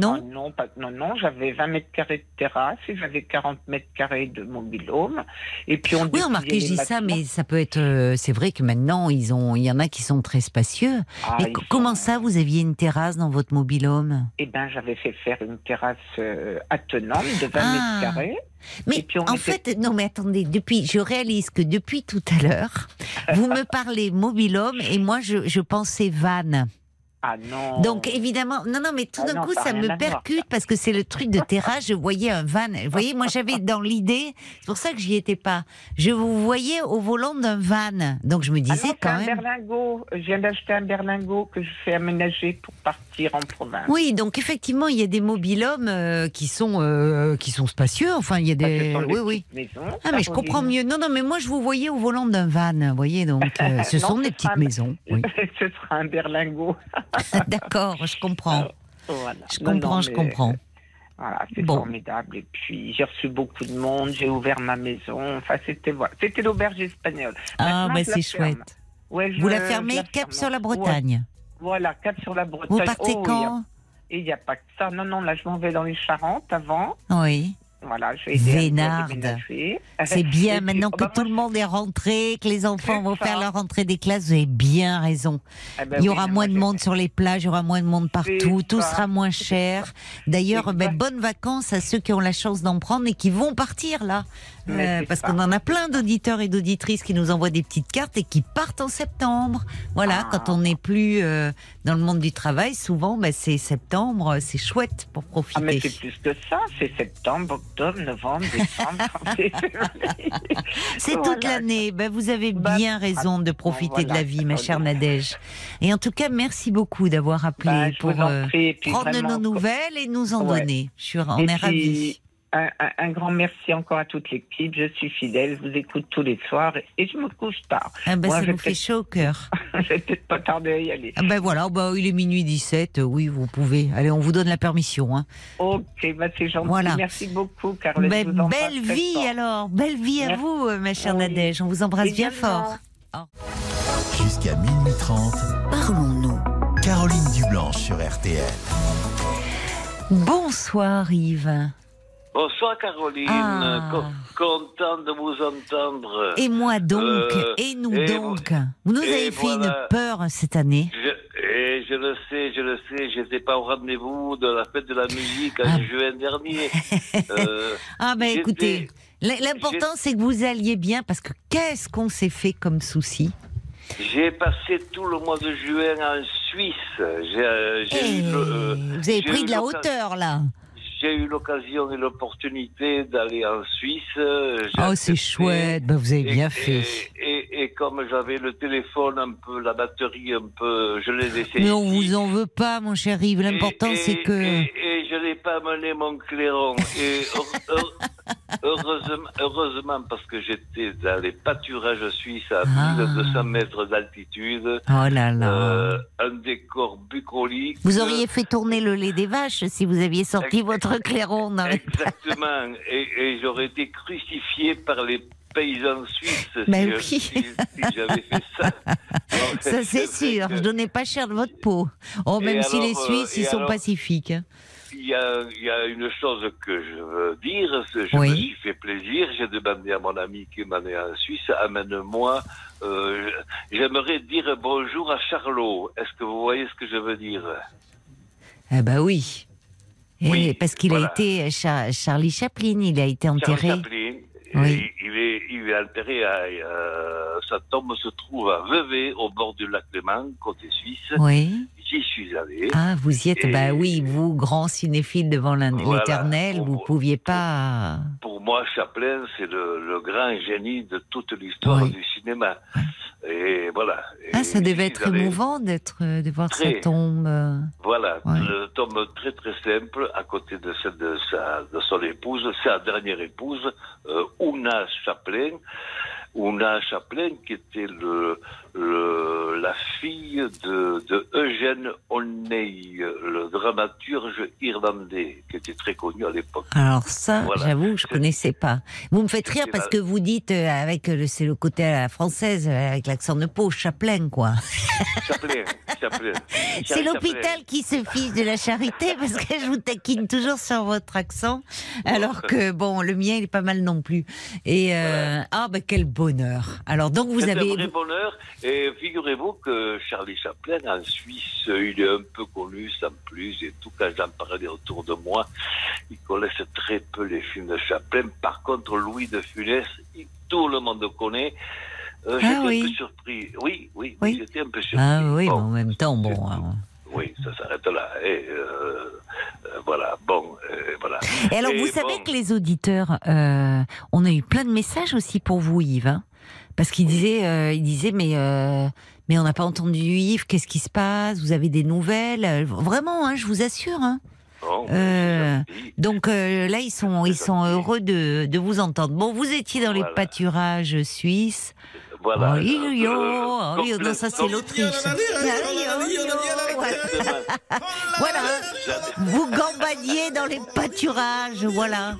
Non Ah non, pas- non, non, j'avais 20 mètres carrés de terrasse et j'avais 40 mètres carrés de mobilhome. Et puis on Oui, remarquez, je dis ça, mais ça peut être. euh, c'est vrai que maintenant, ils ont, il y en a qui sont très spacieux. Ah, mais sont- comment ça, vous aviez une terrasse dans votre mobilhome? Eh ben, j'avais fait faire une terrasse euh, attenante de 20 Ah. mètres carrés. Mais en était- fait, non, mais attendez, depuis, je réalise que depuis tout à l'heure, vous me parlez mobilhome et moi, je, je pensais van. Ah non. Donc évidemment, non, non, mais tout Ah d'un non, coup, ça me voir. percute parce que c'est le truc de terrasse. Je voyais un van. Vous voyez, moi j'avais dans l'idée, c'est pour ça que j'y étais pas. Je vous voyais au volant d'un van, donc je me Ah disais non, c'est quand un même. berlingot. Je viens d'acheter un berlingot que je fais aménager pour partir en province. Oui, donc effectivement, il y a des mobilhomes euh, qui sont euh, qui sont spacieux. Enfin, il y a des. Oui, oui. maisons, Ah, mais je comprends mieux. Non, non, mais moi je vous voyais au volant d'un van. Vous voyez, donc euh, ce Non, sont ce des petites un- maisons. Oui. Ce sera un berlingot. D'accord, je comprends. Voilà. Je Non, comprends, non, je comprends. euh, Voilà, c'est Bon. formidable. Et puis, j'ai reçu beaucoup de monde, j'ai ouvert ma maison. Enfin, c'était voilà. c'était l'auberge espagnole. Ah, Maintenant, bah c'est chouette. Ouais, je- Vous la fermez la cap ferme. sur la Ouais, Bretagne. Voilà, cap sur la Bretagne. Vous partez Oh, quand? Et il n'y a pas que ça. Non, non, là, je m'en vais dans les Charentes avant. Oui. Voilà, Vénarde. C'est bien puis, maintenant oh, que bah, tout le monde est rentré, que les enfants vont ça. faire leur rentrée des classes. Vous avez bien raison. eh ben il y aura moins moi, de monde sur les plages, il y aura moins de monde partout, tout ça. sera moins cher. D'ailleurs, ben, bonnes vacances à ceux qui ont la chance d'en prendre et qui vont partir là. Euh, parce qu'on en a plein d'auditeurs et d'auditrices qui nous envoient des petites cartes et qui partent en septembre. Voilà, Ah. quand on n'est plus euh, dans le monde du travail, souvent ben, c'est septembre, c'est chouette pour Ah, mais profiter. c'est plus que ça. C'est septembre, octobre, novembre, décembre. C'est toute Voilà. l'année. Ben, vous avez Bah, bien raison de profiter de la vie, ma chère. Nadège. Et en tout cas, merci beaucoup d'avoir appelé Bah, pour euh, prie. Prendre vraiment, nos nouvelles et nous en Ouais. donner. Je suis, on Et est puis, ravis. Un, un- un grand merci encore à toute l'équipe. Je suis fidèle, je vous écoute tous les soirs et je me couche tard. Ah ben, moi, ça je nous fait chaud au cœur. je vais peut-être pas tarder à y aller. Ah ben voilà, bah, il est minuit 17, euh, oui, vous pouvez. Allez, on vous donne la permission. Hein. Ok, bah c'est gentil. Voilà. Merci beaucoup, vous embrasse belle vie fort. alors, belle vie à Merci. vous, ma chère Oui. Nadège. On vous embrasse bien fort. Jusqu'à minuit 30, Parlons-nous. Caroline Dublanche sur RTL. Bonsoir Yves. Bonsoir Caroline, Ah. Co- content de vous entendre. Et moi donc, Euh, et nous et donc. Vous nous avez fait voilà. une peur cette année. Je, et je le sais, je le sais, j'étais pas au rendez-vous de la fête de la musique en Ah. juin dernier. Euh, Ah ben écoutez, l'important c'est que vous alliez bien parce que qu'est-ce qu'on s'est fait comme souci? J'ai passé tout le mois de juin en Suisse. Euh, Eh, le- euh, Vous avez pris de la hauteur là. J'ai eu l'occasion et l'opportunité d'aller en Suisse. euh, Oh c'est chouette, ben, vous avez bien et- fait. Et, et comme j'avais le téléphone un peu, la batterie un peu, je l'ai laissé. Mais on ici. vous en veut pas mon cher Yves, l'important c'est que... Et, et je n'ai pas mené mon clairon. Et heure- heure- heureusement, heureusement, parce que j'étais dans les pâturages suisses à Ah. 1200 mètres d'altitude, Oh là là. euh, un décor bucolique. Vous auriez fait tourner le lait des vaches si vous aviez sorti votre clairon dans. Exactement. Et, et j'aurais été crucifié par les paysans suisses Ben si, oui. si- si j'avais fait ça. Ça c'est sûr, que- je donnais pas cher de votre peau. Oh, Et même si les euh, Suisses, ils sont alors- pacifiques. Il y, a, il y a une chose que je veux dire, je Oui. me suis fait plaisir, j'ai demandé à mon ami qui m'en est en Suisse, amène-moi, euh, j'aimerais dire bonjour à Charlot. Est-ce que vous voyez ce que je veux dire? Ah bah oui. Eh, Oui, parce qu'il voilà. a été Char- Charlie Chaplin, il a été enterré. Chaplin, Oui. il, il est, il est enterré à, euh, sa tombe se trouve à Vevey, au bord du lac Léman, côté suisse. Oui. J'y suis allé. Ah, vous y êtes. Et- Bah oui, vous, grand cinéphile devant Voilà. l'éternel, vous Pour- pouviez pas. Pour moi, Chaplin, c'est le, le grand génie de toute l'histoire Oui. du cinéma. Et voilà. Ah, ça devait être émouvant d'être, euh, de voir Très. sa tombe. euh. Voilà, Ouais. le tombe très très simple à côté de celle de, sa, de son épouse, sa dernière épouse, euh, Una Chaplin. Una Chaplin qui était le, le, la fille de, de Eugène Olney, le dramaturge irlandais, qui était très connu à l'époque. Alors ça, Voilà. j'avoue, je connaissais pas. Vous me faites rire parce la- que vous dites euh, avec le, c'est le côté à la française, euh, avec l'accent de peau, Chaplin, quoi. Chaplin, Chaplin. C'est l'hôpital qui se fiche de la charité parce que je vous taquine toujours sur votre accent, alors que bon, le mien il est pas mal non plus. Et euh, ah ben quel bonheur. Alors donc vous avez un vrai bonheur. Et figurez-vous que Charlie Chaplin, en Suisse, il est un peu connu, sans plus. Et tout, quand j'en parlais autour de moi, ils connaissent très peu les films de Chaplin. Par contre, Louis de Funès, tout le monde connaît. Euh, Ah j'étais oui. un peu surpris. Oui, oui, Oui. j'étais un peu surpris. ah oui, mais en même temps bon. hein. Oui, ça s'arrête là. Et euh, euh, voilà, bon, euh, voilà. Et alors, Et vous savez que les auditeurs, euh, on a eu plein de messages aussi pour vous, Yves, hein parce qu'ils disaient, euh, ils disaient, mais euh, mais on n'a pas entendu Yves, qu'est-ce qui se passe? Vous avez des nouvelles? Euh, Vraiment, hein, je vous assure. Hein. Bon, Euh. Donc euh, là, ils sont, ils sont heureux de, de vous entendre. Bon, vous étiez dans les pâturages suisses. Voilà. Oh, yo, yo, Euh, oh, yo, non, ça c'est l'Autriche. Ah, voilà. Voilà. Vous gambadiez dans les pâturages, voilà.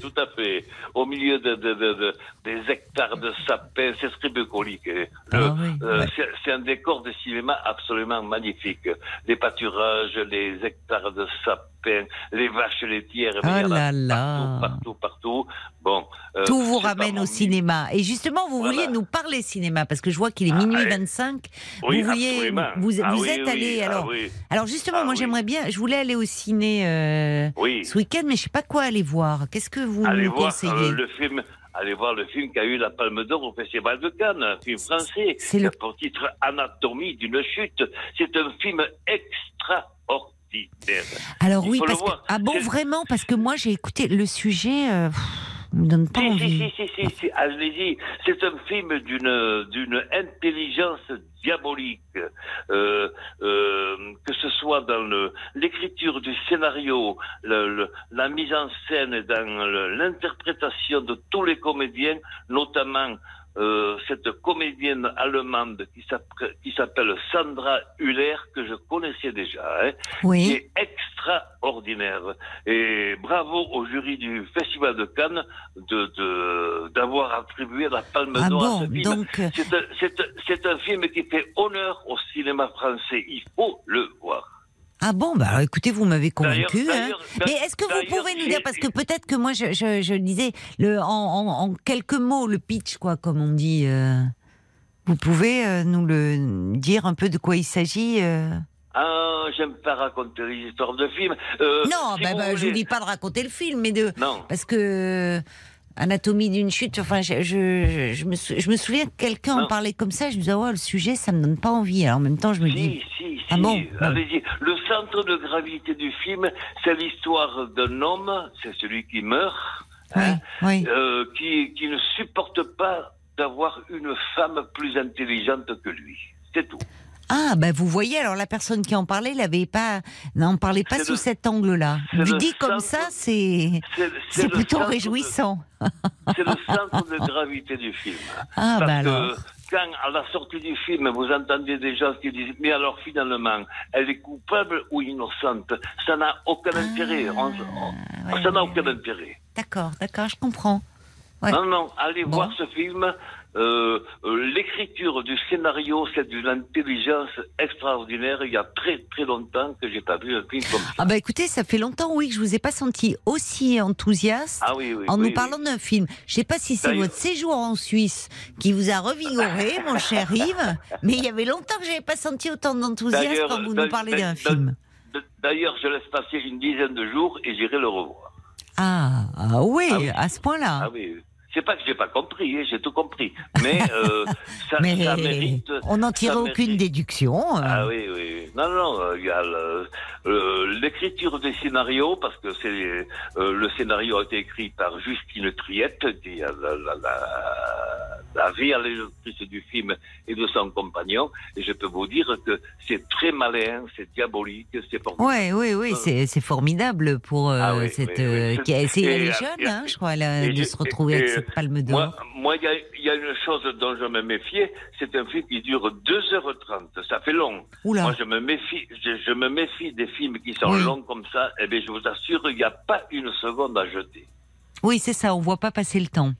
Tout, à- fait. Au milieu de, de- de- de- des hectares de sapins, c'est bucolique. hein. Le- Ah oui, euh, ouais. c'est- un décor de cinéma absolument magnifique. Les pâturages, les hectares de sapins, les vaches laitières, mais il y Oh en a là là. partout, partout, partout. Bon, euh, Tout vous ramène au cinéma. Et justement, vous Voilà. vouliez nous parler cinéma, parce que je vois qu'il est Ah, minuit ouais. 25. Oui, vous vouliez, vous, Ah vous oui, êtes oui, allé, ah alors. oui. Alors justement, moi j'aimerais bien, je voulais aller au ciné euh, Oui. ce week-end, mais je sais pas quoi aller voir. Qu'est-ce que vous Allez nous voir conseillez euh, le film. Allez voir le film qui a eu la Palme d'Or au Festival de Cannes, un film français. c'est le- Pour titre Anatomie d'une chute. C'est un film extraordinaire. Alors Il oui, parce que ah bon vraiment, parce que moi j'ai écouté le sujet, euh, pff, me donne pas Si, envie. si, si, si, si, si, allez-y. C'est un film d'une d'une intelligence diabolique, euh, euh, que ce soit dans le- l'écriture du scénario, le- le- la mise en scène, dans l'interprétation de tous les comédiens, notamment euh, cette comédienne allemande qui qui s'appelle Sandra Hüller, que je connaissais déjà. Hein, qui Oui. est extraordinaire. Et bravo au jury du Festival de Cannes de de- d'avoir attribué la Palme Ah d'Or à ce film. euh, C'est un, un film qui fait honneur au cinéma français. Il faut le voir. Ah bon, bah alors, écoutez, vous m'avez convaincu. Hein. Mais est-ce que vous pouvez nous dire, parce que peut-être que moi je, je, je disais le, en, en, en quelques mots le pitch, quoi, comme on dit. euh, vous pouvez euh, nous le dire un peu de quoi il s'agit euh Ah, j'aime pas raconter les histoires de films. Non, si bah, bah, je vous dis pas de raconter le film, mais de Non. parce que anatomie d'une chute. Enfin, je, je, je me, sou- je me souviens que quelqu'un en parlait comme ça. Je me disais, oh, le sujet, ça me donne pas envie. Alors en même temps, je me Si, dis, si. Ah bon Bon. Allez-y. Le centre de gravité du film, c'est l'histoire d'un homme, c'est celui qui meurt, oui, hein, oui. euh, qui, qui ne supporte pas d'avoir une femme plus intelligente que lui. C'est tout. Ah, bah vous voyez, alors la personne qui en parlait, n'avait pas, n'en parlait pas sous le- cet angle-là. le dit comme ça, c'est C'est plutôt réjouissant. C'est le centre de gravité du film. Ah, Parce bah que alors. quand à la sortie du film, vous entendez des gens qui disent Mais alors finalement, elle est coupable ou innocente? Ça n'a aucun intérêt. On- on- Ah, ouais, ça n'a aucun ouais. intérêt. D'accord, d'accord, je comprends. Ouais. Non, non, allez Bon. voir ce film. Euh, euh, L'écriture du scénario, c'est d'une intelligence extraordinaire. Il y a très très longtemps que j'ai pas vu un film comme ça. Ah bah écoutez, ça fait longtemps, oui, que je vous ai pas senti aussi enthousiaste. Ah oui, oui. en oui, nous parlant d'un film. Je sais pas si c'est votre séjour en Suisse qui vous a revigoré, mon cher Yves, mais il y avait longtemps que j'avais pas senti autant d'enthousiasme quand vous nous parlez d'un film. D'ailleurs, je laisse passer une dizaine de jours et j'irai le revoir. Ah, ah oui, Ah oui. à ce point-là. Ah oui. C'est pas que j'ai pas compris, hein, j'ai tout compris. Mais euh, ça, mais ça mérite. on n'en tire aucune mérite- déduction. euh. Ah oui, oui. Non, non, euh, il y a euh, l'écriture des scénarios, parce que c'est euh, le scénario a été écrit par Justine Triette, qui est la, la, la, la réalisatrice du film et de son compagnon. Et je peux vous dire que c'est très malin, c'est diabolique, c'est formidable. Ouais, oui, oui, c'est c'est formidable pour euh, Ah oui, cette. oui, oui. euh, qui a- c'est- Et, elle est euh, jeune, et- hein, je crois, a- et de je- se retrouver avec et- cette palme d'or. Moi, il y a, il y a une chose dont je me méfiais, c'est un film qui dure 2h30. Ça fait long. Oula. Moi, je me méfie, je, je me méfie des films qui sont Oui. longs comme ça. Eh bien, je vous assure, il n'y a pas une seconde à jeter. Oui, c'est ça, on voit pas passer le temps.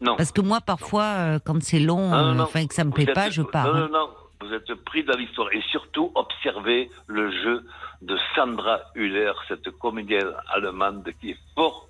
Non. Parce que moi, parfois, euh, quand c'est long, Non, non, euh, non. enfin que ça me Vous plaît êtes- pas, je pars. Non, hein. non, non. Vous êtes pris dans l'histoire. Et surtout, observez le jeu de Sandra Hüller, cette comédienne allemande qui est formidable.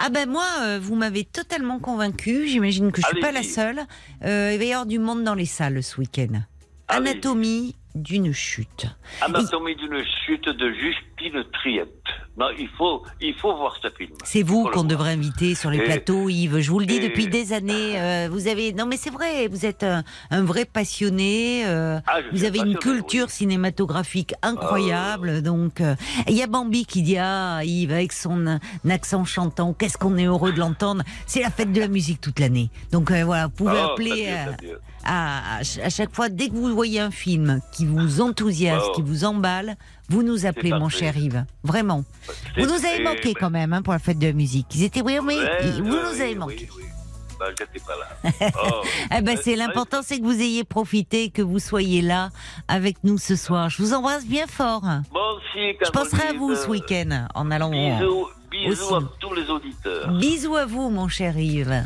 Ah ben moi, euh, vous m'avez totalement convaincu. J'imagine que je suis pas la seule. Euh, il va y avoir du monde dans les salles ce week-end. Allez-y. Anatomie d'une chute. Anatomie d'une chute de Justine Triette. Non, il faut, il faut voir ce film. C'est vous qu'on devrait inviter sur les Et- plateaux, Yves. Je vous le dis et- depuis des années. euh, vous avez non mais c'est vrai, vous êtes un, un vrai passionné. euh, Ah, vous avez une culture cinématographique incroyable. Donc euh, il y a Bambi qui dit ah Yves avec son euh, accent chantant. Qu'est-ce qu'on est heureux de l'entendre. C'est la fête de la musique toute l'année. Donc euh, voilà, vous pouvez Oh, appeler. euh, à, à chaque fois, dès que vous voyez un film qui vous enthousiasme, Oh. qui vous emballe, vous nous appelez, mon cher Yves. Vraiment. Vous nous avez manqué quand même hein, pour la fête de la musique. Ils étaient oui, mais Ouais, vous nous avez manqué. Bah, pas là. Oh. C'est l'important, c'est que vous ayez profité, que vous soyez là avec nous ce soir. Je vous embrasse bien fort. Bon, si, Je penserai à vous ce week-end en allant. Bisous, bisous à tous les auditeurs. Bisous à vous, mon cher Yves.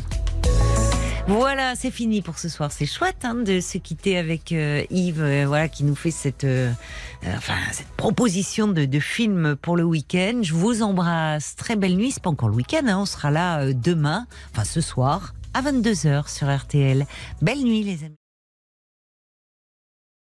Voilà, c'est fini pour ce soir. C'est chouette hein, de se quitter avec euh, Yves, euh, voilà, qui nous fait cette, euh, enfin, cette proposition de, film pour le week-end. Je vous embrasse. Très belle nuit. C'est pas encore le week-end. hein, on sera là demain, enfin ce soir, à 22h sur RTL. Belle nuit, les amis.